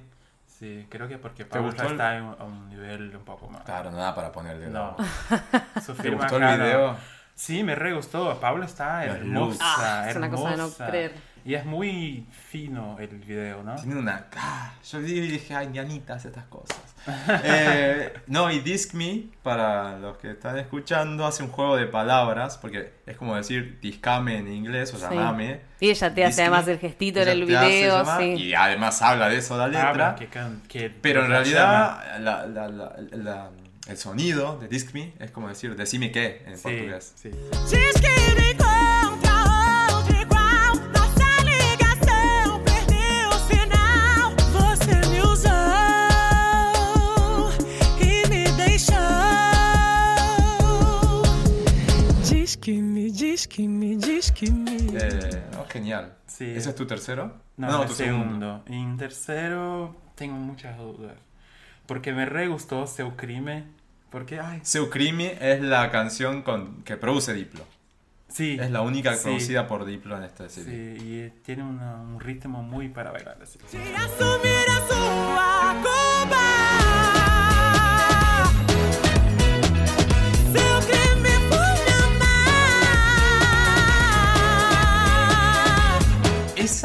Sí, creo que porque el- está en un- a un nivel un poco más. Claro, nada para ponerle. No. Su ¿Te gustó el no. video? Sí, me re gustó. Pablo está hermosa. luz. Ah, es una cosa de no hermosa. creer. Y es muy fino el video, ¿no? Tiene una. Ah, yo vi y dije, ay, hace estas cosas. Eh, no, y Disc Me, para los que están escuchando, hace un juego de palabras, porque es como decir discame en inglés o Sí. llamame. Y ella te hace Disc además Me, el gestito en el video, llamar, sí. Y además habla de eso la letra. Habla que can- que Pero en realidad, la- la- la- la- el sonido de Disc Me es como decir decime qué en Sí, portugués. sí. Me, me. Eh, no, genial. Sí. ¿Ese es tu tercero? No, tu segundo. Y en tercero tengo muchas dudas. Porque me re gustó Seu Crime. Porque, ay, Seu Crime es la canción con, que produce Diplo. sí. Es la única sí, producida por Diplo en esta Sí, serie. y eh, tiene una- un ritmo muy para bailar. Así.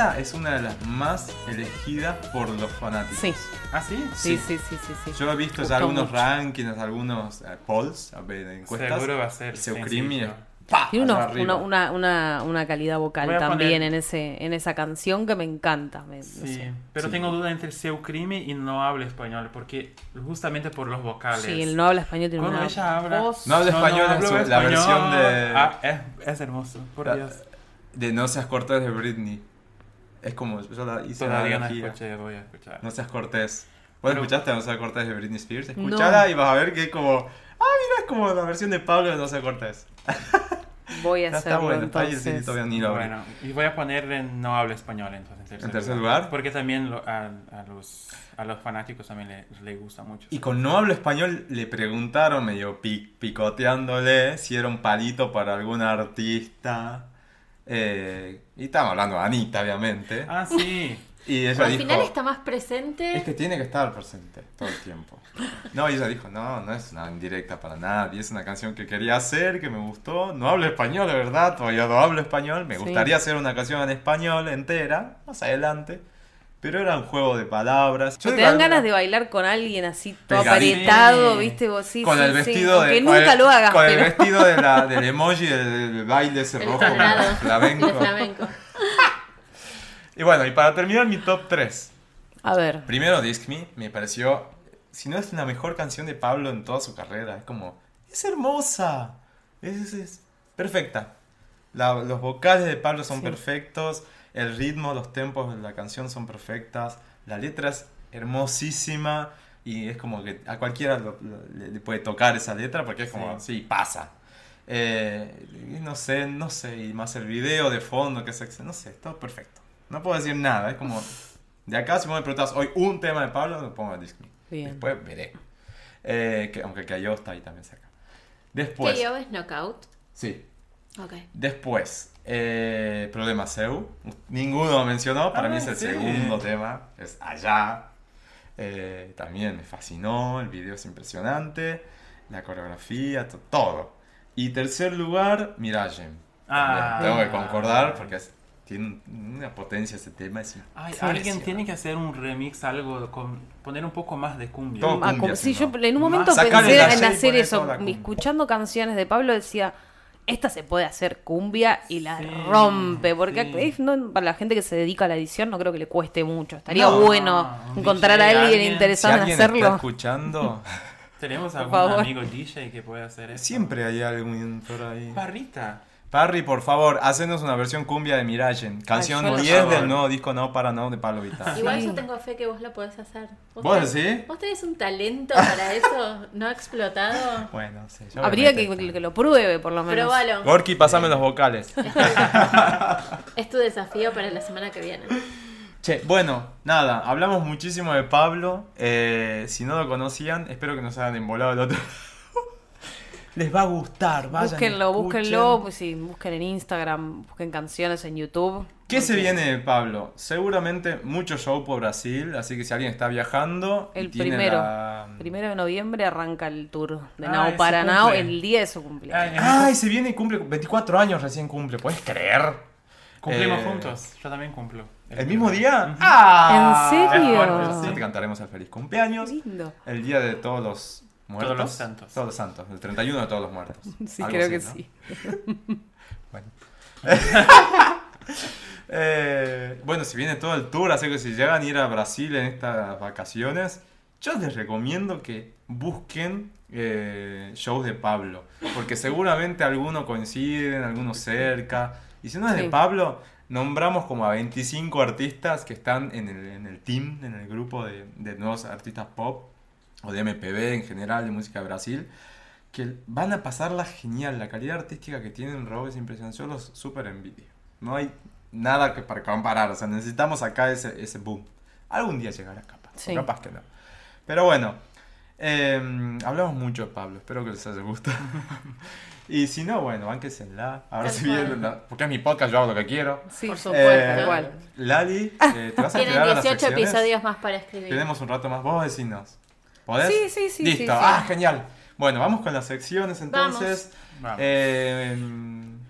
Esa es una de las más elegidas por los fanáticos. Sí, ¿Ah, sí? sí, sí, sí, sí. sí. Yo he visto Gustó ya algunos mucho. rankings, algunos eh, polls, encuestas. Seguro va a ser Seu sencillo. Crime es ¡pa! Tiene arriba. una, una, una, una calidad vocal a también poner- en, ese, en esa canción que me encanta. me- no Sí, sé. pero Sí. tengo duda entre Seu Crime y No Habla Español, porque justamente por los vocales. Sí, el no habla español tiene Cuando una ella habla, voz. No habla español hablo su- la versión de- Ah, es, es hermoso, por La- Dios. De No seas cortés de Britney. Es como, yo la hice la Todavía no analogía. escuché, voy a escuchar. No seas cortés. ¿Vos Pero- escuchaste No seas cortés de Britney Spears? No. Escuchala y vas a ver que es como... Ah, mira, es como la versión de Pablo de No seas cortés. Voy a Está hacerlo bueno, está ahí, sí, entonces. todavía ni lo. Bueno, y voy a poner en No Habla Español entonces. ¿En tercer lugar? Porque también lo- a, a los, a los fanáticos también le, le gusta mucho. Y con No Hablo Español le preguntaron, medio pi- picoteándole, si era un palito para algún artista. Eh, y estamos hablando de Anita, obviamente. Ah, sí. Y ella Al dijo... final está más presente. Es que tiene que estar presente todo el tiempo. No, y ella dijo, no, no es una indirecta para nadie, es una canción que quería hacer, que me gustó. No hablo español, de verdad, todavía no hablo español. Me Sí. gustaría hacer una canción en español entera, más adelante. Pero era un juego de palabras. Yo te dan ganas alguna- de bailar con alguien así todo Sí. viste vos sí, con sí, el sí. vestido de. Aunque con nunca el- lo hagas, Con el pero vestido de la, del emoji del, del baile ese el rojo flamenco. el flamenco. Y bueno, y para terminar mi top 3. A ver, Primero, Disc Me me pareció, si no es la mejor canción de Pablo en toda su carrera, es como, es hermosa, es, es- es perfecta. La- los vocales de Pablo son Sí. perfectos, el ritmo, los tempos de la canción son perfectas, la letra es hermosísima y es como que a cualquiera lo- lo- le, le puede tocar esa letra porque es como, sí, pasa. Eh, y no sé, no sé, y más el video de fondo, que es, no sé, todo perfecto. No puedo decir nada, es como, de acá si vos me preguntas hoy un tema de Pablo, lo pongo en Disney. Bien. Después veré. Eh, que, aunque Cayo está ahí también cerca. Después. ¿Que yo es knockout? Sí. Ok. Después. Eh, Problema Seu. Ninguno lo mencionó. Para Ah, mí es el sí. segundo tema. Es allá. Eh, también me fascinó. El video es impresionante. la coreografía, to- todo. Y tercer lugar, Mirage. Ah. Tengo que concordar porque es- tiene una potencia ese tema. Es Ay, alguien tiene que hacer un remix, algo, con, poner un poco más de cumbia. Todo Ah, cumbia, como- sí, si yo no. en un momento Sacarle pensé la en hacer eso. Escuchando canciones de Pablo decía, esta se puede hacer cumbia y la Sí, rompe. Porque sí. es- no, para la gente que se dedica a la edición no creo que le cueste mucho. Estaría No, bueno encontrar DJ, a alguien, alguien. Si interesado en alguien está hacerlo. escuchando, ¿Tenemos algún amigo DJ que pueda hacer eso? siempre hay algún por ahí. Parrita. Parry, por favor, hacenos una versión cumbia de Mirage. Canción yo la 10 sabía. del nuevo disco No Para No de Pablo Vittar. Igual Sí. yo tengo fe que vos lo podés hacer. ¿Vos tenés- decís? ¿Vos tenés un talento para eso no explotado? Bueno, sí. yo Habría que, que lo pruebe, por lo menos. Probalo. Gorky, pasame los vocales. Es tu desafío para la semana que viene. Che, bueno, nada, hablamos muchísimo de Pablo. Eh, si no lo conocían, espero que nos hayan embolado el otro. Les va a gustar, vayan. Búsquenlo, escuchen. búsquenlo, pues sí, busquen en Instagram, busquen canciones en YouTube. ¿Qué se viene Pablo? Seguramente mucho show por Brasil, así que si alguien está viajando. y El tiene primero. la- Primero de noviembre arranca el tour de Ah, Nao ese para Nao cumple. el día de su cumpleaños. Ay, Ay, se viene y cumple 24 años recién cumple, ¿puedes creer? Cumplimos Eh, juntos. Yo también cumplo. ¿El mismo día? ¡Ah! ¿En serio? Sí. te cantaremos el feliz cumpleaños. Lindo. El día de todos los muertos. Todos los santos. Todos los santos. El 31 de todos los muertos. Sí, Algo creo así, que ¿no? sí. Bueno. Eh, bueno, si viene todo el tour, así que si llegan a ir a Brasil en estas vacaciones, yo les recomiendo que busquen eh, shows de Pablo, porque seguramente algunos coinciden, algunos cerca, y si no es de. Pablo, nombramos como a 25 artistas que están en el, en el team, en el grupo de, de nuevos artistas pop, o de MPB en general, de música de Brasil, que van a pasarla genial. La calidad artística que tienen Rob es impresionante. Yo los súper envidio. No hay nada que para comparar. O sea, necesitamos acá ese, ese boom. Algún día llegará capaz. Sí. capaz que no. Pero bueno, eh, hablamos mucho de Pablo. Espero que les haya gustado. y si no, bueno, bánquenla. Ahora Tal sí cual. vienen. la- Porque es mi podcast, yo hago lo que quiero. Sí, Por sí. supuesto. Eh, igual. Lali, eh, ¿te vas a Tienen quedar a las 18 secciones? episodios más para escribir. Tenemos un rato más. Vos decinos. ¿Podés? Sí, sí, sí, Listo. sí, sí. Ah, genial. Bueno, vamos con las secciones entonces. Vamos. Eh,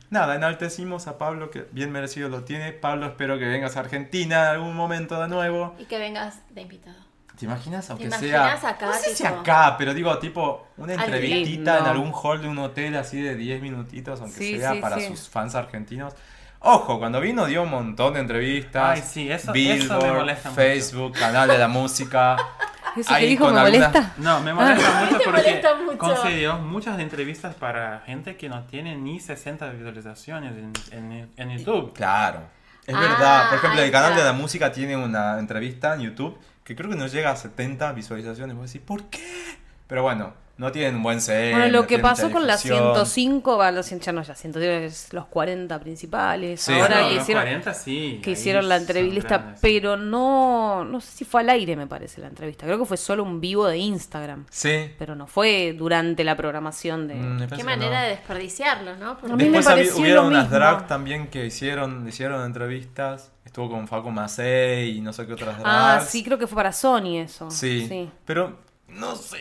nada, enaltecimos a Pablo, que bien merecido lo tiene. Pablo, espero que vengas a Argentina en algún momento de nuevo. Y que vengas de invitado. ¿Te imaginas? Aunque imaginas sea. acá, no sé si acá, pero digo, tipo, una entrevistita en lindo. algún hall de un hotel así de 10 minutitos, aunque Sí, sea sí, para sí. sus fans argentinos. Ojo, cuando vino dio un montón de entrevistas. Ay, sí, eso- eso me Billboard, molesta mucho. Facebook, canal de la música. ¿Eso que Ahí dijo me alguna- molesta? No, me molesta mucho Te porque molesta mucho. concedió muchas entrevistas para gente que no tiene ni 60 visualizaciones en, en, en YouTube. Claro. Es Ah, verdad. Por ejemplo, el canal de la música tiene una entrevista en YouTube que creo que no llega a 70 visualizaciones. Vos decís, ¿por qué? Pero bueno, no tienen un buen CM. Bueno, lo no que pasó con la difusión. 105, va, los 100, ya no, ya 110, los 40 principales. Sí. Ahora No, que los hicieron, 40 sí. que hicieron la entrevista, grandes. pero no, no sé si fue al aire, me parece, la entrevista. Creo que fue solo un vivo de Instagram. Sí. Pero no fue durante la programación de... Mm, Qué manera no. de desperdiciarlo, ¿no? Porque A mí me Después hubieron lo unas mismo. drag también que hicieron, hicieron entrevistas. Estuvo con Facu Macei y no sé qué otras drags. Ah, sí, creo que fue para Sony eso. Sí. Sí, Pero, no sé,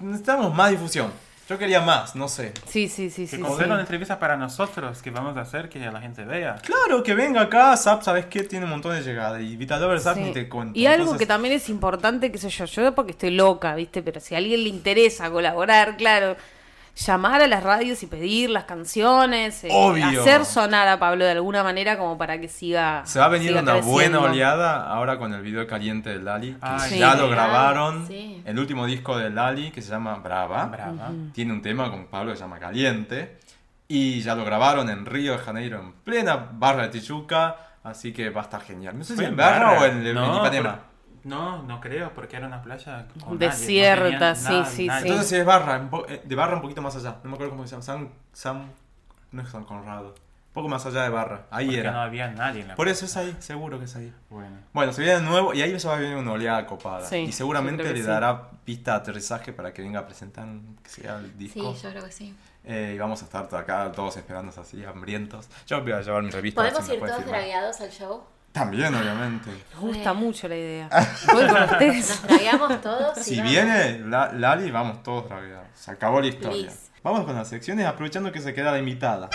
necesitamos más difusión. Yo quería más, no sé. sí, sí, sí. Que sí, una sí. entrevista para nosotros, que vamos a hacer que la gente vea. Claro, que venga acá, Zap, ¿sabes qué? Tiene un montón de llegada. Y Vita Lover Zap Sí. ni te cuento. Y algo Entonces- que también es importante, qué sé yo, yo porque estoy loca, ¿viste? Pero si a alguien le interesa colaborar, claro, llamar a las radios y pedir las canciones, eh, Obvio. hacer sonar a Pablo de alguna manera como para que siga. Se va a venir una buena oleada ahora con el video caliente de Lali. que ya lo grabaron. Sí. El último disco de Lali, que se llama Brava. Brava. Tiene un tema con Pablo que se llama Caliente. Y ya lo grabaron en Río de Janeiro, en plena barra de Tijuca. Así que va a estar genial. No sé si ¿Fue en barra, o en, en No, Ipanema. No, no creo, porque era una playa con Desierta, nadie, no sí, sí, nadie. sí. Entonces si es barra, eh, de barra un poquito más allá. No me acuerdo cómo se llama. San, San, no es San Conrado. Un poco más allá de barra. Ahí Porque era. no había nadie en la Por eso es ahí, seguro que es ahí. Bueno. Bueno, se viene de nuevo y ahí se va a venir una oleada copada. Sí, y seguramente le que sí. dará pista de aterrizaje para que venga a presentar que sea el Sí, disco. yo creo que sí. Eh, y vamos a estar acá todos esperando así, hambrientos. Yo voy a llevar mi revista. ¿Podemos ir todos dragueados al show? También, obviamente. Me gusta mucho la idea. Voy con ustedes. Nos dragueamos todos. Si vamos. viene La- Lali, vamos todos dragueados. Se acabó la historia. Please. Vamos con las secciones, aprovechando que se queda la invitada.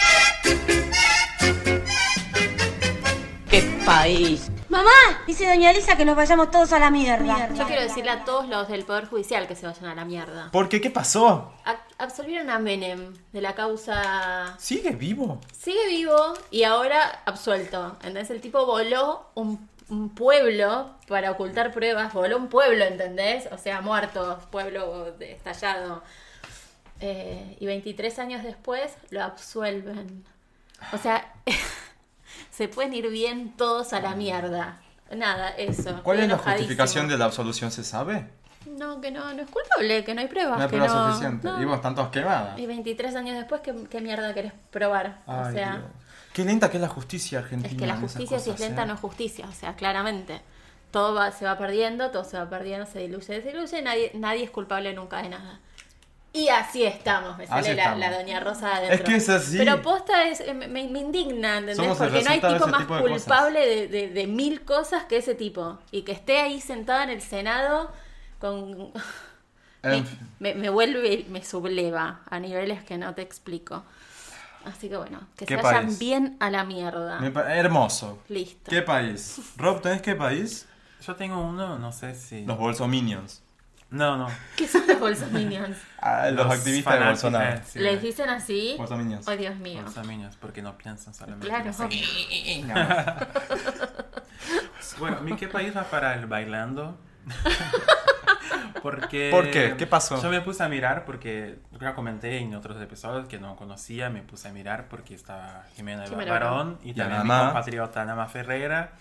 Mamá, dice doña Elisa que nos vayamos todos a la mierda. Yo quiero decirle a todos los del Poder Judicial que se vayan a la mierda. ¿Por qué? ¿Qué pasó? A- absolvieron a Menem de la causa. ¿Sigue vivo? Sigue vivo y ahora absuelto. Entonces el tipo voló un, un pueblo para ocultar pruebas. Voló un pueblo, ¿entendés? O sea, muerto, pueblo estallado. Eh, y 23 años después lo absuelven. O sea, se pueden ir bien todos a la mierda. Nada, eso. ¿Cuál es la justificación de la absolución? ¿Se sabe? No, que no, no es culpable, que no hay pruebas. No hay que prueba no- están todas quemadas. Y 23 años después, ¿qué, qué mierda querés probar? o sea, Dios. Qué lenta que es la justicia argentina. es que la justicia si es lenta ¿eh? no es justicia, o sea, claramente. Todo va- se va perdiendo, todo se va perdiendo, se diluye, se diluye, nadie, nadie es culpable nunca de nada. Y así estamos, me sale la, estamos. la doña Rosa adentro. Es que es así. Pero posta es, me, me- indigna, ¿entendés? Somos Porque no hay de tipo más tipo de culpable de, de- de mil cosas que ese tipo. Y que esté ahí sentada en el Senado con... Me, me, me vuelve, me subleva a niveles que no te explico. Así que bueno, que ¿Qué se vayan país? bien a la mierda. Hermoso. Listo. ¿Qué país? Rob, ¿tenés qué país? Yo tengo uno, no sé si... Los Bolsominions. No, no. ¿Qué son los bolsominions? Ah, los, activistas de Bolsonaro. eh, sí, ¿Les dicen así? Bolsominions. Ay, Dios mío. Bolsominions, porque no piensan solamente. Claro. en sí. Bueno, mi qué país va para el bailando. porque ¿Por qué? ¿Qué pasó? Yo me puse a mirar porque ya comenté en otros episodios que no conocía, me puse a mirar porque estaba Jimena Jimena Barón y también mi compatriota Anamá Ferreira.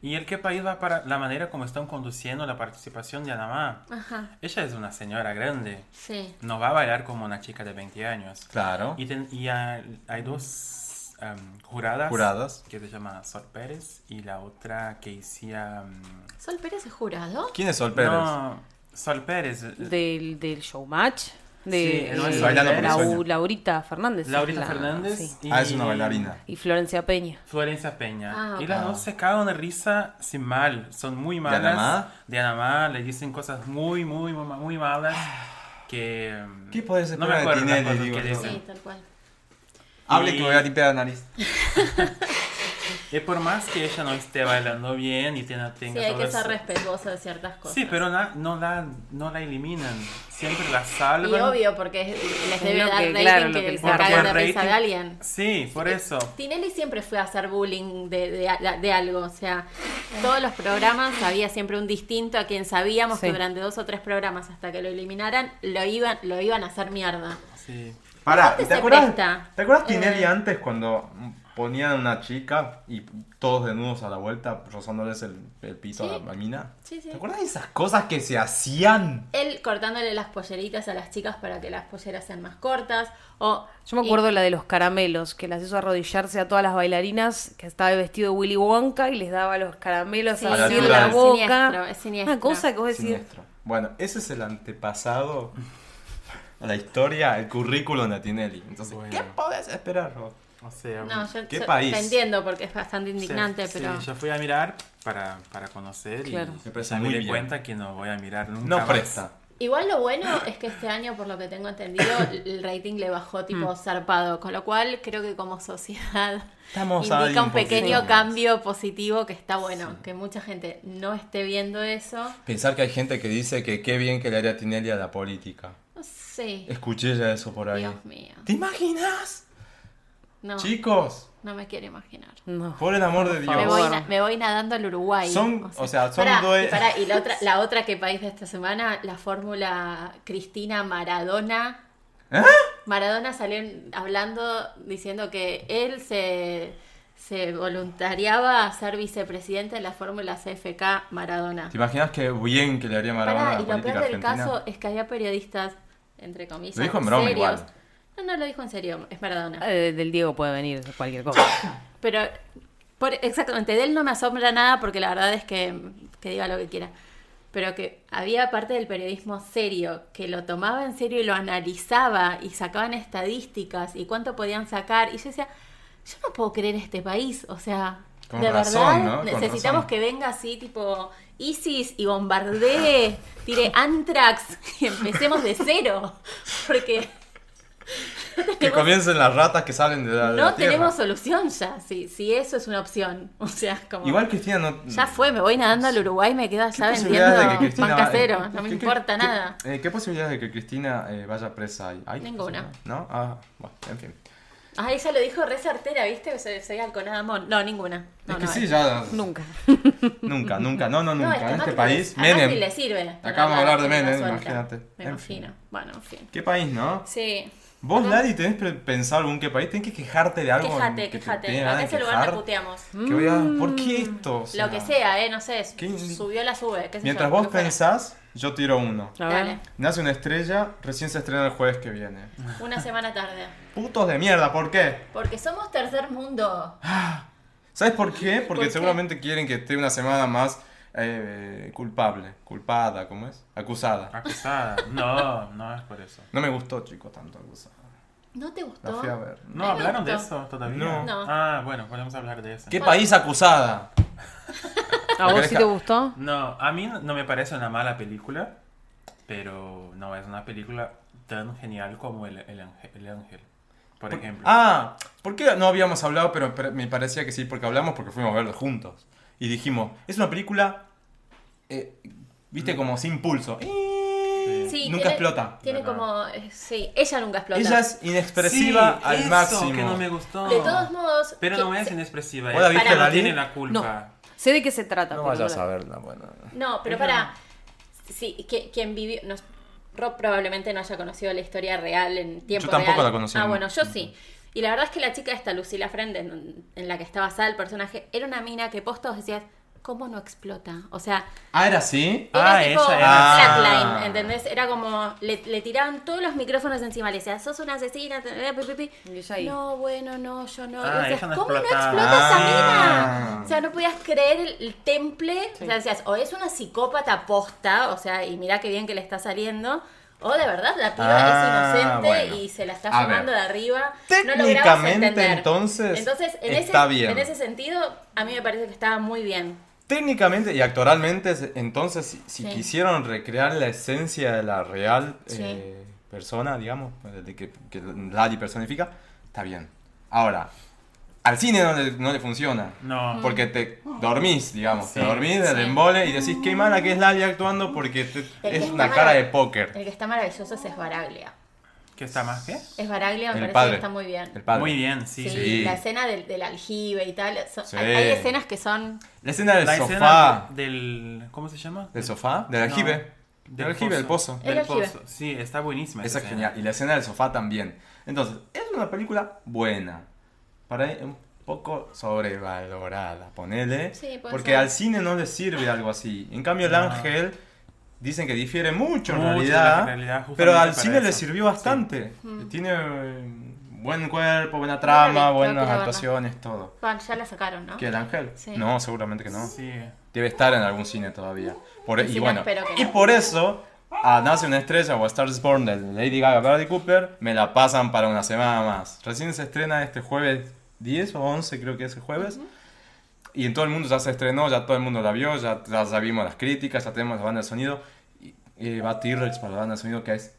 Y el qué país va para la manera como están conduciendo la participación de Anamá. Ajá, Ella es una señora grande, sí. no va a bailar como una chica de 20 años. Claro. Y, ten- y hay, hay dos em, juradas, Juradas. que se llama Sol Pérez y la otra que hacía... em, ¿Sol Pérez es jurado? ¿Quién es Sol Pérez? No, Sol Pérez. eh, Del, del showmatch. De Sí, no, eh, es Bailando por el Lau- Sueño. Laurita Fernández. Laurita la- Fernández sí. y, Ah, es una bailarina. Y Florencia Peña. Florencia Peña. Ah, Y las dos se cagan de risa sin mal. Son muy malas. Anamá? De Anamá. Le dicen cosas muy, muy, muy, muy malas. Que. ¿Qué podés No me de acuerdo Tinelli, digo que yo? dicen. Sí, tal cual. Hable Y- que me voy a limpiar la nariz. Y por más que ella no esté bailando bien y tenga, tenga Sí, hay todo que ser eso- respetuoso de ciertas cosas. Sí, pero na- no, la, no la eliminan. Siempre la salvan. Y obvio, porque es- les debe dar que- rating claro, que, que se caguen de rating. risa de alguien. Sí, por eso. Tinelli siempre fue a hacer bullying de, de- de algo, o sea, todos los programas había siempre un distinto a quien sabíamos que Sí. durante dos o tres programas hasta que lo eliminaran lo iban, lo iban a hacer mierda. Sí. Pará, ¿te acuerdas. ¿te acuerdas Eh. Tinelli antes cuando ponían una chica y todos desnudos a la vuelta rozándoles el, el piso Sí. a la mina? Sí, sí. ¿Te acuerdas de esas cosas que se hacían? Él cortándole las polleritas a las chicas para que las polleras sean más cortas. O, Yo me acuerdo la de los caramelos, que las hizo arrodillarse a todas las bailarinas, que estaba vestido de Willy Wonka y les daba los caramelos Sí, así en sí, la es boca. siniestro, es siniestro. Una cosa que vos decís, Siniestro. Bueno, ese es el antepasado a la historia, el currículum de Tinelli. Entonces, Bueno. ¿qué podés esperar, Rob? O sea, No, yo, ¿Qué yo país? te entiendo porque es bastante indignante, sí, pero... sí, yo fui a mirar para, para conocer Claro. y Me di cuenta que no voy a mirar nunca No más. presta. Igual lo bueno es que este año, por lo que tengo entendido, el rating le bajó tipo zarpado, con lo cual creo que como sociedad Estamos indica un pequeño más. cambio positivo que está bueno, que mucha gente no esté viendo eso. Pensar que hay gente que dice que qué bien que le haría Tinelli a la política. Sí, Escuché ya eso por ahí. Dios mío. ¿Te imaginas? No, Chicos, no me quiero imaginar. no. por el amor de Dios. Me voy, Bueno. na- me voy nadando al Uruguay. Son- o sea, son pará, dos- y pará, y la otra, la otra que país de esta semana, la fórmula Cristina Maradona. ¿Eh? Maradona salió hablando, diciendo que él se, se voluntariaba a ser vicepresidente de la fórmula CFK Maradona. ¿Te imaginas qué bien que le haría Maradona Pará, a la y lo peor del argentina? caso es que había periodistas, entre comillas, Lo dijo en broma serios. igual. No, no lo dijo en serio, es Maradona. Eh, del Diego puede venir cualquier cosa. Pero, por, exactamente, de él no me asombra nada porque la verdad es que, que diga lo que quiera. Pero que había parte del periodismo serio que lo tomaba en serio y lo analizaba y sacaban estadísticas y cuánto podían sacar. Y yo decía, yo no puedo creer este país. O sea, Con de razón, verdad, necesitamos razón. que venga así, tipo ISIS y bombardee, tire Antrax y empecemos de cero. Porque Que comiencen las ratas que salen de la, de no la tenemos solución ya, si, si eso es una opción. O sea, como. Igual Cristina no... Ya fue, me voy nadando al Uruguay, me quedo allá ¿Qué vendiendo de que Cristina pan casero, eh, no me qué- importa qué- nada. eh, ¿Qué posibilidades de que Cristina eh, vaya presa ahí? ¿Hay Ninguna. ¿No? Ah, bueno, en fin. Ah, ella lo dijo re certera, ¿viste? Que soy, soy Alconada Mon. No, ninguna. No, es que no, sí, es- ya... Nunca. Nunca, nunca, no, no, nunca. en este país, Menem. le sirve. Acabamos de hablar de Menem, imagínate. Me En imagino. fin. Bueno, en fin. ¿Qué país, no? Sí. Vos. Lali, tenés pensado algún qué país, tenés que quejarte de algo. Quejate, que te quejate. Acá es el lugar quejar? puteamos. Que voy a- ¿Por qué esto? O sea, Lo que sea, ¿eh? No sé. ¿Qué? Subió la sube. qué Mientras yo, vos que pensás, yo tiro uno. Dale. Nace una estrella, recién se estrena el jueves que viene. Una semana tarde. Putos de mierda, ¿por qué? Porque somos tercer mundo. ¿Sabes por qué? Porque ¿Por qué? seguramente quieren que esté una semana más eh, culpable, culpada, ¿cómo es? Acusada. Acusada. No, no es por eso. No me gustó, chico, tanto acusada. ¿No te La gustó? fui a ver. No, ¿hablaron de eso todavía? No. No. Ah, bueno, podemos hablar de eso. ¿Qué país acusada? ¿A vos sí te gustó? No, a mí no me parece una mala película, pero no es una película tan genial como El, el Ángel, El Ángel, por ejemplo. Ah, ¿por qué no habíamos hablado? Pero, pero me parecía que sí, porque hablamos porque fuimos a verlo juntos. Y dijimos, es una película, eh, viste, como sin pulso. Sí, nunca tiene- explota. Tiene como. eh, Sí, ella nunca explota. Ella es inexpresiva Sí, al eso máximo. que no me gustó. De todos modos. Pero que- no es inexpresiva. ¿Vos la ella viste, no tiene la culpa. Sé de qué se trata. No pero vayas a verla, bueno. No, pero para. Sí, que, quien vivió. no- Rob probablemente no haya conocido la historia real en tiempo Yo tampoco real. la conocí. Ah, bueno, yo sí. Y la verdad es que la chica esta, Lucila Frente, en, en la que está basada el personaje, era una mina que posta vos decías, ¿cómo no explota? O sea, Ah, ¿era así? era Ah, tipo ella era- flatline, Ah. ¿entendés? Era como, le, le tiraban todos los micrófonos encima, le decían, sos una asesina, eh, pi, pi, pi". Y ella ahí. No, bueno, no, yo no. Ah, decías, no ¿cómo no explota esa Ah. mina? O sea, no podías creer el, el temple. O sea, decías, o es una psicópata posta, o sea, y mirá qué bien que le está saliendo. O de verdad la piba Ah, es inocente bueno. y se la está fumando de arriba. Técnicamente, no entonces, Entonces, en, está ese, bien. en ese sentido, a mí me parece que estaba muy bien. Técnicamente y actoralmente, entonces, si, si Sí. quisieron recrear la esencia de la real Sí. eh, persona, digamos, de que, que Lali personifica, está bien. Ahora, al cine no le, no le funciona. No. Porque te dormís, digamos, te Sí. dormís del Sí. embole y decís qué mala que es Lali actuando porque te- es una cara de póker. El que está maravilloso es Esbaraglia. ¿Qué está más qué? Esbaraglia me El parece padre. que está muy bien. El padre. Muy bien, sí. Sí, Sí. la escena del, del aljibe y tal. son- Sí. hay, hay escenas que son. La escena del La sofá. escena del... ¿Cómo se llama? ¿Del sofá? ¿Del No, aljibe? del aljibe, del pozo. El Del aljibe. pozo. Sí, está buenísima. Esa es genial. Y la escena del sofá también. Entonces, es una película buena. Para mí, un poco sobrevalorada, ponele. Sí, puede porque ser. al cine no le sirve algo así. En cambio, el No. ángel dicen que difiere mucho en Mucho de realidad. realidad, pero al cine le eso. sirvió bastante. Mm. Tiene eh, buen cuerpo, buena trama, que buenas actuaciones, todo. Bueno, ya la sacaron, ¿no? ¿Qué, el ángel? Sí. No, seguramente que no. Sí. Debe estar en algún cine todavía. Por, e, y bueno, que y no. por eso, a Nace una estrella o a Star is Born de Lady Gaga Bradley Cooper, me la pasan para una semana más. Recién se estrena este jueves 10 o 11, creo que es el jueves. Y en todo el mundo ya se estrenó, ya todo el mundo la vio, ya, ya, ya vimos las críticas, ya tenemos la banda de sonido. Y, y va T-Rex para la banda de sonido que es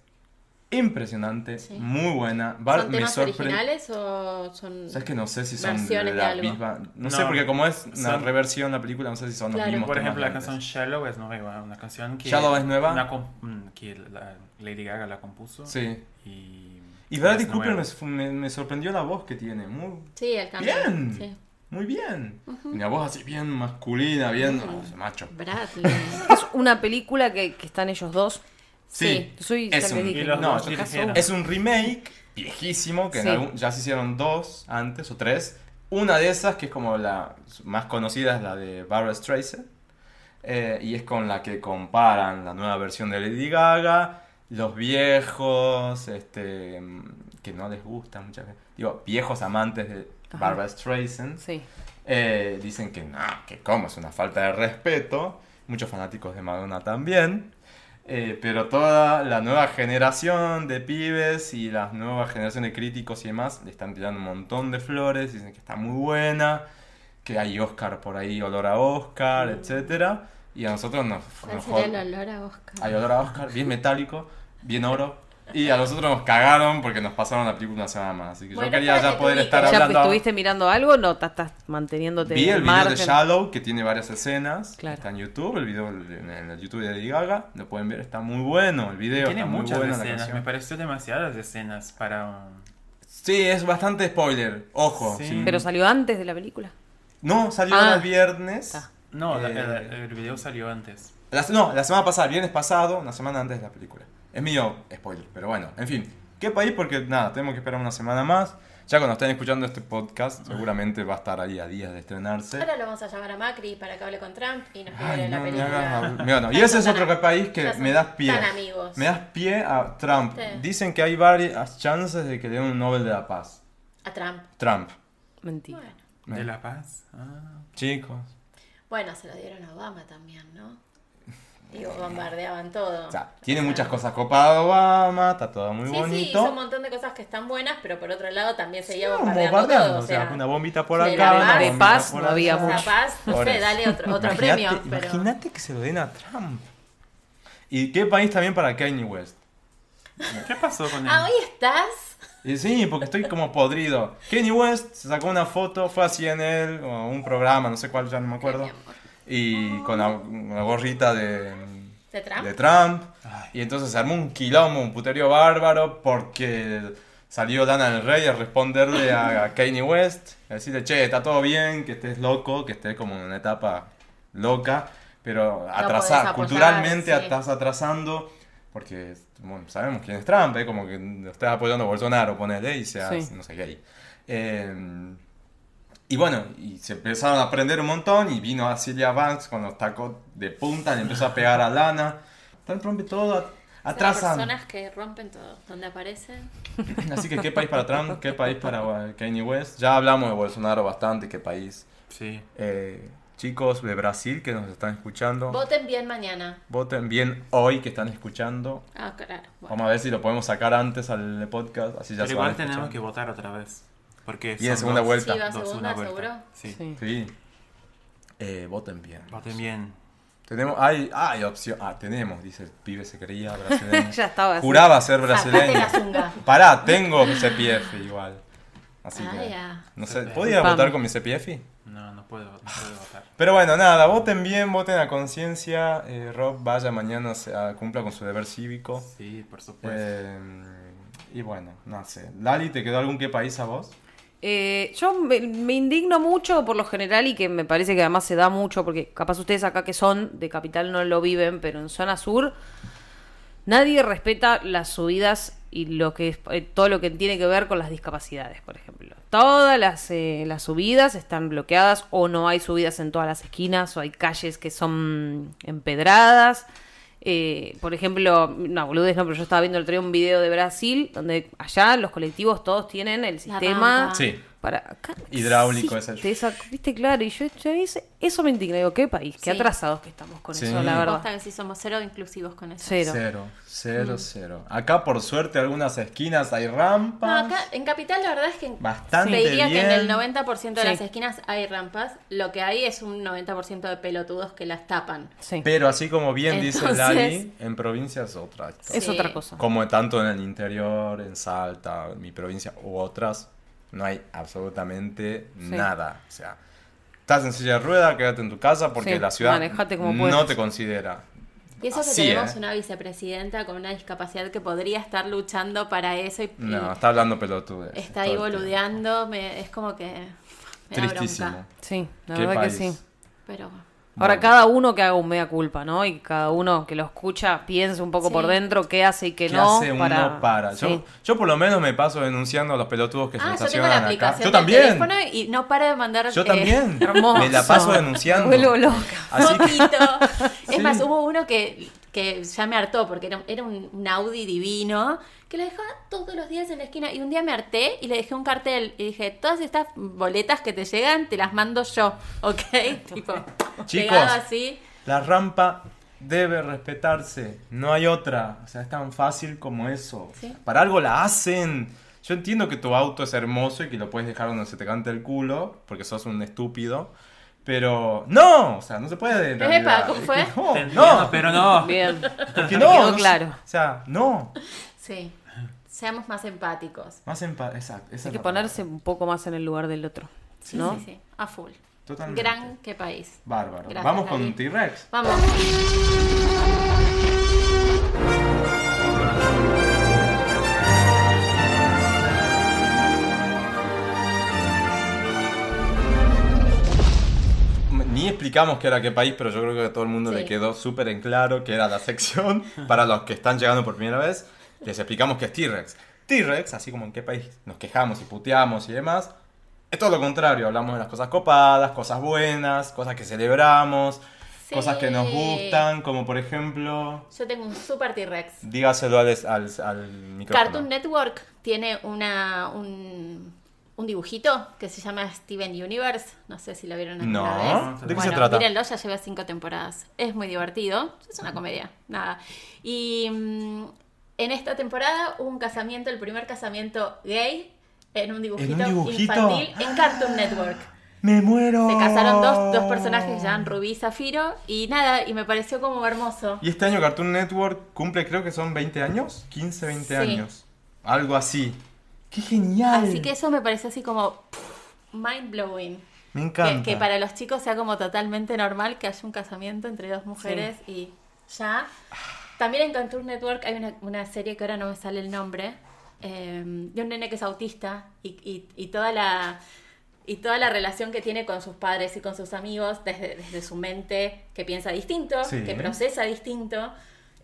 impresionante, Sí. muy buena. Va- ¿Son temas sorpre- originales o son.? ¿Sabes que no sé si son versiones de la algo? misma? No, No, sé, porque como es una son- reversión la película, no sé si son Claro. los mismos Por temas ejemplo, de la canción Shallow es nueva, una canción que... Shallow es nueva. una mm, que la- Lady Gaga la compuso. Sí. Y, Y Bradley Cooper me, me- me sorprendió la voz que tiene. Muy, Sí, el cambio. Bien. Sí. muy bien. Y la voz así bien masculina, bien macho. Bradley. Es una película que, que están ellos dos. Sí, Soy es un- dije, no, Es un remake viejísimo que en Sí. algún- ya se hicieron dos antes o tres. Una de esas, que es como la más conocida, es la de Barbara Streisand. Eh, y es con la que comparan la nueva versión de Lady Gaga, los viejos, este, mm, que no les gusta muchas veces. Digo, viejos amantes de Ajá. Barbara Streisand. Sí. Eh, dicen que no, que como es una falta de respeto. Muchos fanáticos de Madonna también. Eh, pero toda la nueva generación de pibes y la nueva generación de críticos y demás le están tirando un montón de flores. Dicen que está muy buena. que hay Oscar por ahí, olor a Oscar, etcétera. Y a nosotros nos, ¿Cuál nos el olor a Oscar? hay olor a Oscar, bien metálico, bien oro. Y a nosotros nos cagaron porque nos pasaron la película una semana más. Así que Bueno, yo quería ya poder estar ¿Ya hablando. estuviste mirando algo? No, estás manteniéndote Vi el video de. Shallow que tiene varias escenas. Claro. Está en YouTube, el video en el YouTube de Lady Gaga. Lo pueden ver, está muy bueno el video. Tiene está muy muchas buena escenas, me pareció demasiadas escenas para. Sí, es bastante spoiler. Ojo. Sí. sí. Pero salió antes de la película. No, salió Ah. el viernes. No, la- Eh, el, el video salió antes. La- no, la semana pasada, el viernes pasado, una semana antes de la película. Es mío spoiler, pero bueno, en fin. ¿Qué país? Porque nada, tenemos que esperar una semana más. Ya cuando estén escuchando este podcast, seguramente va a estar ahí a días de estrenarse. Ahora lo vamos a llamar a Macri para que hable con Trump y nos Ay, la me película. hagas hablar. Mira, no, Y ese es otro país que me das pie. Tan amigos. Me das pie a Trump. Sí. Dicen que hay varias chances de que le den un Nobel de la Paz. A Trump. Trump. Mentira. Bueno. ¿De La Paz? Ah. Chicos. Bueno, se lo dieron a Obama también, ¿no? Digo, bombardeaban todo. O sea, tiene O sea, muchas cosas copadas Obama, está todo muy Sí, sí, bonito. hizo un montón de cosas que están buenas, pero por otro lado también seguía No, bombardeando, bombardeando, todo. o sea, una bombita por acá, la una de paz por no había. La mucho. paz, no sé, dale otro, otro premio. Pero... Imagínate que se lo den a Trump. ¿Y qué país también para Kanye West? ¿Qué pasó con él? Ah, hoy estás. Y sí, porque estoy como podrido. Kanye West se sacó una foto, fue a CNN o un programa, no sé cuál, ya no me acuerdo. Y con la, una gorrita de, ¿De Trump? de Trump. Y entonces se armó un quilombo, un puterío bárbaro, porque salió Lana del Rey a responderle a, a Kanye West, a decirle, che, está todo bien, que estés loco, que estés como en una etapa loca, pero atrasar, apoyar, culturalmente sí. estás atrasando, porque bueno, sabemos quién es Trump, ¿eh? como que estás apoyando a Bolsonaro, ponele, y seas, Sí. no sé qué ahí. Eh, y bueno, y se empezaron a aprender un montón y vino a Celia Banks con los tacos de punta, le empezó a pegar a Lana. Trump rompe todo, atrasan. personas que rompen todo. Donde aparecen. Así que qué país para Trump, qué país para Kanye West. Ya hablamos de Bolsonaro bastante, qué país. Sí. Eh, chicos de Brasil que nos están escuchando, Voten bien mañana. voten bien hoy que están escuchando. Ah, claro. Bueno. Vamos a ver si lo podemos sacar antes al podcast, así ya Pero se van igual tenemos escuchando. que votar otra vez. Porque Y en segunda dos- vuelta. Sí, va a dos, segunda, una vuelta. seguro. Sí. Sí. Sí. Eh, voten bien. Voten bien. Tenemos, hay, hay opción. Ah, tenemos, dice el pibe se creía brasileño. Ya estaba así. Juraba ser brasileño. Pará, tengo CPF igual. Así Ah, que. ya. No sé. ¿podía Pam. votar con mi CPF? No, no puedo, no puedo votar. Pero bueno, nada, voten bien, voten a conciencia. Eh, Rob vaya mañana, se, ah, cumpla con su deber cívico. Sí, por supuesto. Eh, y bueno, no sé. Lali, ¿te quedó algún qué país a vos? Eh, yo me, indigno mucho por lo general y que me parece que además se da mucho, porque capaz ustedes acá que son de capital no lo viven, pero en zona sur nadie respeta las subidas y lo que eh, todo lo que tiene que ver con las discapacidades, por ejemplo. Todas las, eh, las subidas están bloqueadas o no hay subidas en todas las esquinas o hay calles que son empedradas. Eh, por ejemplo, no, boludez no, pero yo estaba viendo el otro día un video de Brasil donde allá los colectivos todos tienen el sistema. Sí. Para Hidráulico existe es el- esa- viste claro y yo, yo hice- eso me indigna digo qué país qué Sí. atrasados que estamos con Sí. eso la verdad que sí somos cero inclusivos con eso. cero Cero, cero, Mm. cero. Acá por suerte algunas esquinas hay rampas. No, acá en Capital la verdad es que Bastante te diría que en bien. el 90% de Sí. las esquinas hay rampas. Lo que hay es un 90% de pelotudos que las tapan. sí Pero así como bien dice Entonces- Lali, en provincia es otra es otra cosa Como tanto en el interior, en Salta, en mi provincia u otras, no hay absolutamente nada. O sea, estás en silla de rueda, quédate en tu casa porque Sí, la ciudad como no te considera. Y eso que Así, tenemos ¿eh? una vicepresidenta con una discapacidad que podría estar luchando para eso y, y No, está hablando pelotudes. está ahí boludeando. me- es como que me da Tristísimo. bronca. sí la ¿Qué verdad país? que sí Pero ahora Bueno. cada uno que haga un mea culpa no y cada uno que lo escucha piense un poco Sí. por dentro qué hace y qué, ¿Qué no hace uno para, para? Yo, Sí. yo por lo menos me paso denunciando a los pelotudos que Ah, se yo tengo la estacionan acá. aplicación Yo también. teléfono y no para de mandar Yo eh, también. hermoso. Me la paso denunciando. Vuelvo loca Así que-. Es Sí. más, hubo uno que, que ya me hartó porque era, era un, un Audi divino que lo dejaba todos los días en la esquina y un día me harté y le dejé un cartel y dije, todas estas boletas que te llegan te las mando yo, ¿ok? tipo, Chicos. así. La rampa debe respetarse, no hay otra. O sea, es tan fácil como eso. Sí. Para algo la hacen. Yo entiendo que tu auto es hermoso y que lo puedes dejar donde se te cante el culo, porque sos un estúpido. Pero no, o sea, no se puede. en Epa, realidad. ¿cómo Es fue? No, entiendo, no, pero no. Bien. porque no, quedó no se- claro. O sea, no. Sí. Seamos más empáticos. Más paz, exacto. Hay que ponerse un poco más en el lugar del otro. Sí, ¿no? sí, sí. A full. Totalmente. Gran qué país. Bárbaro. Gracias, Vamos con. T-Rex. Vamos. Explicamos qué era qué país, pero yo creo que a todo el mundo Sí. le quedó súper en claro que era la sección para los que están llegando por primera vez. Les explicamos qué es T-Rex. T-Rex, así como en qué país nos quejamos y puteamos y demás, es todo lo contrario. Hablamos de las cosas copadas, cosas buenas, cosas que celebramos, Sí. cosas que nos gustan, como por ejemplo. Yo tengo un super T-Rex. Dígaselo al, al, al micrófono. Cartoon Network tiene una, un, un dibujito que se llama Steven Universe. No sé si lo vieron alguna No, vez. ¿de qué Bueno, se trata? Mírenlo, ya lleva cinco temporadas. Es muy divertido. Es una comedia, nada. Y mm, en esta temporada hubo un casamiento, el primer casamiento gay en un dibujito, dibujito? infantil en Cartoon Network. ¡Me muero! Se casaron dos, dos personajes que llaman Rubí y Zafiro y nada, y me pareció como hermoso. Y este año Cartoon Network cumple, creo que son 20 años, 15, 20 Sí. años. Algo así. ¡Qué genial! Así que eso me pareció así como mind blowing. Me Que, encanta. que para los chicos sea como totalmente normal que haya un casamiento entre dos mujeres y ya. También en Cartoon Network hay una, una serie que ahora no me sale el nombre, eh, de un nene que es autista y, y- y toda la y toda la relación que tiene con sus padres y con sus amigos desde, desde su mente que piensa distinto, Sí. que procesa distinto.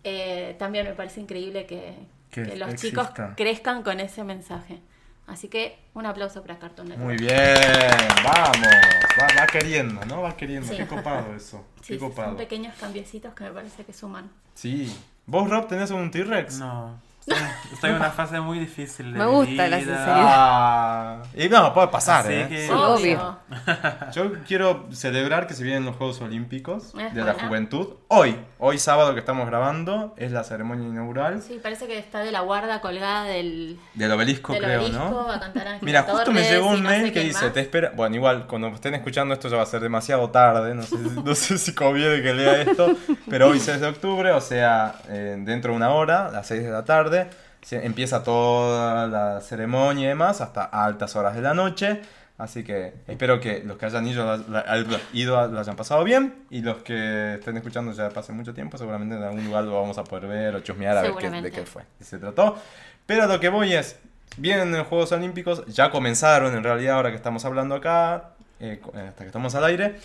eh, también me parece increíble que, Que que los exista. chicos crezcan con ese mensaje. Así que un aplauso para Cartoon Network. Muy bien, vamos. Va, va queriendo, ¿no? Va queriendo. Sí. Qué copado eso. Sí, Qué copado. son pequeños cambiecitos que me parece que suman. Sí. ¿Vos, Rob, tenés un T-Rex? No. Estoy, en una fase muy difícil de Me mi gusta la vida. sinceridad. Ah, y no, puede pasar, Así ¿eh? que- Sí, Obvio. Yo quiero celebrar que se vienen los Juegos Olímpicos Es de la. Juventud. Hoy, hoy sábado que estamos grabando, es la ceremonia inaugural Sí, parece que está de la guarda colgada del, del obelisco, del creo, obelisco, ¿no? va a cantar Mira, justo me llegó un no sé mail que dice, más. te espera... Bueno, igual, cuando estén escuchando esto ya va a ser demasiado tarde, no sé, no sé si conviene que lea esto, pero hoy 6 de octubre, o sea, eh, dentro de una hora, a las 6 de la tarde, se- empieza toda la ceremonia y demás, hasta altas horas de la noche, así que espero que los que hayan ido, ido lo hayan pasado bien, y los que estén escuchando ya pasen mucho tiempo, seguramente en algún lugar lo vamos a poder ver o chusmear a ver qué, de qué fue, qué se trató. Pero lo que voy es, vienen los Juegos Olímpicos, ya comenzaron en realidad ahora que estamos hablando acá, eh, eh, hasta que estamos al aire.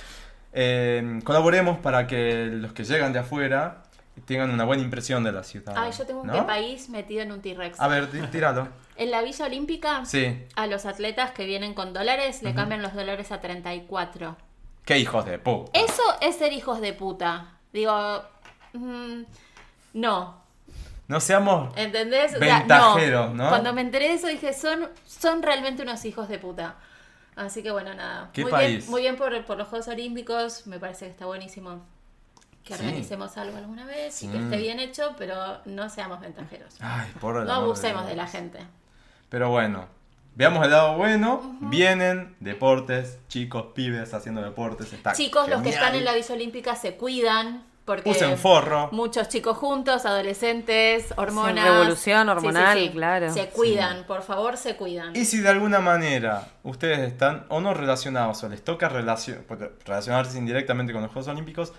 Eh, colaboremos para que los que llegan de afuera tengan una buena impresión de la ciudad. Ay, yo tengo un país metido en un T-Rex. A ver, tí- tíralo. En la Villa Olímpica, Sí. a los atletas que vienen con dólares le cambian los dólares a 34. Qué hijos de puta. Eso es ser hijos de puta. Digo, mm, no. No seamos... ¿Entendés? O sea, Ventajeros, ¿no? Cuando me enteré de eso dije, son, son realmente unos hijos de puta. Así que bueno, nada. ¿Qué muy país? bien, muy bien por, por los Juegos Olímpicos. Me parece que está buenísimo que Sí. organicemos algo alguna vez y Sí. que esté bien hecho, pero no seamos ventajeros. Ay, por el No abusemos de la gente. Pero bueno, veamos el lado bueno. Vienen deportes, chicos, pibes haciendo deportes. Está Chicos, los que están en la Villa Olímpica se cuidan porque Usen forro. muchos chicos juntos, adolescentes, hormonas. revolución Sí, sí, hormonal, sí. claro. Se cuidan, por favor, se cuidan. Y si de alguna manera ustedes están o no relacionados o les toca relacionarse indirectamente con los Juegos Olímpicos,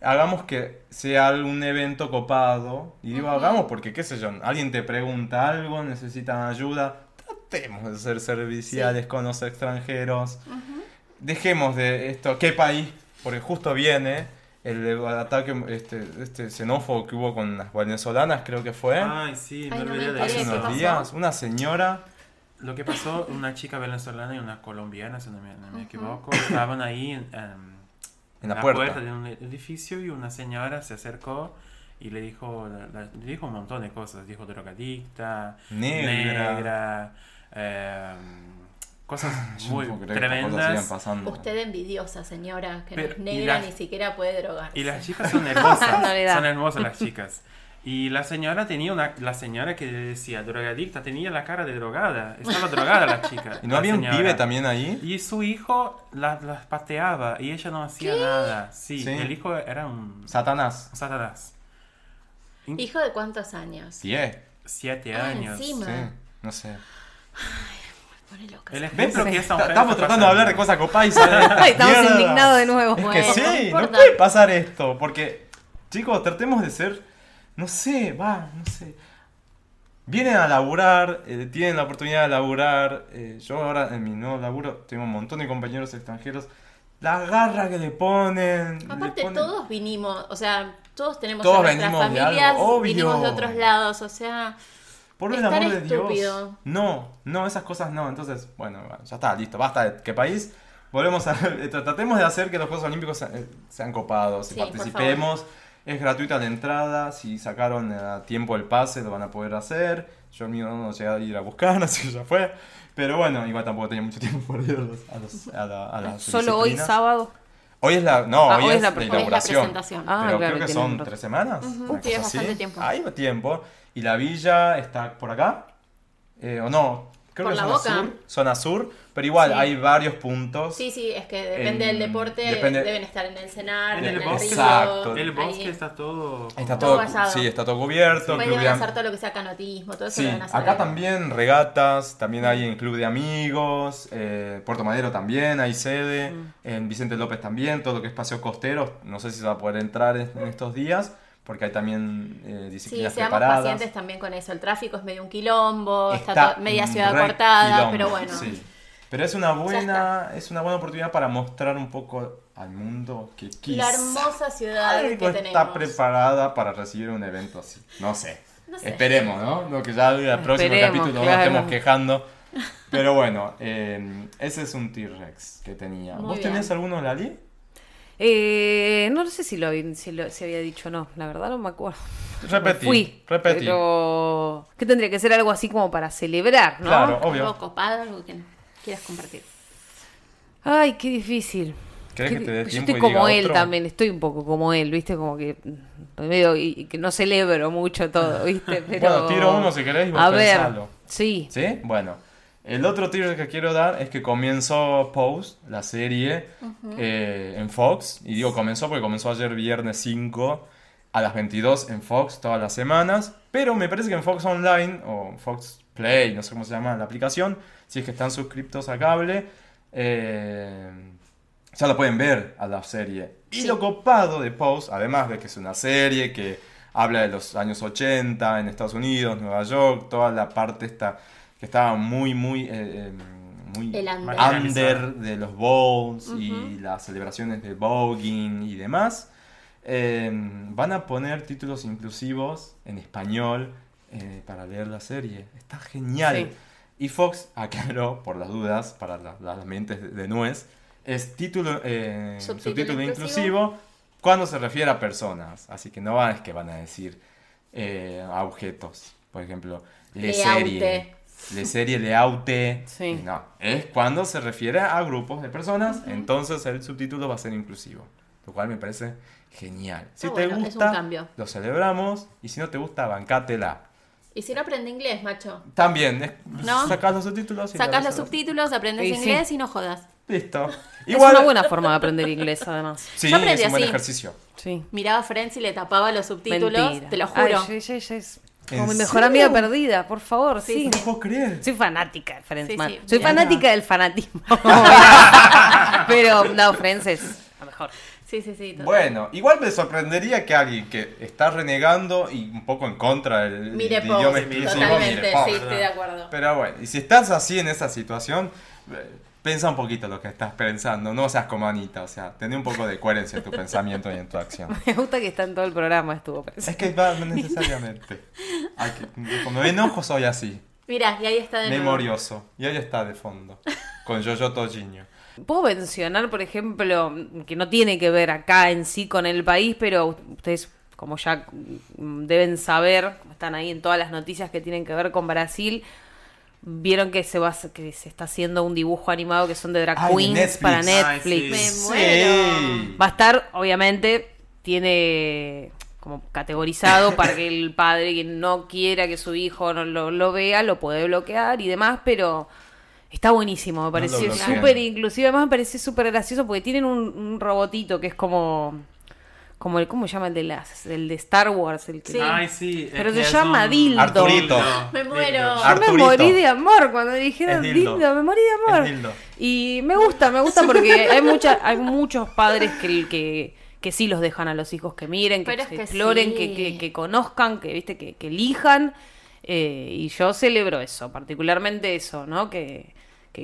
hagamos que sea algún evento copado. Y digo hagamos porque, qué sé yo, alguien te pregunta algo, necesitan ayuda. Tratemos de ser serviciales con los extranjeros. Dejemos de esto, ¿qué país? Porque justo viene el ataque este, este xenófobo que hubo con las venezolanas, creo que fue. Ay, sí, me Ay, no me olvidé de hace ¿qué eso. unos días. Una señora. Lo que pasó, una chica venezolana y una colombiana, si no me, no me equivoco, estaban ahí en, em, En la puerta. de un edificio y una señora se acercó y le dijo, la- la- le dijo un montón de cosas. Dijo drogadicta, Negra. negra, em, cosas no muy cosas sigan tremendas. pasando. Usted envidiosa, señora, que no es y negra la- ni siquiera puede drogarse. Y las chicas son hermosas. No son hermosas las chicas. Y la señora tenía una, la señora que decía drogadicta tenía la cara de drogada, estaba drogada la chica. ¿Y no la había un señora. pibe también ahí? Y su hijo la- las pateaba y ella no hacía nada. Sí, Sí. el hijo era un Satanás. satanás. ¿Hijo de cuántos años? 10. Siete Ah, años. encima. Sí, no sé. Pone loca. El ejemplo que esta mujer estamos tratando de hablar de cosas copadas esta Estamos mierda. indignados de nuevo. Es que Bueno, sí, no no, puede pasar esto, porque, chicos, tratemos de ser, no sé, va, no sé. Vienen a laburar, eh, tienen la oportunidad de laburar. eh, yo ahora en mi nuevo laburo tengo un montón de compañeros extranjeros. La garra que le ponen. le Aparte, ponen- todos vinimos, o sea, todos tenemos Todos a nuestras de familias, algo, vinimos de otros lados, o sea, Por el amor de Dios. No, no, esas cosas no. Entonces, bueno, ya está, listo, basta de qué país. Volvemos a. Tratemos de hacer que los Juegos Olímpicos sean, sean copados y Sí, por participemos. Es gratuita la entrada. Si sacaron a tiempo el pase, lo van a poder hacer. Yo mío no llegué a ir a buscar, así que ya fue. Pero bueno, igual tampoco tenía mucho tiempo para ir a, los, a, los- a la- a las Solo hoy sábado. Hoy es la. No, Ah, hoy, es, la pre- inauguración. presentación. Ah, pero claro, creo que son tres semanas. Ujú, una sí, es bastante tiempo. Hay tiempo. Y la villa está por acá. Eh, o no, creo Por que la zona Boca. sur. Zona sur. Pero igual Sí. hay varios puntos. Sí, sí, es que depende En- del deporte, depende- deben estar en el cenar, En en el el, bosque. río, Exacto. El ahí. bosque está todo. Está Todo todo, sí, está todo cubierto. Pueden de am- hacer todo lo que sea canotismo, todo eso Sí, lo deben hacer. acá ahí. también regatas, también hay en Club de Amigos, eh, Puerto Madero también hay sede, Mm. en Vicente López también, todo lo que es paseo costero, no sé si se va a poder entrar en, en estos días, porque hay también eh, Sí, disciplinas seamos preparadas. pacientes también con eso. El tráfico es medio un quilombo, está, Está to- media ciudad cortada, quilombo, pero bueno. sí. Pero es una buena, es una buena oportunidad para mostrar un poco al mundo que La quizá hermosa ciudad algo que está tenemos. preparada para recibir un evento así. No sé. No sé. Esperemos, ¿no? No que ya el próximo Esperemos, capítulo claro. nos estemos quejando. Pero bueno, eh, ese es un T-Rex que tenía. Muy ¿Vos bien. tenés alguno, Lali? Eh, no sé si lo, si lo si había dicho o no, la verdad no me acuerdo. Repetí. Fui, repetí. pero ¿qué tendría que ser algo así como para celebrar, no? Claro, obvio. Algo copado, algo que quieras compartir. Ay, qué difícil. ¿Querés Qué que te dé di- Yo estoy y diga como él otro? también, estoy un poco como él, ¿viste? Como que medio y, y que no celebro mucho todo, ¿viste? Pero... Bueno, tiro uno si querés y vos A ver, pensalo. sí. ¿Sí? Bueno. El otro tiro que quiero dar es que comenzó Pose, la serie, eh, en Fox. Y digo comenzó porque comenzó ayer viernes 5 a las 22 en Fox todas las semanas. Pero me parece que en Fox Online o Fox Play, no sé cómo se llama la aplicación, si es que están suscriptos a cable, eh, ya la pueden ver a la serie. Y lo copado de Pose, además de que es una serie que habla de los años 80 en Estados Unidos, Nueva York, toda la parte esta que estaba muy, muy, eh, eh, muy El under. under de los bowls y las celebraciones de voguing y demás. Eh, van a poner títulos inclusivos en español eh, para leer la serie. Está genial. Sí. Y Fox aclaró, por las dudas, para la- las mentes de, de nuez, es título, eh, Subtítulo subtítulo inclusivo. inclusivo cuando se refiere a personas. Así que no van, es que van a decir eh, a objetos. Por ejemplo, le serie. Le serie, leaute. Sí. No, es cuando se refiere a grupos de personas, entonces el subtítulo va a ser inclusivo. Lo cual me parece genial. Si te bueno, es un gusta, cambio. lo celebramos. Y si no te gusta, bancátela. Y si no aprende inglés, macho. También, es- ¿No? sacás los subtítulos y Sacás los subtítulos, aprendes sí. inglés y no jodas. Listo. Es una buena forma de aprender inglés, además. Sí, Yo aprendí es un buen así. ejercicio. Sí. Miraba a Friends y le tapaba los subtítulos, Mentira. te lo juro. Ay, sí, sí, sí, es ¿En como mi mejor serio? amiga perdida, por favor, Sí, sí. No puedo creer. Soy fanática de Friends, Sí, man. sí, Soy fanática del fanatismo. Pero no, Friends es la mejor. Sí, sí, sí. total. Bueno, igual me sorprendería que alguien que está renegando y un poco en contra del, Mire idioma totalmente, mire sí, estoy de acuerdo. Pero bueno, y si estás así en esa situación, eh, pensa un poquito lo que estás pensando, no seas como Anita, o sea, ten un poco de coherencia en tu pensamiento y en tu acción. Me gusta que está en todo el programa, estuvo Es presente. que va necesariamente. Que- como me enojo soy así, Mira, y ahí está de nuevo. memorioso. Y ahí está de fondo, con Yoyo Tojiño. Puedo mencionar, por ejemplo, que no tiene que ver acá en sí con el país, pero ustedes, como ya mm, deben saber, están ahí en todas las noticias que tienen que ver con Brasil, vieron que se va a- que se está haciendo un dibujo animado que son de drag Ay, queens Netflix. para Ay, Netflix. sí. Me muero. Sí. Va a estar, obviamente, tiene. como categorizado para que el padre que no quiera que su hijo no lo, lo vea lo puede bloquear y demás, pero está buenísimo, me pareció súper inclusive, además me pareció súper gracioso porque tienen un, un robotito que es como como el, ¿cómo se llama el de las, el de Star Wars? El que, Sí. Ay, sí. Pero se llama un- Dildo. Arturito. Me muero. Yo Arturito. me morí de amor cuando dijeron dildo. dildo, me morí de amor. Dildo. Y me gusta, me gusta porque hay mucha, hay muchos padres que, que, que sí los dejan a los hijos que miren, que, que exploren, sí. que, que, que conozcan, que viste, que, que elijan. eh, y yo celebro eso, particularmente eso, ¿no? Que,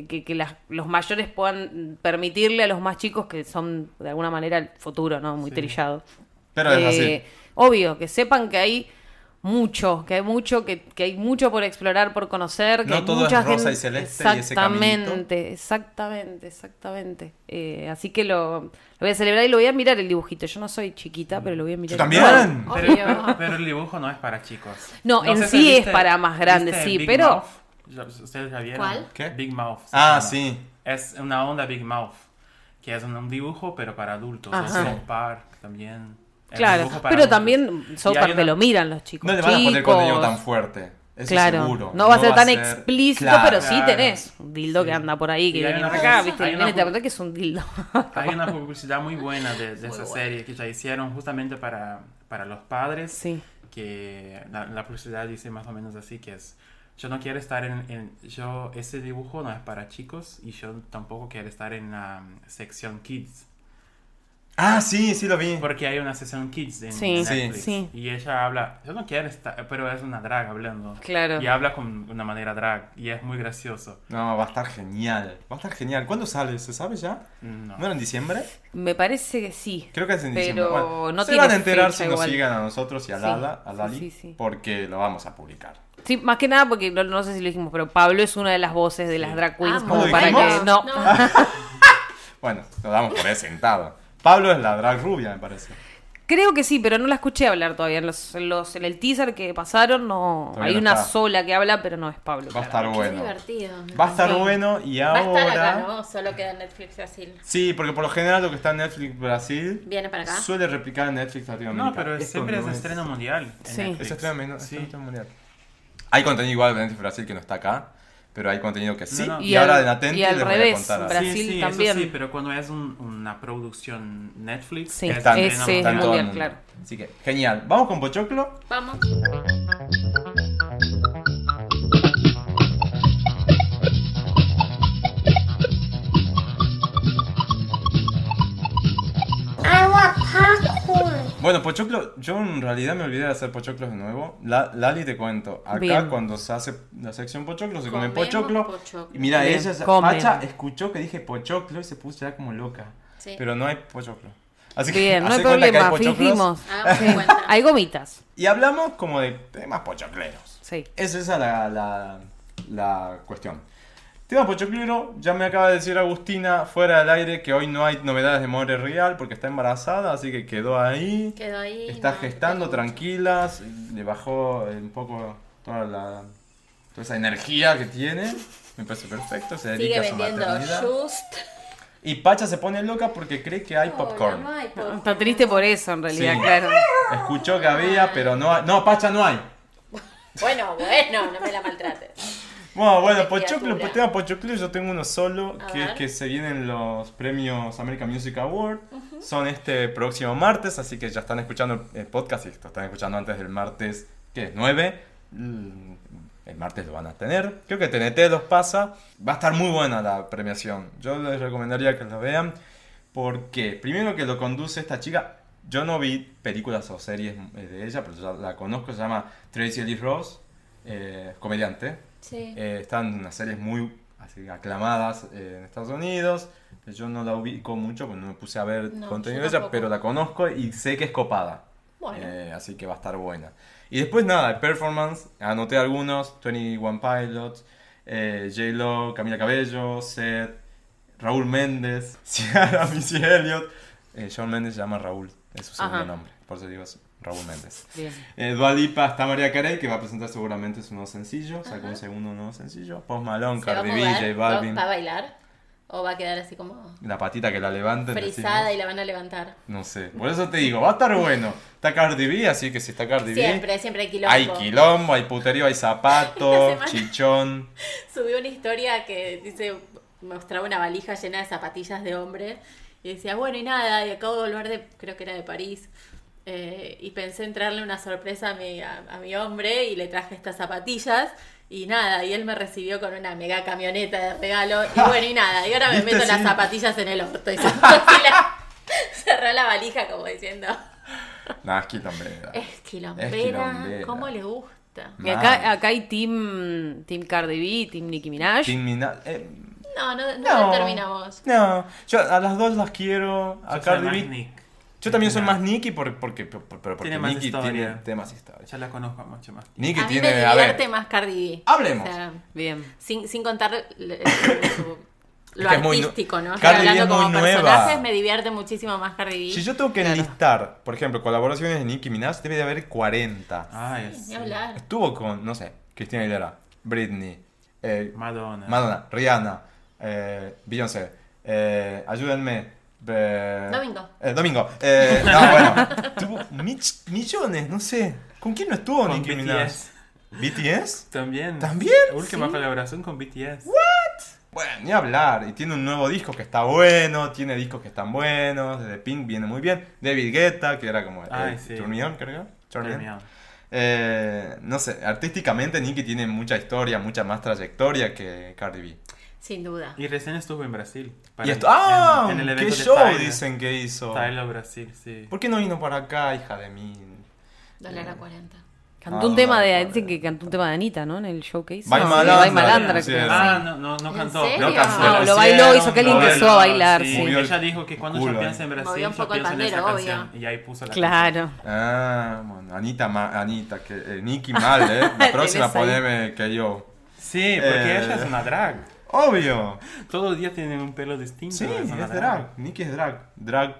que, que, que las- los mayores puedan permitirle a los más chicos que son de alguna manera el futuro, ¿no? Muy trillado. Pero es así. Eh, Obvio, que sepan que hay mucho, que hay mucho, que, que hay mucho por explorar, por conocer, que No hay todo es mucha rosa y gente- celeste y ese. Exactamente, exactamente, exactamente. Eh, así que lo, lo voy a celebrar y lo voy a mirar el dibujito. Yo no soy chiquita, pero lo voy a mirar. Yo también. Pero, pero el dibujo no es para chicos. No, en sé sí si es para más grandes, ¿viste sí, pero- Mouth? ¿Ustedes ya vieron? ¿Cuál? ¿Qué? Big Mouth. Ah, llama. sí. Es una onda Big Mouth, que es un, dibujo, pero para adultos. Ajá. South Park también. Es Claro, pero adultos. también South hay Park te una- lo miran los chicos. No le van a poner contenido tan fuerte. Eso Claro, seguro. no va a ser tan explícito, Claro. pero sí tenés un dildo Sí. que anda por ahí, que hay viene una- acá, hay viste, una- y viene te pregunta que es un dildo. Hay una publicidad muy buena de, de esa serie que ya hicieron justamente para, para los padres. Sí. Que la, la publicidad dice más o menos así, que es, yo no quiero estar en, en- yo, ese dibujo no es para chicos y yo tampoco quiero estar en la um, sección kids. Ah, sí, sí lo vi. Porque hay una sección kids en Sí, en Sí. Netflix. sí. Y ella habla, yo no quiero estar, pero es una drag hablando. Claro. Y habla con una manera drag y es muy gracioso. No, va a estar genial. Va a estar genial. ¿Cuándo sale? ¿Se sabe ya? No. ¿No era en diciembre? Me parece que sí. Creo que es en Pero diciembre. Bueno, no se tiene van a enterar si nos sigan a nosotros y a Sí, Lala, a sí, Lali, sí, sí. porque lo vamos a publicar. Sí, más que nada porque no, no sé si lo dijimos, pero Pablo es una de las voces de las drag queens Ah, como ¿lo para dijimos? que no. Bueno, lo damos por ahí sentado. Pablo es la drag rubia, me parece. Creo que sí, pero no la escuché hablar todavía. En, los, en, los- en el teaser que pasaron no Todavía hay no una está. sola que habla, pero no es Pablo. Va a estar claramente. Qué bueno. divertido. Va a estar bueno y Va a ahora... estar acá, ¿no? Solo queda en Netflix Brasil. Sí, porque por lo general lo que está en Netflix Brasil Viene para acá. suele replicar en Netflix Latinoamérica. No, pero Esto siempre es no estreno mundial. Sí. Es estreno, Sí. estreno mundial. Hay contenido igual de Brasil que no está acá, pero hay contenido que sí. No, no. Y, Y ahora en Atenti y al les voy a revés, contar. Brasil sí, sí, también. Eso sí, pero cuando es un- una producción Netflix, Sí, es es el mundial, claro. Así que, genial. ¿Vamos con Pochoclo? Vamos. Bueno, Pochoclo, yo en realidad me olvidé de hacer Pochoclos de nuevo. La, Lali te cuento. Acá Bien. cuando se hace la sección Pochoclo, se come Pochoclo. pochoclo. Y mira, Bien, ella, comen. Pacha, escuchó que dije Pochoclo y se puso ya como loca. Sí. Pero no hay Pochoclo. Así que Bien, no hay que hay problema, pochoclos. fingimos. Cuenta. Hay gomitas. Y hablamos como de temas pochocleros. Sí. Es esa la, la, la cuestión. Tema pochoclero, ya me acaba de decir Agustina fuera del aire que hoy no hay novedades de More Real porque está embarazada, así que quedó ahí. Quedó ahí. Está no, gestando no. tranquilas, le bajó un poco toda la toda esa energía que tiene. Me parece perfecto, se dedica Sigue a su vendiendo maternidad. Just. Y Pacha se pone loca porque cree que hay popcorn. Hola, no hay popcorn. Está triste por eso, en realidad, Sí. claro. Escuchó que había, pero no hay. No, Pacha no hay. Bueno, bueno, no me la maltrates. Bueno, bueno, Pochoclo, pues tema Pochoclo, yo tengo uno solo, A que, ver. que se vienen los premios American Music Award. Son este próximo martes, así que ya están escuchando el podcast y esto están escuchando antes del martes, ¿qué es? 9. Mm, El martes lo van a tener. Creo que TNT los pasa. Va a estar muy buena la premiación. Yo les recomendaría que lo vean. Porque, primero que lo conduce esta chica. Yo no vi películas o series eh, de ella, pero ya la conozco. Se llama Tracy Ellis Ross, eh, comediante. Sí. Eh, están unas series muy así, aclamadas eh, en Estados Unidos. Yo no la ubico mucho, porque no me puse a ver No, contenido de ella, pero la conozco y sé que es copada. Bueno. Eh, así que va a estar buena. Y después nada, performance, anoté algunos, 21 Pilots, J-Lo, Camila Cabello, Seth, Raúl Méndez, Ciara, Missy Elliott. Shawn Méndez se llama Raúl, es su segundo Ajá. nombre, por eso digo Raúl Méndez. Bien. Eh, Dua Lipa está María Carey, que va a presentar seguramente su nuevo sencillo. Sacó un segundo nuevo sencillo. Post Malone, ¿Se va a Cardi B? J ¿Va- Balvin. ¿Va a bailar? ¿O va a quedar así como La patita que la levanten. frisada y la van a levantar? No sé. Por eso te digo, va a estar bueno. Está Cardi B, así que si está Cardi B. Siempre, siempre hay quilombo. Hay quilombo, hay puterío, hay zapato, chichón. Subí una historia que dice, mostraba una valija llena de zapatillas de hombre y decía, bueno, y nada, y acabo de volver de, creo que era de París, eh, y pensé en traerle una sorpresa a mi, a, a mi hombre y le traje estas zapatillas. Y nada, y él me recibió con una mega camioneta de regalo. Y bueno, y nada, y ahora me meto las zapatillas en el orto. Y cerró, la- cerró la valija como diciendo, Nah, es quilombera. es quilombera, quilombera. ¿cómo le gusta? Y acá, acá hay team, team Cardi B, team Nicki Minaj. Team eh, No, no, no, No. terminamos. no, yo a las dos las quiero. A Yo Cardi B. Yo también soy más Nicky por- porque, por- por- pero porque Tiene más Nicki historia. tiene, tiene más historia. Ya la conozco mucho más. A mí tiene. me A ver, más Cardi B. Hablemos. O sea, Bien. sin, sin contar le- su- lo que es muy nu- artístico, ¿no? Cardi B Hablando es como muy nueva. personajes, me divierte muchísimo más Cardi B. si yo tengo que enlistar, por ejemplo, colaboraciones de Nicki Minaj, debe de haber 40. Ay, sí. hablar. Estuvo con, no sé, Cristina Aguilera, Britney, eh, Madonna. Madonna, Rihanna, eh, Beyoncé, eh, ayúdenme. Eh, Domingo. eh, Domingo. Eh, no, bueno. Tuvo mich- millones, no sé. ¿Con quién no estuvo Nicki Minaj? BTS. ¿BTS? También. ¿También? Última Sí. colaboración con BTS. Bueno, ni hablar. Y tiene un nuevo disco que está bueno, tiene discos que están buenos. De Pink viene muy bien. David Guetta, que era como el Ay, sí. Turn Me On, creo. Turn Me On. Terminado. Eh, no sé, artísticamente Nicki tiene mucha historia, mucha más trayectoria que Cardi B. Sin duda. Y recién estuvo en Brasil. para Y esto, ¡Ah! en- en el ¿Qué show Tyler. dicen que hizo? Tyler Brasil, sí. ¿Por qué no vino para acá, hija de mí? Dólar a 40. Cantó Ah, un tema de. Dicen que cantó un tema de Anita, ¿no? En el showcase. Vai Sí, Malandra, Malandra, sí, creo. sí. Ah, no, no, no ¿En cantó. No. No, lo bailó, hizo que Lo empezó a bailar, Sí, sí. Ella dijo que cuando yo pienso en Brasil, yo pienso en esa pandero, canción. obvio. Y ahí puso la Claro. Ah, bueno, Anita, ma- Anita, que eh, Nicki mal, ¿eh? La próxima poneme que yo. canción. Sí, porque Eh. ella es una drag. Obvio. Todos los días tienen un pelo distinto. Sí, es una drag. Nicki es drag. Drag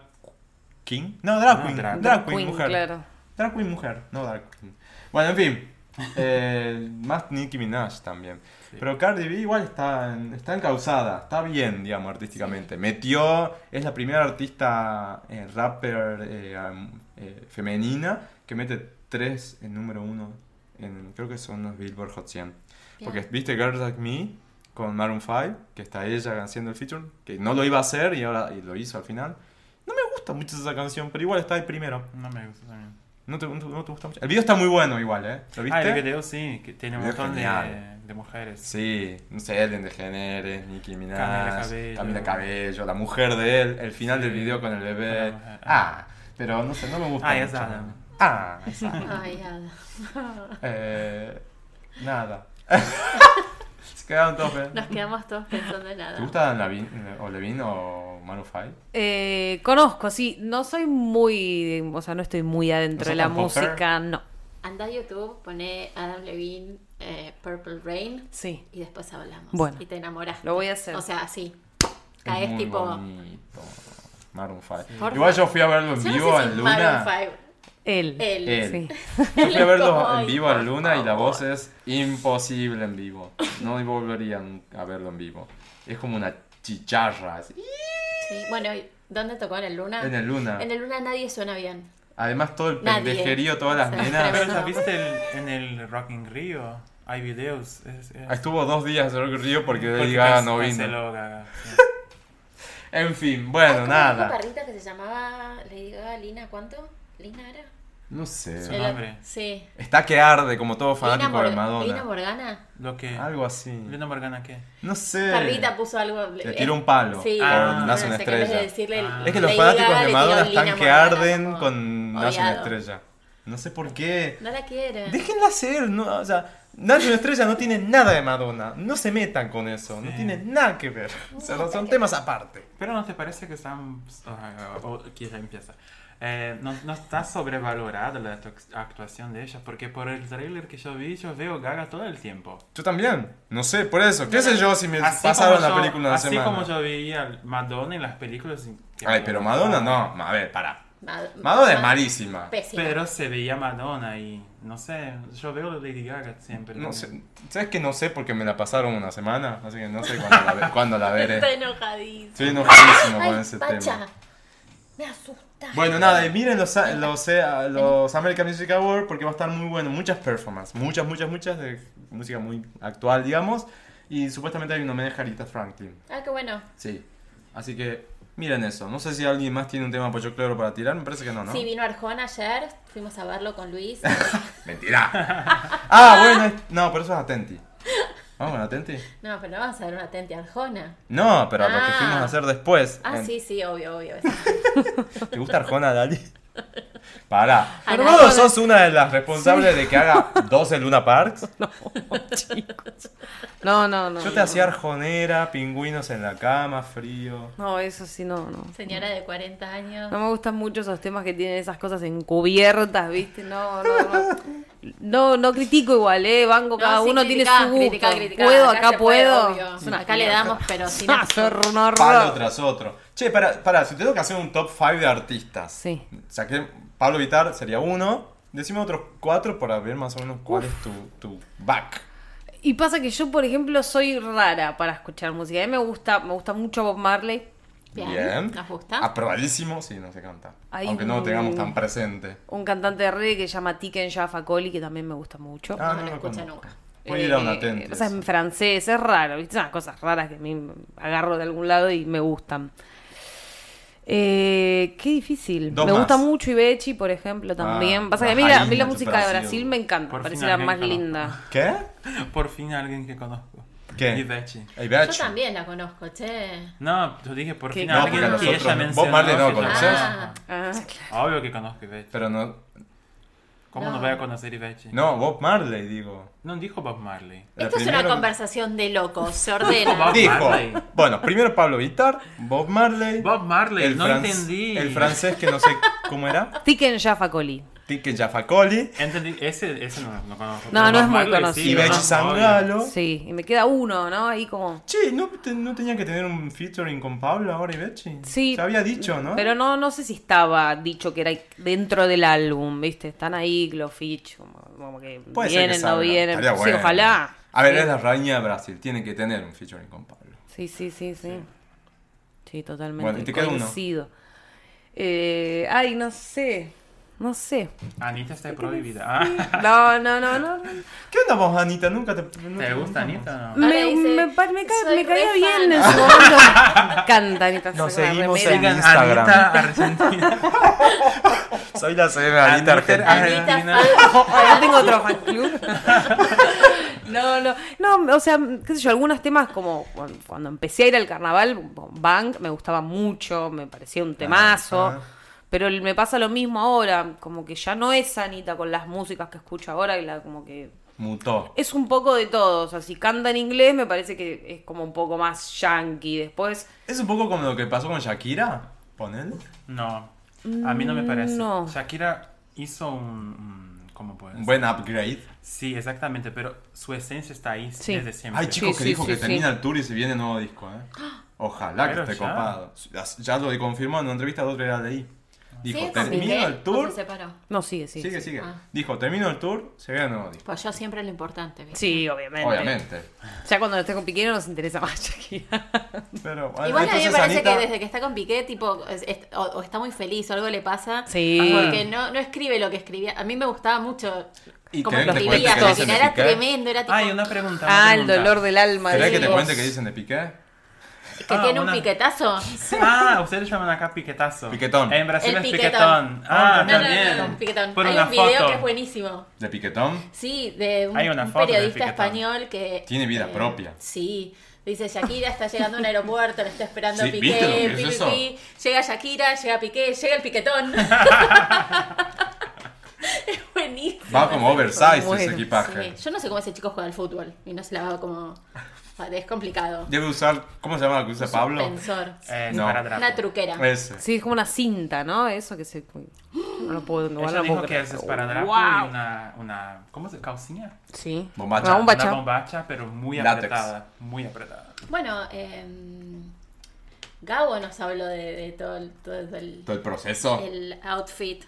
King. No, drag No, queen. drag. Drag, queen, Queen, mujer. claro. Drag queen mujer, no drag queen. Bueno, en fin. Eh, más Nicki Minaj también. Sí. Pero Cardi B igual está, está encausada, está bien, digamos, artísticamente. Metió, es la primera artista eh, rapper eh, eh, femenina que mete tres en número uno. En, creo que son los Billboard Hot 100. Porque viste Girls Like Me con Maroon 5, que está ella haciendo el feature, que no lo iba a hacer y ahora y lo hizo al final. No me gusta mucho esa canción, pero igual está ahí primero. No me gusta también. ¿No te, no no te gusta mucho? El video está muy bueno igual, ¿eh? ¿Lo viste? Ah, el video sí, que tiene un montón de, de mujeres. Sí, no sé, Ellen DeGeneres, Nicki Minaj, Camila Cabello. Camila Cabello, la mujer de él, el final del Sí, video con el bebé. mujer. Ah, pero no sé, no me gusta Ah, mucho. es Adam. Ah, es Adam. Ay, Ada. Eh, nada. Se quedaron todos. ¿eh? Nos quedamos todos pensando en nada. ¿Te gusta Dan Lavin, o Levine o Maroon 5? Eh, conozco, sí. No soy muy. O sea, no estoy muy adentro ¿No de la música, no. Anda a YouTube, pone Adam Levine eh, Purple Rain Sí. y después hablamos. Bueno. Y te enamoras. Lo voy a hacer. O sea, así. Es Caes tipo. bonito. Maroon 5. Por Igual yo fui a verlo en Yo no vivo sé si en Maroon Luna. 5, Él. Él. Él. Sí. Yo fui a verlo Ay, en vivo en Luna y la voz es imposible en vivo. No volvería a verlo en vivo. Es como una chicharra. así. Sí. Bueno, ¿y ¿dónde tocó? ¿En el Luna? En el Luna. En el Luna nadie suena bien. Además todo el Nadie. pendejerío, todas las nenas. Pero. ¿la viste el- en el Rock in Rio? Hay videos. Es, es- Estuvo dos días en Rock Rio porque porque Lady Gaga no vino. Gaga, sí. En fin, Ay, bueno, ¿cómo era Una nada. perrita que se llamaba Lady Gaga, Lina, ¿cuánto? ¿Lina era? No sé. Su El- nombre. Sí. Está que arde como todo fanático de Madonna. Lina Morgana. Lo que... Algo así. Lina Morgana, ¿qué? No sé. Carlita puso algo. Le tiró un palo. Sí, Ah, no nace una estrella. decirle Ah. Es que los Lady fanáticos Gaga, de Madonna están Lina que Morgana, arden con Nace una estrella. No sé por qué. No la quiere. Déjenla ser, no, o sea, Nace una estrella no tiene nada de Madonna. No se metan con eso, no Sí. tiene nada que ver. O sea, no- son temas aparte. Pero ¿no te parece que están... o- o- aquí ya empieza. Eh, no, no está sobrevalorada la actu- actuación de ella, porque por el trailer que yo vi, yo veo Gaga todo el tiempo. Yo también, no sé, por eso. ¿Qué sé yo si me Así pasaron la yo- película una Así semana? como yo veía Madonna en las películas... que Ay, pero. Madonna no. A ver, para. Mad- Madonna es malísima. Pésima. Pero se veía Madonna y No sé, yo veo Lady Gaga siempre. No sé. ¿Sabes que no sé? Porque me la pasaron una semana, así que no sé cuándo la, ve- cuándo la veré. Está enojadísimo. Estoy enojadísimo con Ay, ese Pacha, tema. me asusta. Bueno, nada, y miren los, los, eh, los American Music Awards porque va a estar muy bueno. Muchas performances, muchas, muchas, muchas de música muy actual, digamos. Y supuestamente hay un homenaje a Aretha Franklin. Ah, qué bueno. Sí. Así que miren eso. No sé si alguien más tiene un tema pollo claro para tirar. Me parece que no, ¿no? Sí, vino Arjona ayer, fuimos a verlo con Luis. Mentira. ah, bueno. No, pero eso es Atenti. ¿Vamos con Atenti? No, pero no vamos a ver una Tente Arjona. No, pero lo que Ah. fuimos a hacer después. Ah, en- sí, sí, obvio, obvio. ¿Te gusta Arjona, Dali? Pará. A ¿Vos nadie. sos una de las responsables de que haga 12 Luna Parks? No, no, no. Yo te no. hacía arjonera, pingüinos en la cama, frío. No, eso sí, no, no. Señora de 40 años. No me gustan mucho esos temas que tienen esas cosas encubiertas, ¿viste? No, no, no. No, no critico igual, ¿eh? Banco, No, cada sí, uno criticá, tiene su gusto. criticá, criticá. Puedo, Acá acá, se puede, puedo. Acá le damos, pero sin Ah, horror. Palo tras otro. Che, para, para, si tengo que hacer un top 5 de artistas. Sí. Saqué Pablo Vitar, sería uno. Decime otros cuatro para ver más o menos cuál es tu, tu back. Y pasa que yo, por ejemplo, soy rara para escuchar música. A mí me gusta, me gusta mucho Bob Marley. Bien, ¿nos gusta? Aprobadísimo, sí, no se canta. Hay Aunque no lo un- tengamos tan presente. Un cantante de reggae que se llama Tiken Jaffa Coli, que también me gusta mucho. Ah, no no lo conozco. nunca. Voy a ir a un Eh, atente. o sea, en francés, es raro, ¿viste? Unas cosas raras que a mí me agarro de algún lado y me gustan. Eh, qué difícil. Dos me más. gusta mucho Ibechi, por ejemplo, también. Ah, Pasa que a mí, la la, a mí la raíz, música de Brasil. Brasil me encanta, Por me parece la más linda. ¿Qué? Por fin alguien que conozco. ¿Qué? Ivechi. Hey, Yo también la conozco, che. No, yo dije por ¿Qué? fin No, alguien porque que nosotros ella no. mencionó. Bob Marley no yo- conoces. Ah, Ah, Obvio que conozco Ivechi. Pero no. ¿Cómo No. no voy a conocer Ivechi? No, Bob Marley, digo. No dijo Bob Marley. El Esto es una conversación de locos, se ordena. Bob Dijo. Marley. Bueno, primero Pablo Vitar, Bob Marley. Bob Marley, el no entendí. El francés que no sé cómo era. Tiken Jaffa Coli. Tike Jafacoli. Entendí, ese, ese no, no conozco. No, no es muy conocido. sí, Y lo Bechi conozco, obvio. Sangalo. Sí, y me queda uno, ¿no? Ahí como... Che, ¿no, te- ¿no tenía que tener un featuring con Pablo ahora y Bechi? Sí. Se había dicho, ¿no? Pero no, no sé si estaba dicho que era dentro del álbum, ¿viste? Están ahí los feats, como, como que Puede ser que vienen, no salga. vienen. Estaría Sí, bueno. ojalá. A ver, Sí. es la reina de Brasil. Tiene que tener un featuring con Pablo. Sí, sí, sí, sí. Sí, totalmente. Bueno, y te queda uno. coincido. Eh, ay, no sé. No sé. Anita está prohibida. Ah. No, no, no, no. ¿Qué onda vos, Anita? Nunca te. ¿Te gusta. Anita o no? Me, dice, me, me cae- "Soy me caía bien fan". en su momento. Me encanta, Anita. Nos seguimos en Instagram. Anita Argentina. Soy la CM Anita Anita Argentina. Ahora tengo otro fan club. No, no, no, o sea, qué sé yo, algunos temas como cuando, empecé a ir al carnaval, Bank me gustaba mucho, me parecía un temazo, ah. Pero me pasa lo mismo ahora, como que ya no es Anita con las músicas que escucho ahora, y la, como que Mutó. es un poco de todo, o sea, si canta en inglés me parece que es como un poco más yankee, después... Es un poco como lo que pasó con Shakira. Ponele. No, a mí no me parece. No. Shakira hizo un... ¿Cómo puedes? Un buen upgrade. Sí, exactamente, pero su esencia está ahí Sí. desde siempre. Hay chicos Sí, que sí, dijo sí, que sí. termina el tour y se viene nuevo disco, ¿eh? Ojalá que esté ya. copado. Ya, lo confirmó en una entrevista de otra leí. Dijo, ¿Sigue con termino el tour. se separó? No, sigue, sigue. Sigue, sí. sigue. Ah. Dijo, termino el tour, se viene nuevo disco. Pues yo siempre lo importante. ¿viste? Sí, obviamente. Obviamente. Ya cuando esté con Piqué no nos interesa más Shakira. Pero bueno, Igual a mí me parece Anita, que desde que está con Piqué, tipo, es- es- o, o está muy feliz o algo le pasa. Sí. Porque no, no escribe lo que escribía. A mí me gustaba mucho ¿Y como que escribía. era tremendo, era tipo, Hay una pregunta. una Ah, el dolor del alma. ¿Querés que te cuente qué dicen de Piqué? Que Ah, tiene un una- piquetazo. Ah, ustedes llaman acá piquetazo. Piquetón. En Brasil El es piquetón. piquetón. Ah, No, no, también. no, no, piquetón. Por Hay una un video foto. que es buenísimo. ¿De Piquetón? Sí, de un, Hay una un foto del periodista español que... eh, Tiene vida propia. Sí. Dice, Shakira está llegando a un aeropuerto, le está esperando Sí, a ¿viste lo que Piqué, es pi, pi, eso? pi. llega Shakira, llega Piqué, llega el piquetón. es buenísimo. Va como oversize ese Bueno, equipaje. Sí, Yo no sé cómo ese chico juega al fútbol y no se la va como... Es complicado. Debe usar, ¿cómo se llama lo que usa Pablo? Suspensor. Eh, No. Una truquera. Ese. Sí, es como una cinta, ¿no? Eso que se. No lo puedo. No, Ella dijo puedo que creer. es esparadrapo Wow. y una, una... ¿Cómo se Calciña? Sí. Bombacha. Una bombacha. Una bombacha, pero muy Látex. apretada. Muy apretada. Bueno, eh, Gabo nos habló de, de todo, el, todo el, Todo el proceso. el outfit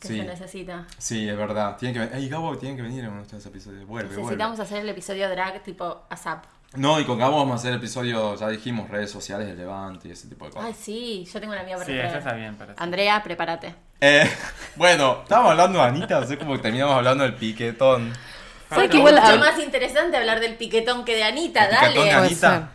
que Sí. se necesita. Sí, es verdad. Tiene que ven- Ey, Gabo tiene que venir en uno de estos episodios. Vuelve, Necesitamos vuelve. hacer el episodio drag tipo ASAP. No, y con Gabo vamos a hacer episodios, ya dijimos, redes sociales del Levante y ese tipo de cosas. Ay, sí, yo tengo una amiga para Sí, eso está bien para Andrea, prepárate. Eh, bueno, estábamos hablando de Anita, no sé cómo terminamos hablando del piquetón. ¿Sabes Es que igual mucho más interesante hablar del piquetón que de Anita, El piquetón de dale. Anita.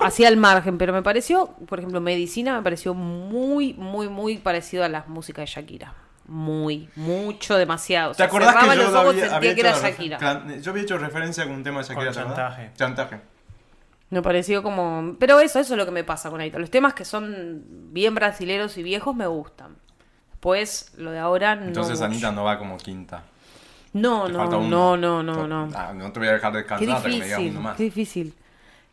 Hacía el margen, pero me pareció, por ejemplo, medicina me pareció muy, muy, muy parecido a la música de Shakira. Muy, mucho, demasiado. O ¿Te sea, acordás que yo los lo ojos había, había que hecho era Shakira. clan- Yo había hecho referencia con un tema de Shakira, Con ¿te chantaje. Chantaje. Me pareció como... Pero eso, eso es lo que me pasa con Anita. Los temas que son bien brasileros y viejos me gustan. Pues lo de ahora no Entonces mucho. Anita no va como quinta. No, Te no, falta no, uno. no, no, no. Ah, no te voy a dejar Qué descansar hasta que me digas difícil, uno más. qué difícil.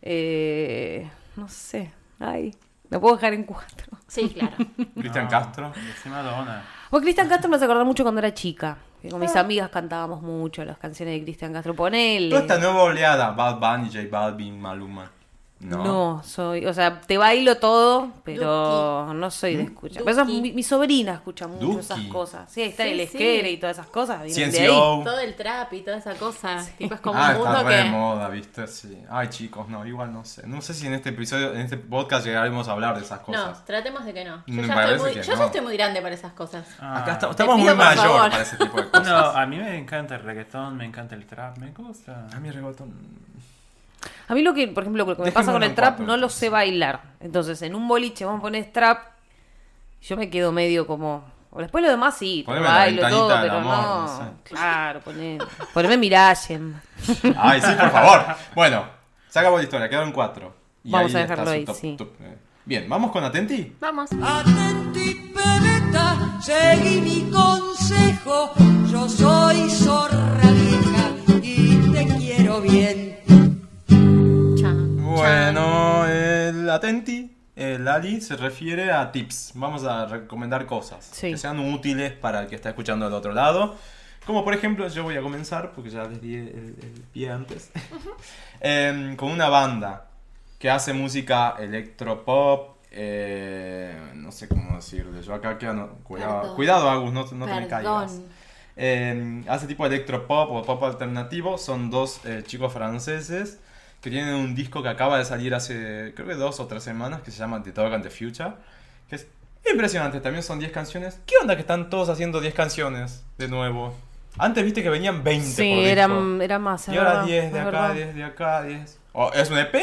Eh, no sé. Ay, me puedo dejar en cuatro. Sí, claro. Cristian No, Castro. Encima Madonna. O Cristian Castro me hace acordar mucho cuando era chica. Que con mis amigas cantábamos mucho las canciones de Cristian Castro. Ponele. Toda esta nueva oleada, Bad Bunny, J Balvin, Maluma. No. No. soy, o sea, te bailo todo, pero no soy de escuchar. Pero eso es Duki. mi, mi sobrina escucha mucho Duki. esas cosas. Sí, ahí está Sí, el sí. esquere y todas esas cosas. vienen de ahí. Todo el trap y toda esa cosa. Tipo, es como Ah, un está mundo re de que. moda, ¿viste? Sí. Ay, chicos, no, igual no sé. No sé si en este episodio, en este podcast llegaremos a hablar de esas No, cosas. tratemos de que no. Yo, ya, estoy muy, que yo no. ya estoy muy grande para esas cosas. Ah. Acá está- estamos muy pido, por mayor favor. para ese tipo de cosas. No, a mí me encanta el reggaetón, me encanta el trap, me gusta. A mí reggaetón. A mí lo que, por ejemplo, lo que me pasa con el trap, cuatro, no lo sé bailar. Entonces, en un boliche vos pones trap, yo me quedo medio como... O después lo demás sí, te bailo todo, pero amor, no. no sé. Claro, poné, poneme Mirallen. Ay, sí, por favor. Bueno, se acabó la historia, quedaron cuatro. Y Vamos a dejarlo ahí, top- sí. top, eh. Bien, ¿vamos con Atenti? Vamos. Atenti, pebeta, seguí mi consejo. Yo soy zorra vieja y te quiero bien. Bueno, el Atenti, el Ali, se refiere a tips. Vamos a recomendar cosas Sí. que sean útiles para el que está escuchando del otro lado. Como por ejemplo, yo voy a comenzar, porque ya les di el, el pie antes, Em, con una banda que hace música electropop. eh, no sé cómo decirle. Yo acá quedo. Cuidado, cuidado Agus, no, no te me caigas. Perdón. Eh, hace tipo electropop o pop alternativo. Son dos eh, chicos franceses que tienen un disco que acaba de salir hace creo que dos o tres semanas que se llama The Dog and the Future. Que es impresionante, también son 10 canciones. ¿Qué onda que están todos haciendo 10 canciones de nuevo? Antes viste que venían 20 Sí, por disco. era, era más. Y ahora verdad, 10 de acá, verdad. 10 de acá, 10. O es un EP,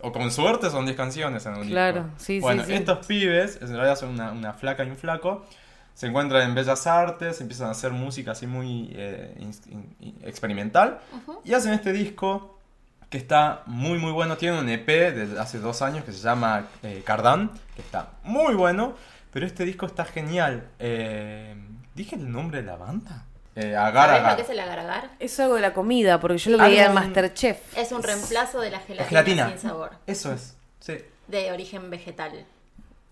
o con suerte son 10 canciones en un Claro, disco. sí, sí, bueno, sí. estos pibes, en realidad son una, una flaca y un flaco, se encuentran en Bellas Artes, empiezan a hacer música así muy eh, in- in- in- experimental, y hacen este disco que está muy muy bueno. Tiene un EP de hace dos años que se llama eh, Cardan, que está muy bueno, pero este disco está genial. Eh, ¿Dije el nombre de la banda? Eh, Agar ¿Sabés lo Agar. que es el agar-agar? Es algo de la comida, porque yo lo veía en Masterchef. Es un reemplazo de la gelatina, gelatina. sin sabor. Eso es, sí. De origen vegetal.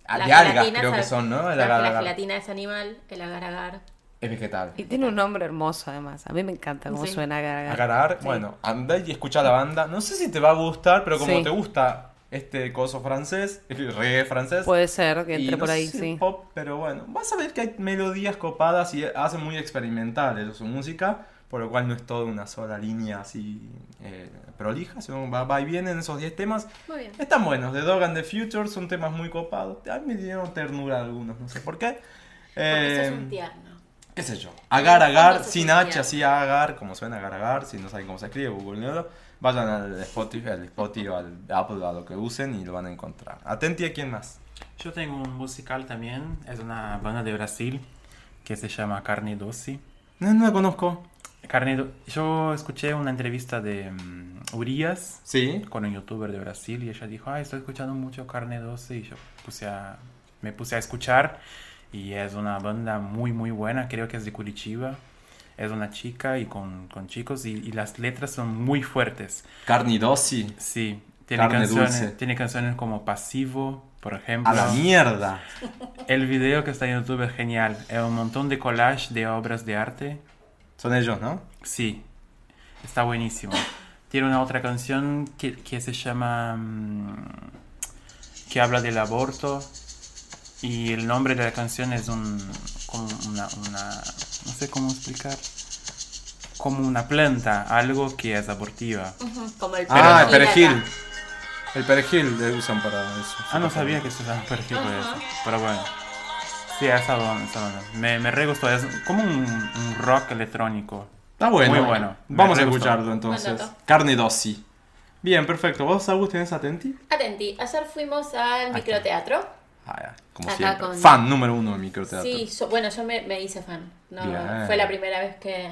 Ah, La de algas creo que son, ¿no? El agar La agar. gelatina es animal, el agar-agar. Es vegetal. Y tiene un nombre hermoso, además. A mí me encanta cómo Sí. suena agar, agar. Agar agar, Sí. bueno, andá y escucha la banda. No sé si te va a gustar, pero como Sí. te gusta este coso francés, el reggae francés. Puede ser que y entre no por ahí, sé si sí. pop, pero bueno, vas a ver que hay melodías copadas y hace muy experimental eso, su música, por lo cual no es toda una sola línea así eh, prolija, sino va, va y viene en esos 10 temas. Muy bien. Están buenos, The Dog and the Future son temas muy copados. A mí me dieron ternura algunos, no sé por qué. Porque sos Eh, un tierno. Qué sé yo. Agar agar, sin H, así agar, como suena agar agar, si no saben cómo se escribe, Google Vayan al Spotify, al Spotify o al Apple, a lo que usen y lo van a encontrar. Atenti a quién más. Yo tengo un musical también, es una banda de Brasil que se llama Carne Doce. No, no la conozco. Carne Do- Yo escuché una entrevista de mm, Urias Sí. con un youtuber de Brasil y ella dijo, ay, estoy escuchando mucho Carne 12 y yo puse a, me puse a escuchar y es una banda muy muy buena, creo que es de Curitiba. Es una chica y con, con chicos y, y las letras son muy fuertes. Carnidosi. Sí, tiene Carne canciones, dulce. tiene canciones como Pasivo, por ejemplo. A la mierda. El video que está en YouTube es genial. Es un montón de collage de obras de arte. Son ellos, ¿no? Sí, está buenísimo. Tiene una otra canción que, que se llama... mm, que habla del aborto. Y el nombre de la canción es un como una, una, no sé cómo explicar, como una planta, algo que es abortiva. Como el Ah, el perejil perejil. El perejil le usan para eso. Ah, no sabía que se usaba perejil por eso, pero bueno. Sí, esa onda, esa onda. Me, me re gustó, es como un, un rock electrónico. Está bueno. Muy bueno. Vamos a escucharlo entonces. Carne dosi. Bien, perfecto. ¿Vos, Agus, tenés atenti? Atenti, ayer fuimos al microteatro. Ah, como Acá siempre. con- Fan número uno del microteatro. Sí, yo- bueno, yo me, me hice fan. No, Bien. fue la primera vez que,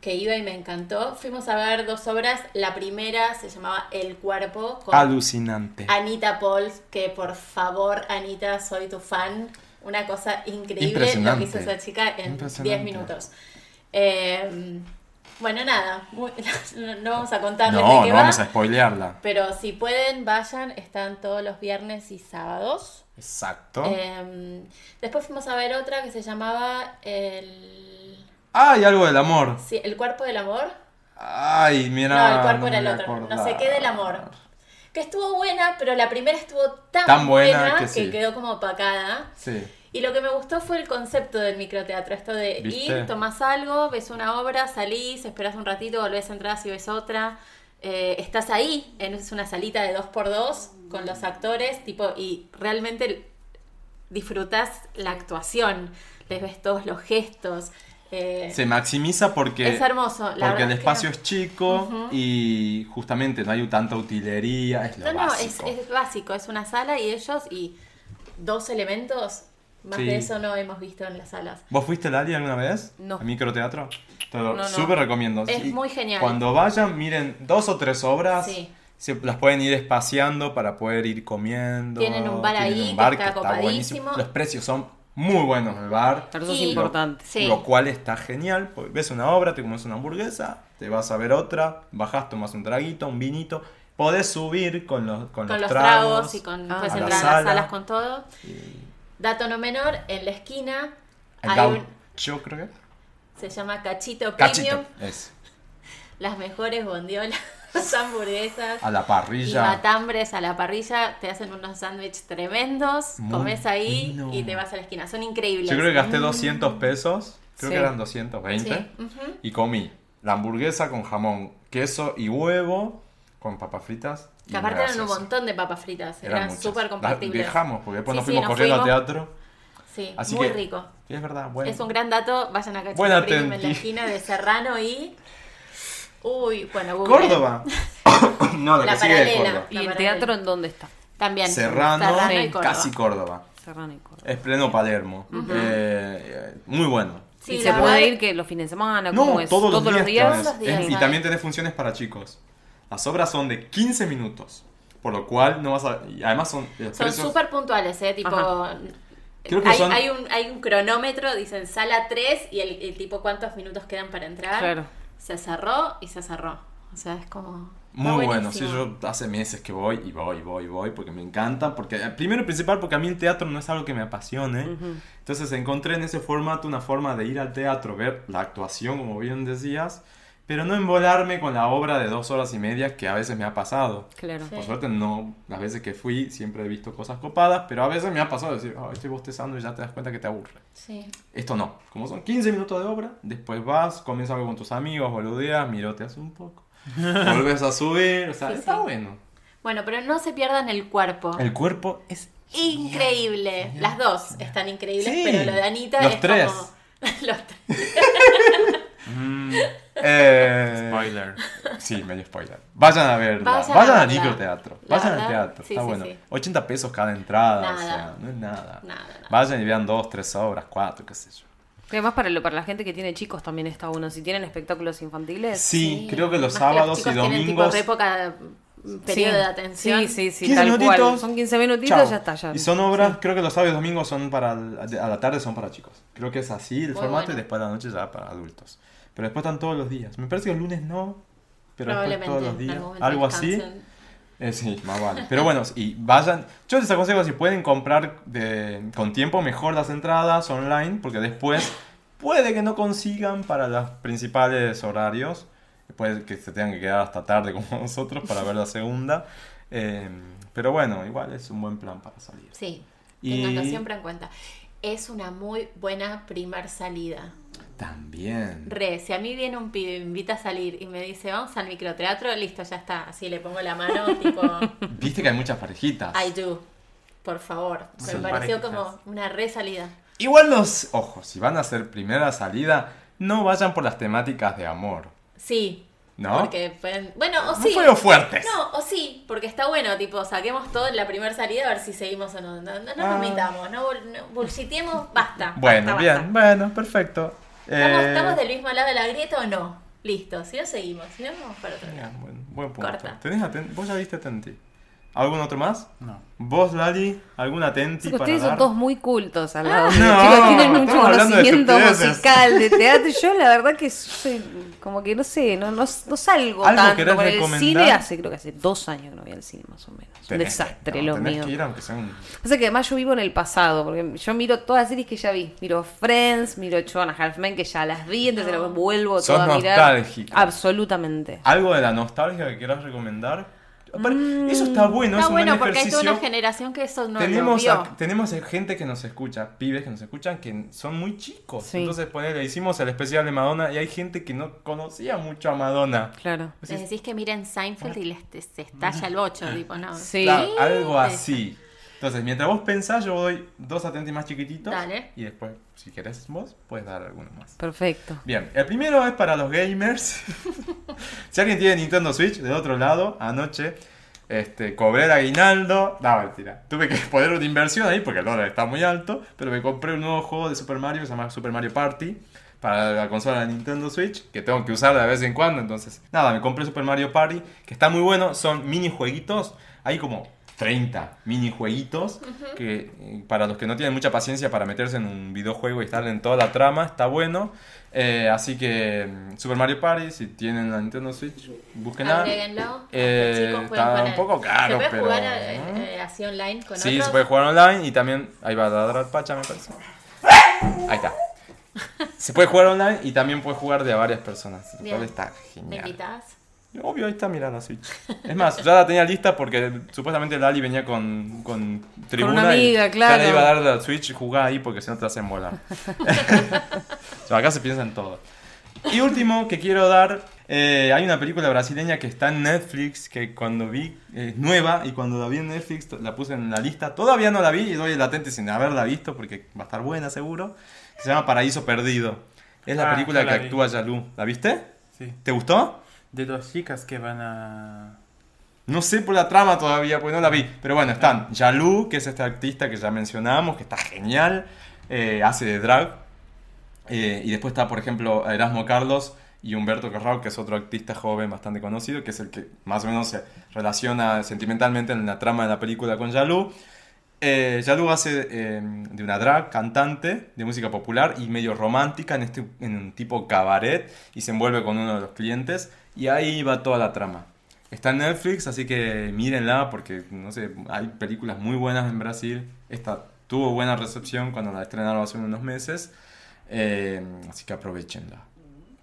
que iba y me encantó. Fuimos a ver dos obras. La primera se llamaba El cuerpo con Alucinante. Anita Pauls, que por favor, Anita, soy tu fan. Una cosa increíble lo que hizo esa chica en Impresionante. 10 minutos. Eh, bueno, nada, muy- no, no vamos a contarles No, de qué no va, vamos a spoilearla. pero si pueden, vayan, están todos los viernes y sábados. Exacto. Eh, después fuimos a ver otra que se llamaba El, Ay, algo del amor. sí, el cuerpo del amor. Ay, mira. no, el cuerpo era el otro. No sé qué del amor. Que estuvo buena, pero la primera estuvo tan, Tan buena buena, que que, sí. quedó como opacada. Sí. Y lo que me gustó fue el concepto del microteatro, esto de ¿Viste? ir, tomás algo, ves una obra, salís, esperás un ratito, volvés a entrar y ves otra. Eh, estás ahí, en, es una salita de dos por dos con los actores, tipo, y realmente disfrutás la actuación, les ves todos los gestos. eh, Se maximiza porque. Es hermoso, la porque el que espacio no. es chico y justamente no hay tanta utilería. Es lo no, no, es, básico. es básico, es una sala y ellos y dos elementos, más Sí. de eso no hemos visto en las salas. ¿Vos fuiste, Lali, alguna vez? No. ¿A microteatro? Te lo No, no. súper recomiendo. Es Sí, muy genial. Cuando vayan, miren dos o tres obras. Sí. Se las pueden ir espaciando para poder ir comiendo. Tienen un bar Tienen ahí un bar que está buenísimo. copadísimo. Los precios son muy buenos del bar. Pero eso es Y- importante. Sí. Lo cual está genial. Ves una obra, te comes una hamburguesa, te vas a ver otra, bajás, tomas un traguito, un vinito. Podés subir con los, con con los los tragos. tragos y con Ah. puedes a la entrar a las sala. salas con todo. Dato no menor, en la esquina hay un, gaucho, creo que. se llama Cachito Cachito. Premium, Es. las mejores bondiolas, hamburguesas A la y parrilla. matambres a la parrilla, te hacen unos sándwiches tremendos, Muy comes ahí y te vas a la esquina, son increíbles. Yo creo que gasté 200 pesos. Creo Sí. que eran 220. Sí, ujú. Y comí la hamburguesa con jamón, queso y huevo con papas fritas. y Que aparte eran un montón de papas fritas, Eran eran súper Las compatibles. Dejamos, porque después Sí, nos sí, fuimos nos corriendo fuimos. al teatro. Sí, Así muy que- rico. Y es verdad, bueno. Es un gran dato, vayan a Premium en la esquina de Serrano y... Uy, bueno, Google. Córdoba. no, la, La que sigue es paralela. Córdoba. ¿Y el teatro en dónde está? También. Serrano, Serrano y Sí. Córdoba. casi Córdoba. Serrano y Córdoba. Es pleno Palermo. Eh, eh, muy bueno. Sí, ¿Y se puede ir que los fines de semana? ¿Cómo No, es? todos, los días. Todos los días, Es- y también tenés funciones para chicos. Las obras son de 15 minutos. Por lo cual no vas a. Y además son. los Son precios- súper puntuales, ¿eh? Tipo... Ajá. Creo que hay, son- hay, un, hay un cronómetro, dicen sala 3 y el, el tipo cuántos minutos quedan para entrar. Claro. Se cerró y se cerró. O sea, es como... Muy bueno, sí, yo hace meses que voy y voy, voy, voy, porque me encanta, porque eh, primero y principal porque a mí el teatro no es algo que me apasione, entonces encontré en ese formato una forma de ir al teatro, ver la actuación, como bien decías, pero no embolarme con la obra de dos horas y media que a veces me ha pasado. Claro. Sí. Por suerte no, las veces que fui siempre he visto cosas copadas, pero a veces me ha pasado decir, "Ay, estoy bostezando y ya te das cuenta que te aburre. Sí. Esto no, como son 15 minutos de obra, después vas, comes algo con tus amigos, boludeas, miroteas un poco, volves a subir, o sea, Sí, está sí. bueno. Bueno, pero no se pierdan el cuerpo. El cuerpo es Increíble. Las dos están increíbles, Sí. pero lo de Anita Los es tres. como... Los tres. Mm, Eh, spoiler. Sí, medio spoiler. Vayan a verla. Vayan Vayan, a microteatro. Vayan al teatro. sí, Está sí, bueno. sí. 80 pesos cada entrada. O Nada. sea, no es nada. Nada, nada. Vayan y vean dos, tres obras, cuatro, qué sé yo. Que Además, para, lo- para la gente que tiene chicos también está bueno. Si tienen espectáculos infantiles. Sí, creo que los Más sábados chicos y tienen tipo domingos. re poca mm, periodo Sí. de atención. Sí, sí, sí, 15 tal minutitos. cual. Son 15 minutitos, Chao. ya está. Ya. Y son obras, creo que los sábados y domingos son para. A la tarde son para chicos. Creo que es así el Muy formato y bueno. después a la noche ya para adultos. Pero después están todos los días. Me parece que el lunes no. Pero después Probablemente. todos los días. Algo así. Eh, sí, más vale. Pero bueno, y vayan. Yo les aconsejo si pueden comprar de, con tiempo mejor las entradas online, porque después puede que no consigan para los principales horarios. Puede que se tengan que quedar hasta tarde como nosotros para ver la segunda. Eh, pero bueno, igual es un buen plan para salir. Sí, Y- tenganlo siempre en cuenta. es una muy buena primer salida. También. Re, si a mí viene un pibe, me invita a salir y me dice, vamos al microteatro, listo, ya está. Así le pongo la mano, tipo, Viste que hay muchas parejitas. I do. Por favor. Sí, me pareció parejitas. como una re salida. Igual los. Ojo, si van a hacer primera salida, no vayan por las temáticas de amor. Sí. ¿No? Porque pueden- Bueno, o No sí. fueron fuertes. No, o sí, porque está bueno, tipo, saquemos todo en la primera salida a ver si seguimos o no. No, no, no Ah. nos mitamos, no, bul- no bullshitemos, basta. Bueno, basta, bien, basta. bueno, perfecto. ¿Estamos, Eh, ¿Estamos del mismo lado de la grieta o no? Listo, si no seguimos, si no vamos para otro lado. bien, buen, buen punto. Corta. ¿Tenés aten- ¿Vos ya viste Atenti? ¿Algún otro más? No. ¿Vos, Lali? ¿Algún Atenti Chicos, para ustedes son dar? todos muy cultos al lado. Ah. No, Chicos, tienen mucho estamos hablando de conocimiento estupideces. musical, de teatro. Yo, la verdad, que soy como que no sé, no, no, no salgo ¿Algo tanto querés con el recomendar? cine. Hace, creo que hace dos años que no voy al cine, más o menos. un desastre no, lo mío. que ir aunque sea un... Pasa que además yo vivo en el pasado, porque yo miro todas las series que ya vi. Miro Friends, miro Joanna Halfman, que ya las vi, entonces No. lo vuelvo todo a mirar. nostálgica. Absolutamente. ¿Algo de la nostalgia que quieras recomendar? Aparte, Eso está bueno, Mm, Está es un bueno buen porque hay toda ejercicio. una generación que eso no lo tenemos, vio. a- tenemos gente que nos escucha, pibes que nos escuchan, que son muy chicos. Sí. Entonces, ponele, hicimos el especial de Madonna y hay gente que no conocía mucho a Madonna. Claro. Les decís que miren Seinfeld y les se estalla el bocho, tipo, no. Sí. Claro, algo así. Entonces, mientras vos pensás, yo doy dos atentos más chiquititos. Dale. Y después, si querés vos, puedes dar alguno más. Perfecto. Bien, el primero es para los gamers. si alguien tiene Nintendo Switch, del otro lado, anoche este, cobré el aguinaldo. No, mentira. Tuve que poner una inversión ahí porque el dólar está muy alto. Pero me compré un nuevo juego de Super Mario que se llama Super Mario Party. Para la consola de Nintendo Switch, que tengo que usar de vez en cuando. Entonces, nada, me compré Super Mario Party, que está muy bueno. Son minijueguitos. Hay como 30 minijueguitos. Que eh, para los que no tienen mucha paciencia para meterse en un videojuego y estar en toda la trama, está bueno. Eh, así que mm, Super Mario Party, si tienen la Nintendo Switch. Agréguenlo. Eh, está un poco caro, ¿Se puede pero, jugar así online con Sí, otros? se puede jugar online y también. Ahí va a ladrar Pacha, me parece. Ahí está. Se puede jugar online y también puede jugar de a varias personas. Lo Bien. cual está ¿Me genial. invitas? Obvio, ahí está mirando la Switch. Es más, ya la tenía lista porque supuestamente Lali venía con, con tribuna. una amiga, y claro. Ya le iba a dar la Switch, jugá ahí porque si no te hacen volar. O sea, acá se piensa en todo. Y último que quiero dar, eh, hay una película brasileña que está en Netflix, que cuando vi, es nueva, y cuando la vi en Netflix la puse en la lista. Todavía no la vi y doy el latente sin haberla visto porque va a estar buena seguro. Se llama Paraíso Perdido. Es la Ah, película yo que la vi. actúa Yalu. ¿La viste? Sí. ¿Te gustó? De dos chicas que van a. No sé por la trama todavía, porque no la vi. Pero bueno, están Yalu, que es este artista que ya mencionamos, que está genial, eh, hace de drag. Eh, y después está, por ejemplo, Erasmo Carlos y Humberto Carrao, que es otro artista joven bastante conocido, que es el que más o menos se relaciona sentimentalmente en la trama de la película con Yalu. Eh, Yalu hace eh, de una drag cantante de música popular y medio romántica en, este, en un tipo cabaret y se envuelve con uno de los clientes y ahí va toda la trama. Está en Netflix, así que mírenla porque, no sé, hay películas muy buenas en Brasil. Esta tuvo buena recepción cuando la estrenaron hace unos meses, eh, así que aprovechenla.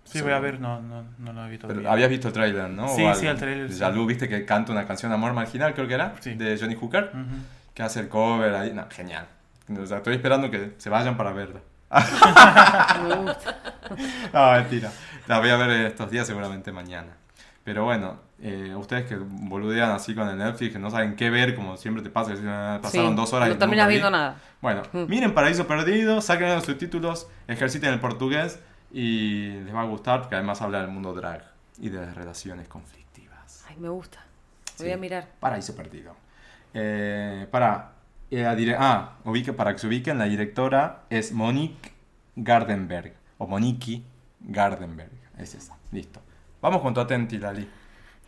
Sí, voy a ver, no, no, no lo he visto. Pero habías visto el trailer, ¿no? Sí, sí, el tráiler, sí. Yalu, viste que canta una canción Amor Marginal, creo que era, Sí. de Johnny Hooker Ujú. que hace el cover ahí. No, genial. O sea, estoy esperando que se vayan para verla. No, mentira. La voy a ver estos días, seguramente mañana. Pero bueno, eh, ustedes que boludean así con el Netflix, que no saben qué ver, como siempre te pasa, que dicen, "Ah, pasaron Sí, dos horas y no terminas nunca vi". viendo nada. Bueno, Mm. miren Paraíso Perdido, saquen los subtítulos, ejerciten el portugués y les va a gustar porque además habla del mundo drag y de las relaciones conflictivas. Ay, me gusta. Lo voy Sí. a mirar. Paraíso Perdido. Eh, para, eh, ah, ubique, para que se ubiquen, la directora es Monique Gardenberg. O Monique Gardenberg. Es esa. Listo. Vamos con tu atenti, Lali.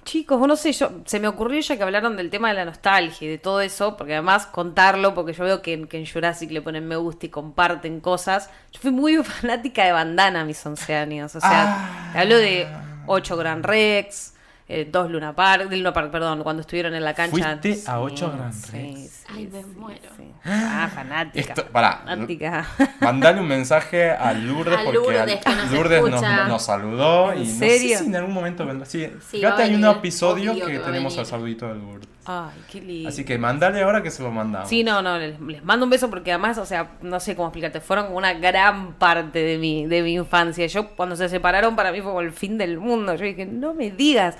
Chicos, vos no sé, yo, se me ocurrió ya que hablaron del tema de la nostalgia y de todo eso, porque además contarlo, porque yo veo que, en- que en Jurassic le ponen me gusta y comparten cosas. Yo fui muy fanática de Bandana a mis 11 años, o sea, Ah. hablo de 8 Gran Rex, eh, dos Luna Park, del Luna Park, perdón, cuando estuvieron en la cancha. Fuiste a ocho Grand sí, Ay, me muero. sí. Ah, fanática. Esto, pará. Fanática. Mandale un mensaje a Lourdes A porque que nos Lourdes nos, saludó ¿En y no serio? sé si en algún momento vendrá. Sí, fíjate, hay un episodio que tenemos al saludito de Lourdes. Ay, qué lindo. Así que mandale ahora que se lo mandamos. Sí, no, no, les, les mando un beso porque además, o sea, no sé cómo explicarte, fueron como una gran parte de mi, de mi infancia. Yo cuando se separaron para mí fue como el fin del mundo. Yo dije, no me digas.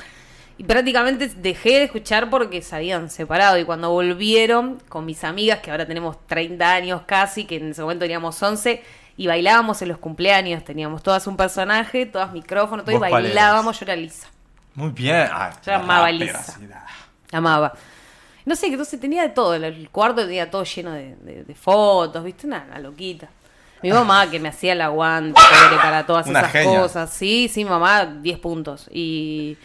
Y prácticamente dejé de escuchar porque se habían separado. Y cuando volvieron con mis amigas, que ahora tenemos 30 años casi, que en ese momento teníamos 11, y bailábamos en los cumpleaños, teníamos todas un personaje, todas micrófonos, todo, y bailábamos, yo era Lisa. Muy bien. Ah, Yo amaba Lisa. amaba. No sé, que entonces tenía de todo. El, cuarto tenía todo lleno de, de- de fotos, ¿viste? Una, una loquita. Mi mamá que me hacía el aguante para todas Una esas genia. cosas. Sí, sí, mamá, 10 puntos. Y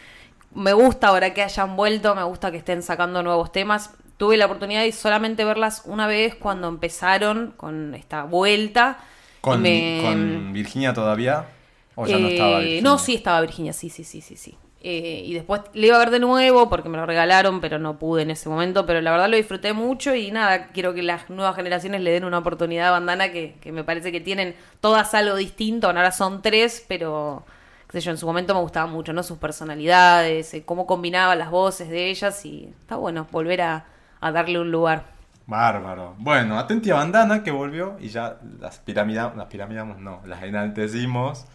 me gusta ahora que hayan vuelto, me gusta que estén sacando nuevos temas. Tuve la oportunidad de solamente verlas una vez cuando empezaron con esta vuelta. ¿Con, Me- con Virginia todavía? ¿O ya no eh, estaba Virginia? No, sí estaba Virginia, sí, sí, sí, sí, sí. Eh, y después le iba a ver de nuevo porque me lo regalaron, pero no pude en ese momento. Pero la verdad lo disfruté mucho y nada, quiero que las nuevas generaciones le den una oportunidad a Bandana que, que me parece que tienen todas algo distinto. Ahora son tres, pero qué sé yo, en su momento me gustaba mucho, ¿no? Sus personalidades, eh, cómo combinaba las voces de ellas y está bueno volver a, a darle un lugar. Bárbaro. Bueno, atenti a Bandana que volvió y ya las piramidamos, las piramidamos no, las enaltecimos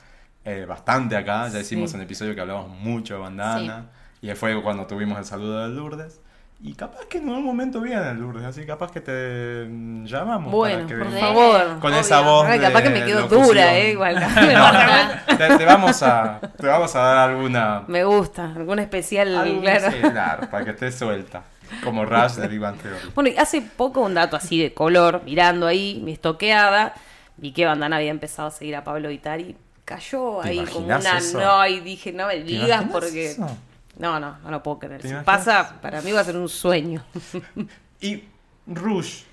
eh, bastante acá. Ya hicimos Sí. un episodio que hablamos mucho de Bandana. Y fue cuando tuvimos el saludo de Lourdes. Y capaz que en algún momento viene Lourdes, así capaz que te mm, llamamos. Bueno, para que por favor. Con esa voz Ay, capaz de que me quedo locución. dura, eh, igual. Te, te vamos a, te vamos a dar alguna. me gusta, algún especial, algún- claro. para que estés suelta. Como Rush de Big Bang Theory. Bueno, y hace poco un dato así de color, mirando ahí mi estoqueada, vi que Bandana había empezado a seguir a Pablo Vitari. Cayó ¿Te ahí como una eso? no, y dije, no me digas porque. eso? No, no, no lo puedo creer. ¿Te Si imaginas pasa, para mí va a ser un sueño. Y Rush,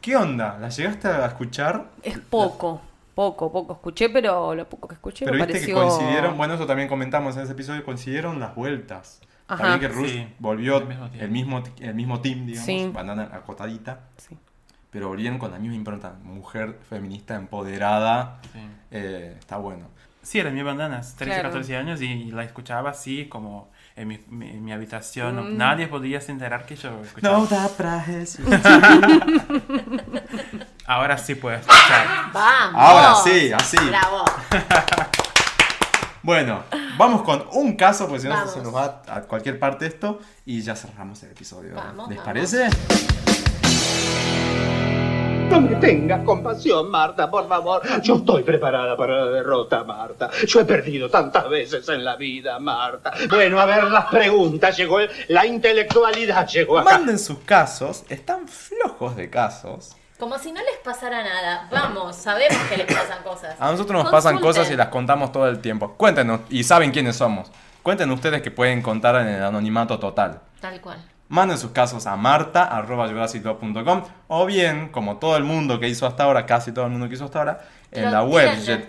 ¿qué onda? ¿La llegaste a escuchar? es poco, poco, poco escuché, pero lo poco que escuché Pero me viste pareció. que coincidieron, bueno, eso también comentamos en ese episodio, coincidieron las vueltas. Ajá. También que Rush Sí, volvió al mismo el mismo, el mismo team, digamos, Sí. bandana acotadita, Sí. pero volvieron con la misma impronta. Mujer feminista empoderada, Sí. eh, está bueno. Sí, eran mi bandanas, 13, Claro. 14 años y la escuchaba así como en mi, mi- en mi habitación. Mm. Nadie podía se enterar que yo escuchaba. da prajes. Ahora sí puedo escuchar. Vamos. Ahora sí, así. Bravo. Bueno, vamos con un caso, porque si no Vamos. se nos va a cualquier parte esto y ya cerramos el episodio. Vamos, ¿Les vamos. parece? No me tengas compasión, Marta, por favor. Yo estoy preparada para la derrota, Marta. Yo he perdido tantas veces en la vida, Marta. Bueno, a ver las preguntas. Llegó el- la intelectualidad, llegó acá. Manden sus casos, están flojos de casos. Como si no les pasara nada. Vamos, sabemos que les pasan cosas. A nosotros nos pasan cosas y las contamos todo el tiempo. Cuéntenos, y saben quiénes somos. Cuenten ustedes que pueden contar en el anonimato total. Tal cual. Manden sus casos a marta.jurassicclub.com o bien, como todo el mundo que hizo hasta ahora, casi todo el mundo que hizo hasta ahora, en Lo la web. Jet-.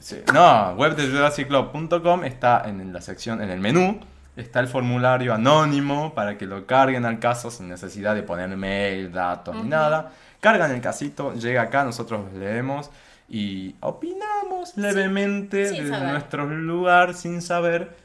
Sí. No, web de jurassicclub.com está en la sección, en el menú, está el formulario anónimo para que lo carguen al caso sin necesidad de poner mail, datos ni nada. Cargan el casito, llega acá, nosotros leemos y opinamos levemente desde saber. nuestro lugar sin saber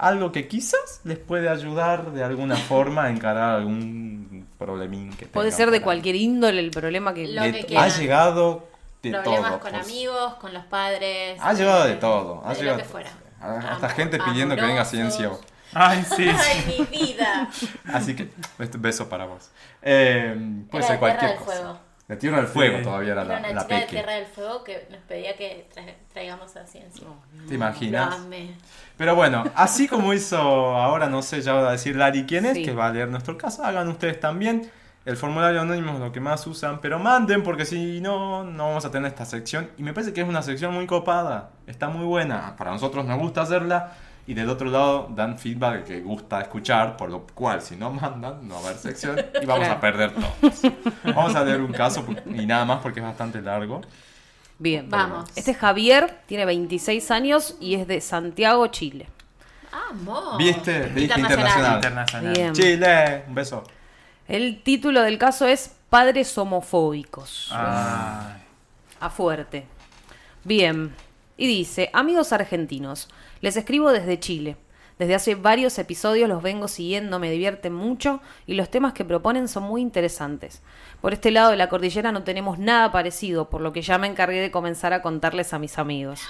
algo que quizás les puede ayudar de alguna forma a encarar algún problemín que Puede ser de cualquier índole el problema que. Lo De- que ha llegado de Problemas todo. con por amigos, con los padres. Ha llegado de eh, todo. Ha de llegado lo que fuera. Hasta Am- gente pidiendo que venga amorosos. Ciencio. Ay, sí. Ay, mi vida. Así que, este beso para vos. Eh, puede Era ser de cualquier Tierra del cosa. Fuego. De Tierra del Fuego Sí. todavía era Era la, una la chica de. Tierra del Fuego que nos pedía que tra- traigamos a ciencia. ¿Te Lo imaginas? amé. Pero bueno, así como hizo ahora, no sé, ya va a decir Lari quién es, Sí. que va a leer nuestro caso, hagan ustedes también. El formulario anónimo es lo que más usan, pero manden porque si no, no vamos a tener esta sección. Y me parece que es una sección muy copada, está muy buena. Para nosotros nos gusta hacerla y del otro lado dan feedback que gusta escuchar, por lo cual si no mandan, no va a haber sección y vamos a perder todos. Vamos a leer un caso y nada más porque es bastante largo. Bien. Vamos. Este es Javier, tiene 26 años y es de Santiago, Chile. Amo. ¿Viste? Te dije internacional. Internacional. Bien. Chile, un beso. El título del caso es Padres homofóbicos. Ah, A fuerte. Bien. Y dice, amigos argentinos, les escribo desde Chile. Desde hace varios episodios los vengo siguiendo, me divierten mucho y los temas que proponen son muy interesantes. Por este lado de la cordillera no tenemos nada parecido, por lo que ya me encargué de comenzar a contarles a mis amigos.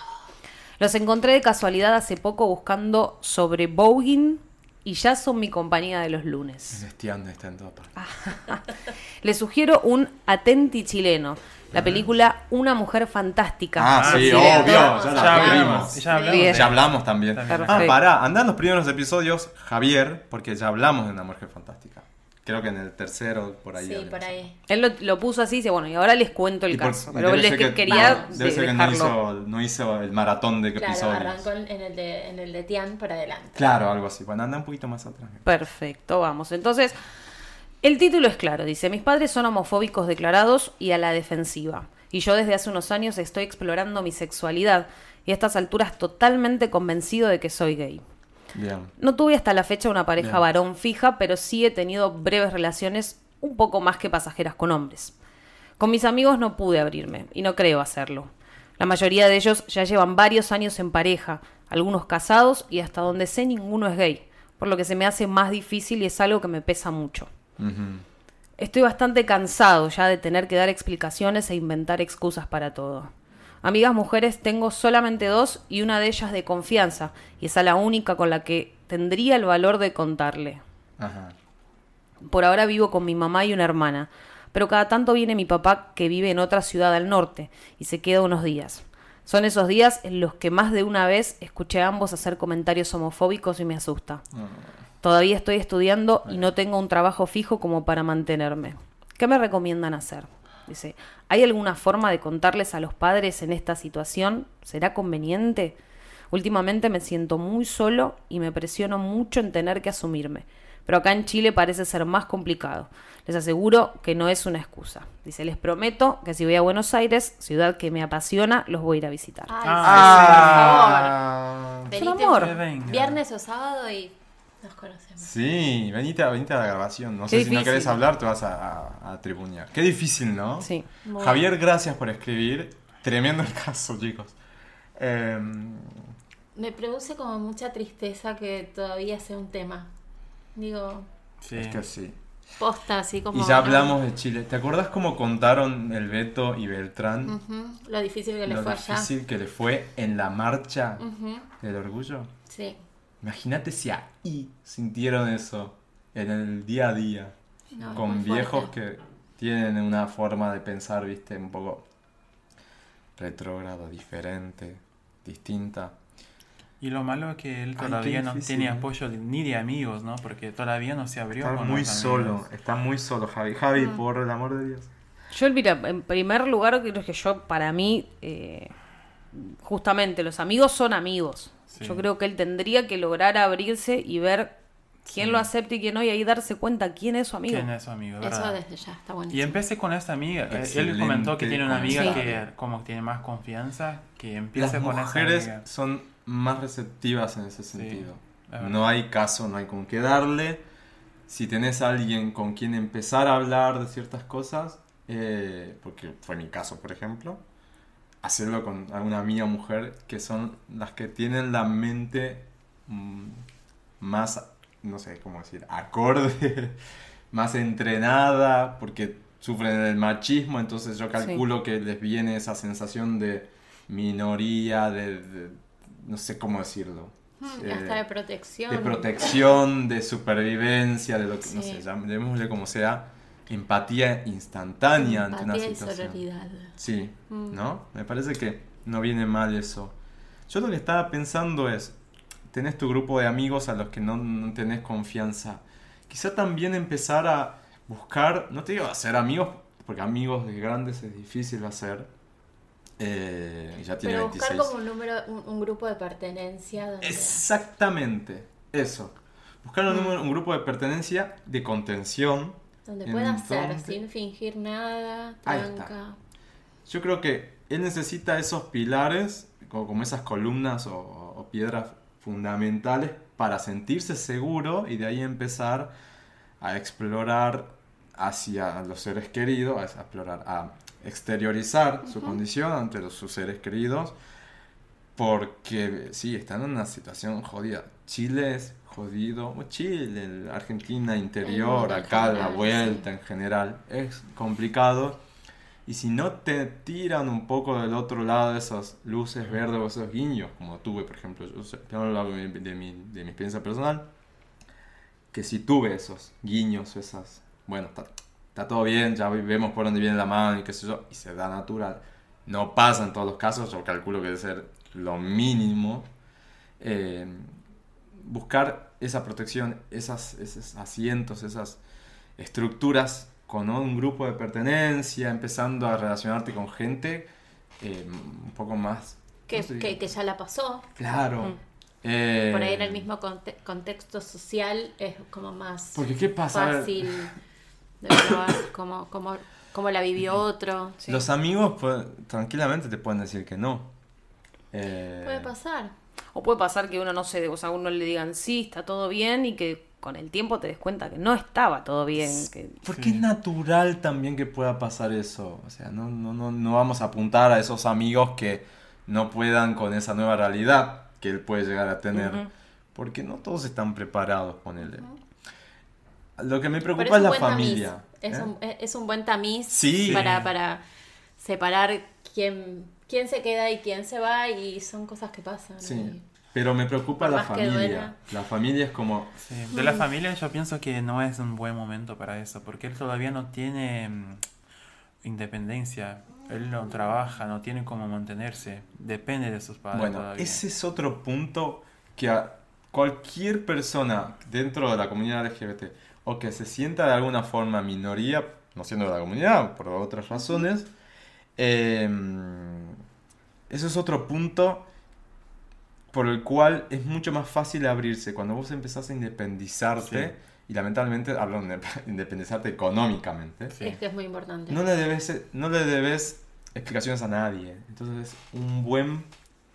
Los encontré de casualidad hace poco buscando sobre voguing y ya son mi compañía de los lunes. Estiando está en todas partes. Les sugiero un Atenti chileno, la película Una mujer fantástica. Ah, sí, obvio, ya la hablamos. vimos. Ya hablamos. Ya hablamos también. También. Ah, pará, andá en los primeros episodios, Javier, porque ya hablamos de una mujer fantástica. Creo que en el tercero, por ahí. Sí, por ahí. Él lo, lo puso así y dice, bueno, y ahora les cuento el Y caso. Pero debe les ser que que- quería Debe de- ser que no dejarlo. hizo, no hizo el maratón de Claro, episodios. arrancó en el de, en el de Tian para adelante. Claro, algo así. Bueno, anda un poquito más atrás. Perfecto, vamos. Entonces, el título es claro, dice, mis padres son homofóbicos declarados y a la defensiva. Y yo desde hace unos años estoy explorando mi sexualidad y a estas alturas totalmente convencido de que soy gay. Bien. No tuve hasta la fecha una pareja Bien. varón fija, pero sí he tenido breves relaciones un poco más que pasajeras con hombres. Con mis amigos no pude abrirme y no creo hacerlo. La mayoría de ellos ya llevan varios años en pareja, algunos casados y hasta donde sé ninguno es gay, por lo que se me hace más difícil y es algo que me pesa mucho. Estoy bastante cansado ya de tener que dar explicaciones e inventar excusas para todo. Amigas mujeres tengo solamente dos y una de ellas de confianza, y esa la única con la que tendría el valor de contarle. Ajá. Por ahora vivo con mi mamá y una hermana, pero cada tanto viene mi papá que vive en otra ciudad al norte y se queda unos días. Son esos días en los que más de una vez escuché a ambos hacer comentarios homofóbicos y me asusta. Todavía estoy estudiando y no tengo un trabajo fijo como para mantenerme. ¿Qué me recomiendan hacer? Dice, ¿hay alguna forma de contarles a los padres en esta situación? ¿Será conveniente? Últimamente me siento muy solo y me presiono mucho en tener que asumirme. Pero acá en Chile parece ser más complicado. Les aseguro que no es una excusa. Dice, les prometo que si voy a Buenos Aires, ciudad que me apasiona, los voy a ir a visitar. Ay, Ah. sí, por un favor. amor. viernes o sábado y nos conocemos. Sí, venite, a- venite a la grabación. No Qué sé si no querés hablar, te vas a, a, a tribunear. Qué difícil, ¿no? Sí. Javier, gracias por escribir. Tremendo el caso, chicos. Em, Me produce como mucha tristeza que todavía sea un tema. Digo, Sí. Es que sí. posta, así como. Y ya ¿no? hablamos de Chile. ¿Te acordás cómo contaron el Beto y Beltrán? Lo difícil que le lo fue allá. difícil que le fue en la marcha del orgullo. Sí. Imagínate si ahí sintieron eso en el día a día. No, con viejos fuerte. que tienen una forma de pensar, viste, un poco retrógrado, diferente, distinta. Y lo malo es que él todavía no difícil, tiene ¿eh? apoyo de- ni de amigos, ¿no? Porque todavía no se abrió Está con muy los solo, está muy solo, Javi. Javi, Mm. por el amor de Dios. Yo, mira, en primer lugar, creo que yo, para mí, eh, justamente los amigos son amigos. Sí. Yo creo que él tendría que lograr abrirse y ver quién Sí. lo acepta y quién no, y ahí darse cuenta quién es su amigo. ¿Quién es su amigo? Eso ¿verdad? desde ya está Y buenísimo. empecé con esta amiga. Eh, Él Excelente comentó que tiene una amiga Sí. que como tiene más confianza, que empiece Las con esa mujeres amiga. son más receptivas en ese sentido. No hay caso, no hay con qué darle. Si tenés a alguien con quien empezar a hablar de ciertas cosas, eh, porque fue mi caso, por ejemplo, hacerlo con alguna amiga mujer que son las que tienen la mente mm, más, no sé cómo decir, acorde, más entrenada, porque sufren del machismo, entonces yo calculo que les viene esa sensación de minoría, de, de- no sé cómo decirlo. Mm, Eh, Hasta de protección. de protección, de supervivencia, de lo que, no sé, llamémosle como sea, empatía instantánea ante una Empatía y situación. sororidad. Sí, Mm. ¿no? Me parece que no viene mal eso. Yo lo que estaba pensando es, tenés tu grupo de amigos a los que no, no tenés confianza. Quizá también empezar a buscar, no te digo hacer amigos, porque amigos de grandes es difícil hacer. Eh, y ya tiene Pero 26. buscar como un número, un, un grupo de pertenencia donde Exactamente, eso. Buscar un, número- un grupo de pertenencia, de contención. Donde pueda ser sin fingir nada, tranca. Yo creo que él necesita esos pilares, como, como esas columnas o, o piedras fundamentales, para sentirse seguro y de ahí empezar a explorar hacia los seres queridos, a explorar, a exteriorizar su condición ante los, sus seres queridos, porque sí, están en una situación jodida. Chile es jodido, Chile, Argentina interior, acá la vuelta en general, es complicado. Y si no te tiran un poco del otro lado esas luces verdes o esos guiños, como tuve, por ejemplo, yo hablo de mi, de mi, de mi experiencia personal, que si tuve esos guiños, esas, bueno, está, está todo bien, ya vemos por dónde viene la mano y qué sé yo, y se da natural. No pasa en todos los casos, yo calculo que debe ser lo mínimo. Eh, buscar esa protección, esas, esos asientos, esas estructuras con un grupo de pertenencia, empezando a relacionarte con gente eh, un poco más... Que, ¿cómo se que, ya la pasó. Claro. Mm. Eh, Por ahí en el mismo conte- contexto social es como más Porque qué pasa, fácil de probar cómo, cómo, cómo la vivió otro. Los amigos pues, tranquilamente te pueden decir que no. Eh, Puede pasar. O puede pasar que uno no se, o sea, a uno le digan sí, está todo bien y que con el tiempo te des cuenta que no estaba todo bien. Que... Porque es natural también que pueda pasar eso. O sea, no, no, no, no vamos a apuntar a esos amigos que no puedan con esa nueva realidad que él puede llegar a tener. Porque no todos están preparados, ponele. Lo que me preocupa es, la familia. Es, ¿eh? un, es un buen tamiz Sí. para, para separar quién, quién se queda y quién se va y son cosas que pasan. Sí. y- Pero me preocupa Por la familia. La familia es como... Sí, De la familia yo pienso que no es un buen momento para eso, porque él todavía no tiene mm, independencia, él no trabaja, no tiene cómo mantenerse, depende de sus padres Bueno, todavía. ese es otro punto que a cualquier persona dentro de la comunidad LGBT o que se sienta de alguna forma minoría, no siendo de la comunidad, por otras razones, eh, eso es otro punto por el cual es mucho más fácil abrirse cuando vos empezás a independizarte Sí. y lamentablemente hablo de independizarte económicamente. Sí. Es que es muy importante. No le debes, no le debes explicaciones a nadie. Entonces es un buen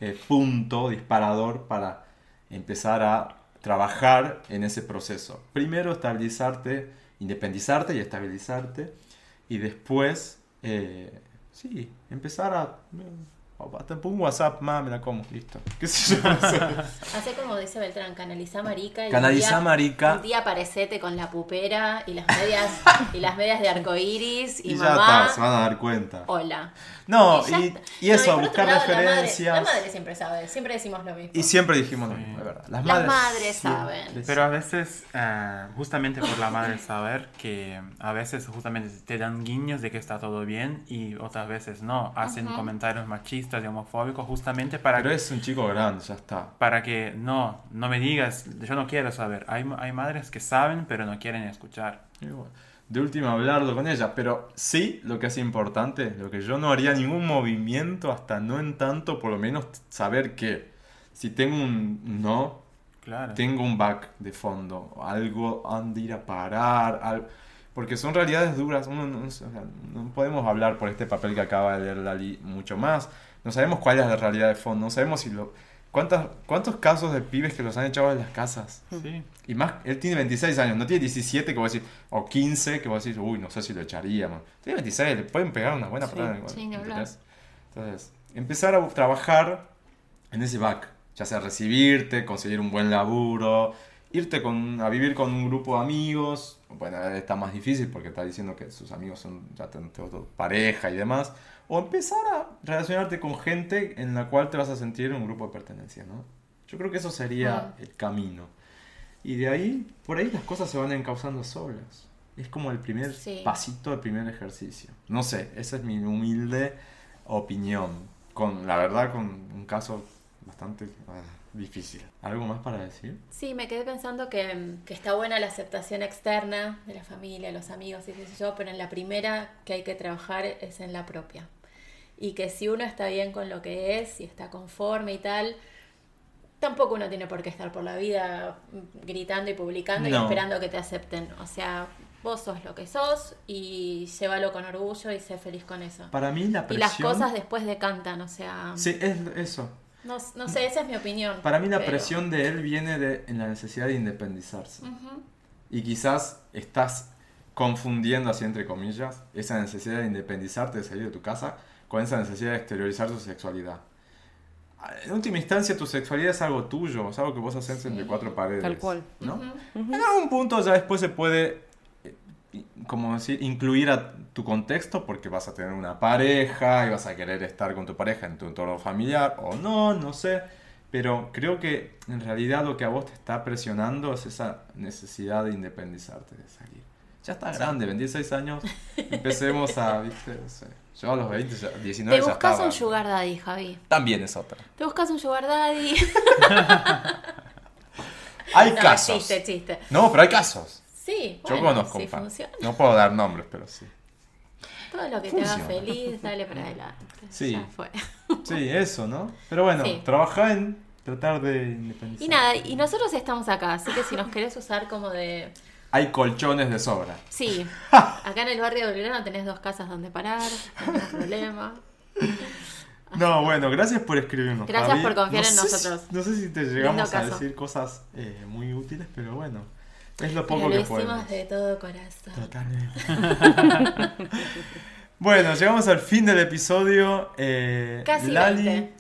eh, punto disparador para empezar a trabajar en ese proceso. Primero estabilizarte, independizarte y estabilizarte. Y después, eh, sí, empezar a... Te pongo un WhatsApp, más me la como, listo. ¿Qué sé yo? Hace como dice Beltrán, canalizá marica y Canalizá un día, marica. Un día aparecete con la pupera y las medias y las medias de arcoiris y, Y ya mamá. está, se van a dar cuenta. Hola. No, y, y No, eso, por otro buscar lado, la madre- referencias. La madre, siempre sabe, siempre decimos lo mismo. Y siempre dijimos lo mismo, es verdad. Las Las madres, madres siempre saben. Pero a veces, ah, justamente por la madre saber que a veces justamente te dan guiños de que está todo bien y otras veces no, hacen comentarios machistas y homofóbicos justamente para Pero que, es un chico grande, ya está. para que no, no me digas, yo no quiero saber. Hay, hay madres que saben pero no quieren escuchar. Y bueno, de última hablarlo con ella, pero sí lo que es importante, lo que yo no haría ningún movimiento hasta no en tanto, por lo menos saber que si tengo un no, Claro. tengo un back de fondo, algo han de ir a parar, al- porque son realidades duras, uno no, o sea, no podemos hablar por este papel que acaba de leer Lali mucho más, no sabemos cuál es la realidad de fondo, no sabemos si lo... ¿Cuántas, ¿Cuántos casos de pibes que los han echado de las casas? Sí. Y más, él tiene 26 años, no tiene 17 que vos decís, o 15 que vos decís, uy, no sé si lo echaríamos. Tiene 26, le pueden pegar una buena Sí, patada. sí. ¿entendés? Entonces, empezar a trabajar en ese back, ya sea recibirte, conseguir un buen laburo, irte con, a vivir con un grupo de amigos. Bueno, está más difícil porque está diciendo que sus amigos son ya tienen todo- pareja y demás. O empezar a relacionarte con gente en la cual te vas a sentir un grupo de pertenencia, ¿no? Yo creo que eso sería el camino. Y de ahí, por ahí las cosas se van encauzando solas. Es como el primer Sí. pasito, el primer ejercicio. No sé, esa es mi humilde opinión. Con, la verdad, con un caso bastante ah, difícil. ¿Algo más para decir? Sí, me quedé pensando que, que está buena la aceptación externa de la familia, los amigos y qué sé yo, pero en la primera que hay que trabajar es en la propia. Y que si uno está bien con lo que es y está conforme y tal, tampoco uno tiene por qué estar por la vida gritando y publicando y No. esperando que te acepten. O sea, vos sos lo que sos y llévalo con orgullo y sé feliz con eso. Para mí la Y las presión... cosas después decantan, o sea... Sí, es eso. No, no sé, esa es mi opinión. Para mí la pero- presión de él viene de en la necesidad de independizarse. Ujú. Y quizás estás confundiendo, así entre comillas, esa necesidad de independizarte, de salir de tu casa, con esa necesidad de exteriorizar tu sexualidad. En última instancia, tu sexualidad es algo tuyo, es algo que vos haces entre cuatro paredes. Tal cual. ¿no? En algún punto ya después se puede, eh, como decir, incluir a tu contexto porque vas a tener una pareja y vas a querer estar con tu pareja en tu entorno familiar o no, no sé. Pero creo que en realidad lo que a vos te está presionando es esa necesidad de independizarte, de salir. Ya estás grande, 26 años, empecemos a, viste, no sé. Yo a los 20, ya- 19 Te buscas un sugar daddy, Javi. También es otra. Te buscas un sugar daddy. Hay no, casos. chiste, chiste. No, pero hay casos. Sí, Yo bueno, conozco un funciona. No puedo dar nombres, pero sí. Todo lo que te haga feliz, dale para adelante. Sí. Ya fue. Sí, eso, ¿no? Pero bueno, Sí. trabaja en tratar de independizar. Y nada, y nosotros estamos acá, así que si nos querés usar como de... Hay colchones de sobra. Sí, acá en el barrio de Belgrano tenés dos casas donde parar, no tenés problema. No, bueno, gracias por escribirnos. Gracias Javi. por confiar No en nosotros. si- no sé si te llegamos a decir cosas eh, muy útiles, pero bueno, es lo poco Pero lo que hicimos podemos. de todo corazón. Totalmente. bueno, llegamos al fin del episodio. eh, Casi Lali, 20.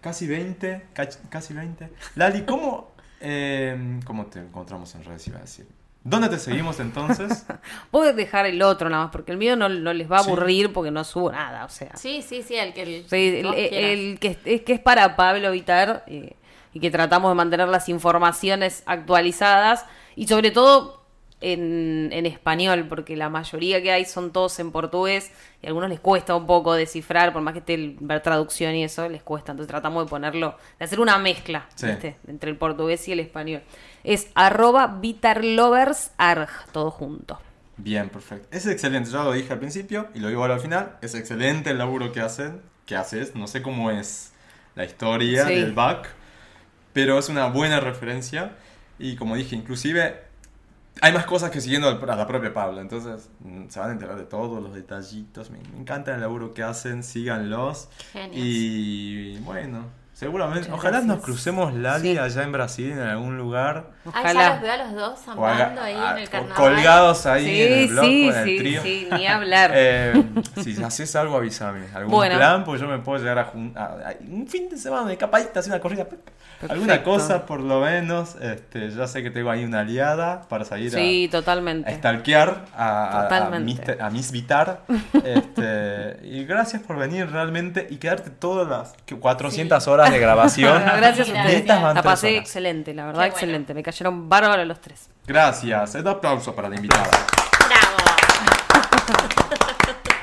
Casi 20. cach- Casi 20. Lali, ¿cómo, eh, ¿cómo te encontramos en redes? Iba a decir. ¿Dónde te seguimos entonces? Puedes dejar el otro nada más, porque el mío no, no les va a Sí. aburrir porque no subo nada, o sea. Sí, sí, sí, el que... El, Sí, el, vos el- quieras. el que, es, que es para Pablo Vitar eh, y que tratamos de mantener las informaciones actualizadas y sobre todo en, en español, porque la mayoría que hay son todos en portugués y a algunos les cuesta un poco descifrar, por más que esté el- ver traducción y eso, les cuesta. Entonces tratamos de ponerlo, de hacer una mezcla Sí. ¿viste? entre el portugués y el español. Es arroba vitarloversarg, todo junto. Bien, perfecto. Es excelente, ya lo dije al principio y lo digo ahora al final. Es excelente el laburo que hacen, que haces. No sé cómo es la historia Sí. del back, pero es una buena referencia. Y como dije, inclusive hay más cosas que siguiendo a la propia Pablo. Entonces mm, se van a enterar de todos los detallitos. Me, me encanta el laburo que hacen, síganlos. Genios. Y bueno, seguramente, Muchas ojalá nos crucemos Lali Sí. allá en Brasil, en algún lugar. Ay, ya Ojalá. los veo a los dos O haga- zampando ahí ah, en el o carnaval. colgados ahí en el blog sí, con el sí, trío. sí, ni hablar. Eh, si haces algo, avísame. ¿Algún Bueno. plan? Pues yo me puedo llegar a, jun- a- a- un fin de semana de capadita, hacer una corrida. Alguna cosa, por lo menos. Este, ya sé que tengo ahí una aliada para salir Sí, a, totalmente. a stalkear a, a- a, Totalmente. A Miss Vitar. Este, y gracias por venir realmente y quedarte todas las que 400 horas de grabación. Gracias a ustedes. La pasé horas. excelente, la verdad, Qué bueno. excelente. Me cayeron bárbaros los tres. Gracias. Un aplauso para la invitada. Bravo.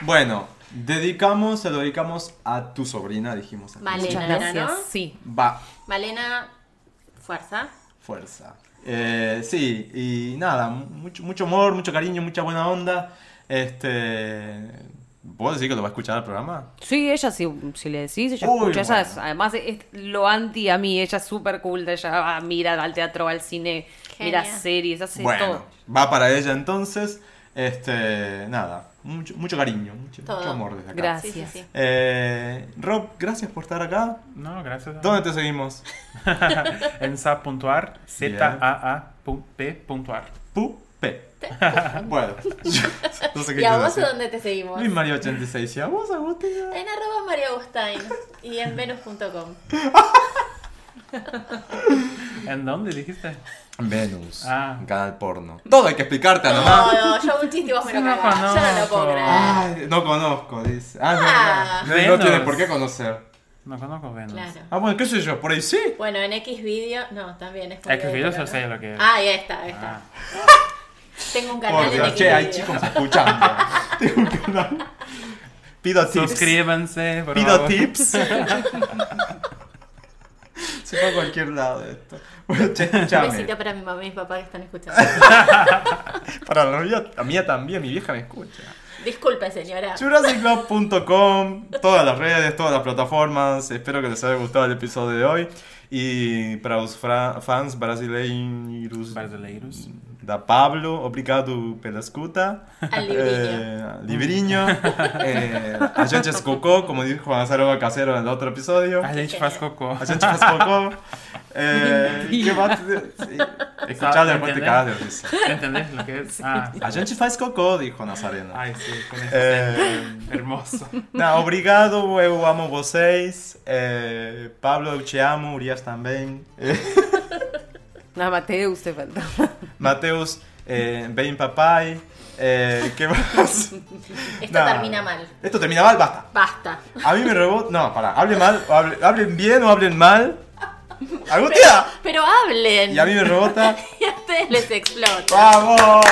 Bueno, dedicamos, se lo dedicamos a tu sobrina, dijimos. al Malena. Muchas Malena, gracias. ¿no? Sí. Va, Malena, fuerza. fuerza. Eh, sí, y nada, mucho, mucho amor, mucho cariño, mucha buena onda. Este. ¿Puedo decir que lo va a escuchar el programa? Sí, ella, si, si le decís, ella Uy, escucha. Ella es- además, es lo anti a mí. Ella es súper cool. Ella va, mira al teatro, va al cine, mira series, hace bueno, todo. va para ella entonces. Este, nada, mucho, mucho cariño, mucho, mucho amor desde acá. Gracias. Sí, sí, sí. Eh, Rob, gracias por estar acá. No, gracias. a- ¿Dónde te seguimos? en SAP.ar, Z-A-A-P.ar. Pu, P. bueno, no sé qué ¿Y a vos decir. dónde te seguimos? Luis Mario 86. ¿Y a vos, Agustín? En arroba María Agustain y en venus.com. ¿En dónde dijiste? Venus. Ah. Canal porno. Todo hay que explicarte, No, nomás. no, yo hago un chiste y vos me lo No cagás. Yo no lo puedo creer. Ay, no conozco, dice. Ah, no, Ah. no, no, no Venus. tiene por qué conocer. No conozco Venus. Claro. Ah, bueno, qué sé yo, por ahí sí. Bueno, en X video, no, también es X videos pero yo sé lo que es. Ah, ahí está, ahí está. Ah. Tengo un canal Por Dios, che, hay chicos escuchando. Tengo un canal. Pido tips. Suscríbanse, por Pido favor. tips. Se va a cualquier lado de esto. Bueno, che, Un escuchame. besito para mi mamá y mi papá que están escuchando. Para la mía, la mía también, mi vieja me escucha. Disculpe, señora. JurassicClub.com, todas las redes, todas las plataformas. Espero que les haya gustado el episodio de hoy. Y para los fans brasileiros, Brasileiros. Da Pablo, obrigado pela escuta. Al livrinho. Eh, livrinho. Eh, a gente es cocô, como dijo Juan Salva Casero en el otro episodio. A gente faz cocô. A gente faz cocô. Eh, que va- sí. Escuchalo después te ¿Entendés? cagas de risa. ¿Entendés lo que es? Ah, A gente faz cocô, dijo Nazareno. ay, sí, con acento hermoso. Não, obrigado, eu amo vocês. Eh, Pablo, eu te amo, Urias também. Nada, Mateus te falta. Mateus, eh, papai. Eh, ¿Qué más? Esto Nah. termina mal. Esto termina mal, basta. Basta. A mí me rebota. No, pará, hablen mal, o hable- hablen bien o hablen mal. ¡Agustina! Pero hablen. Y a mí me rebota. Y a ustedes les explota. ¡Vamos!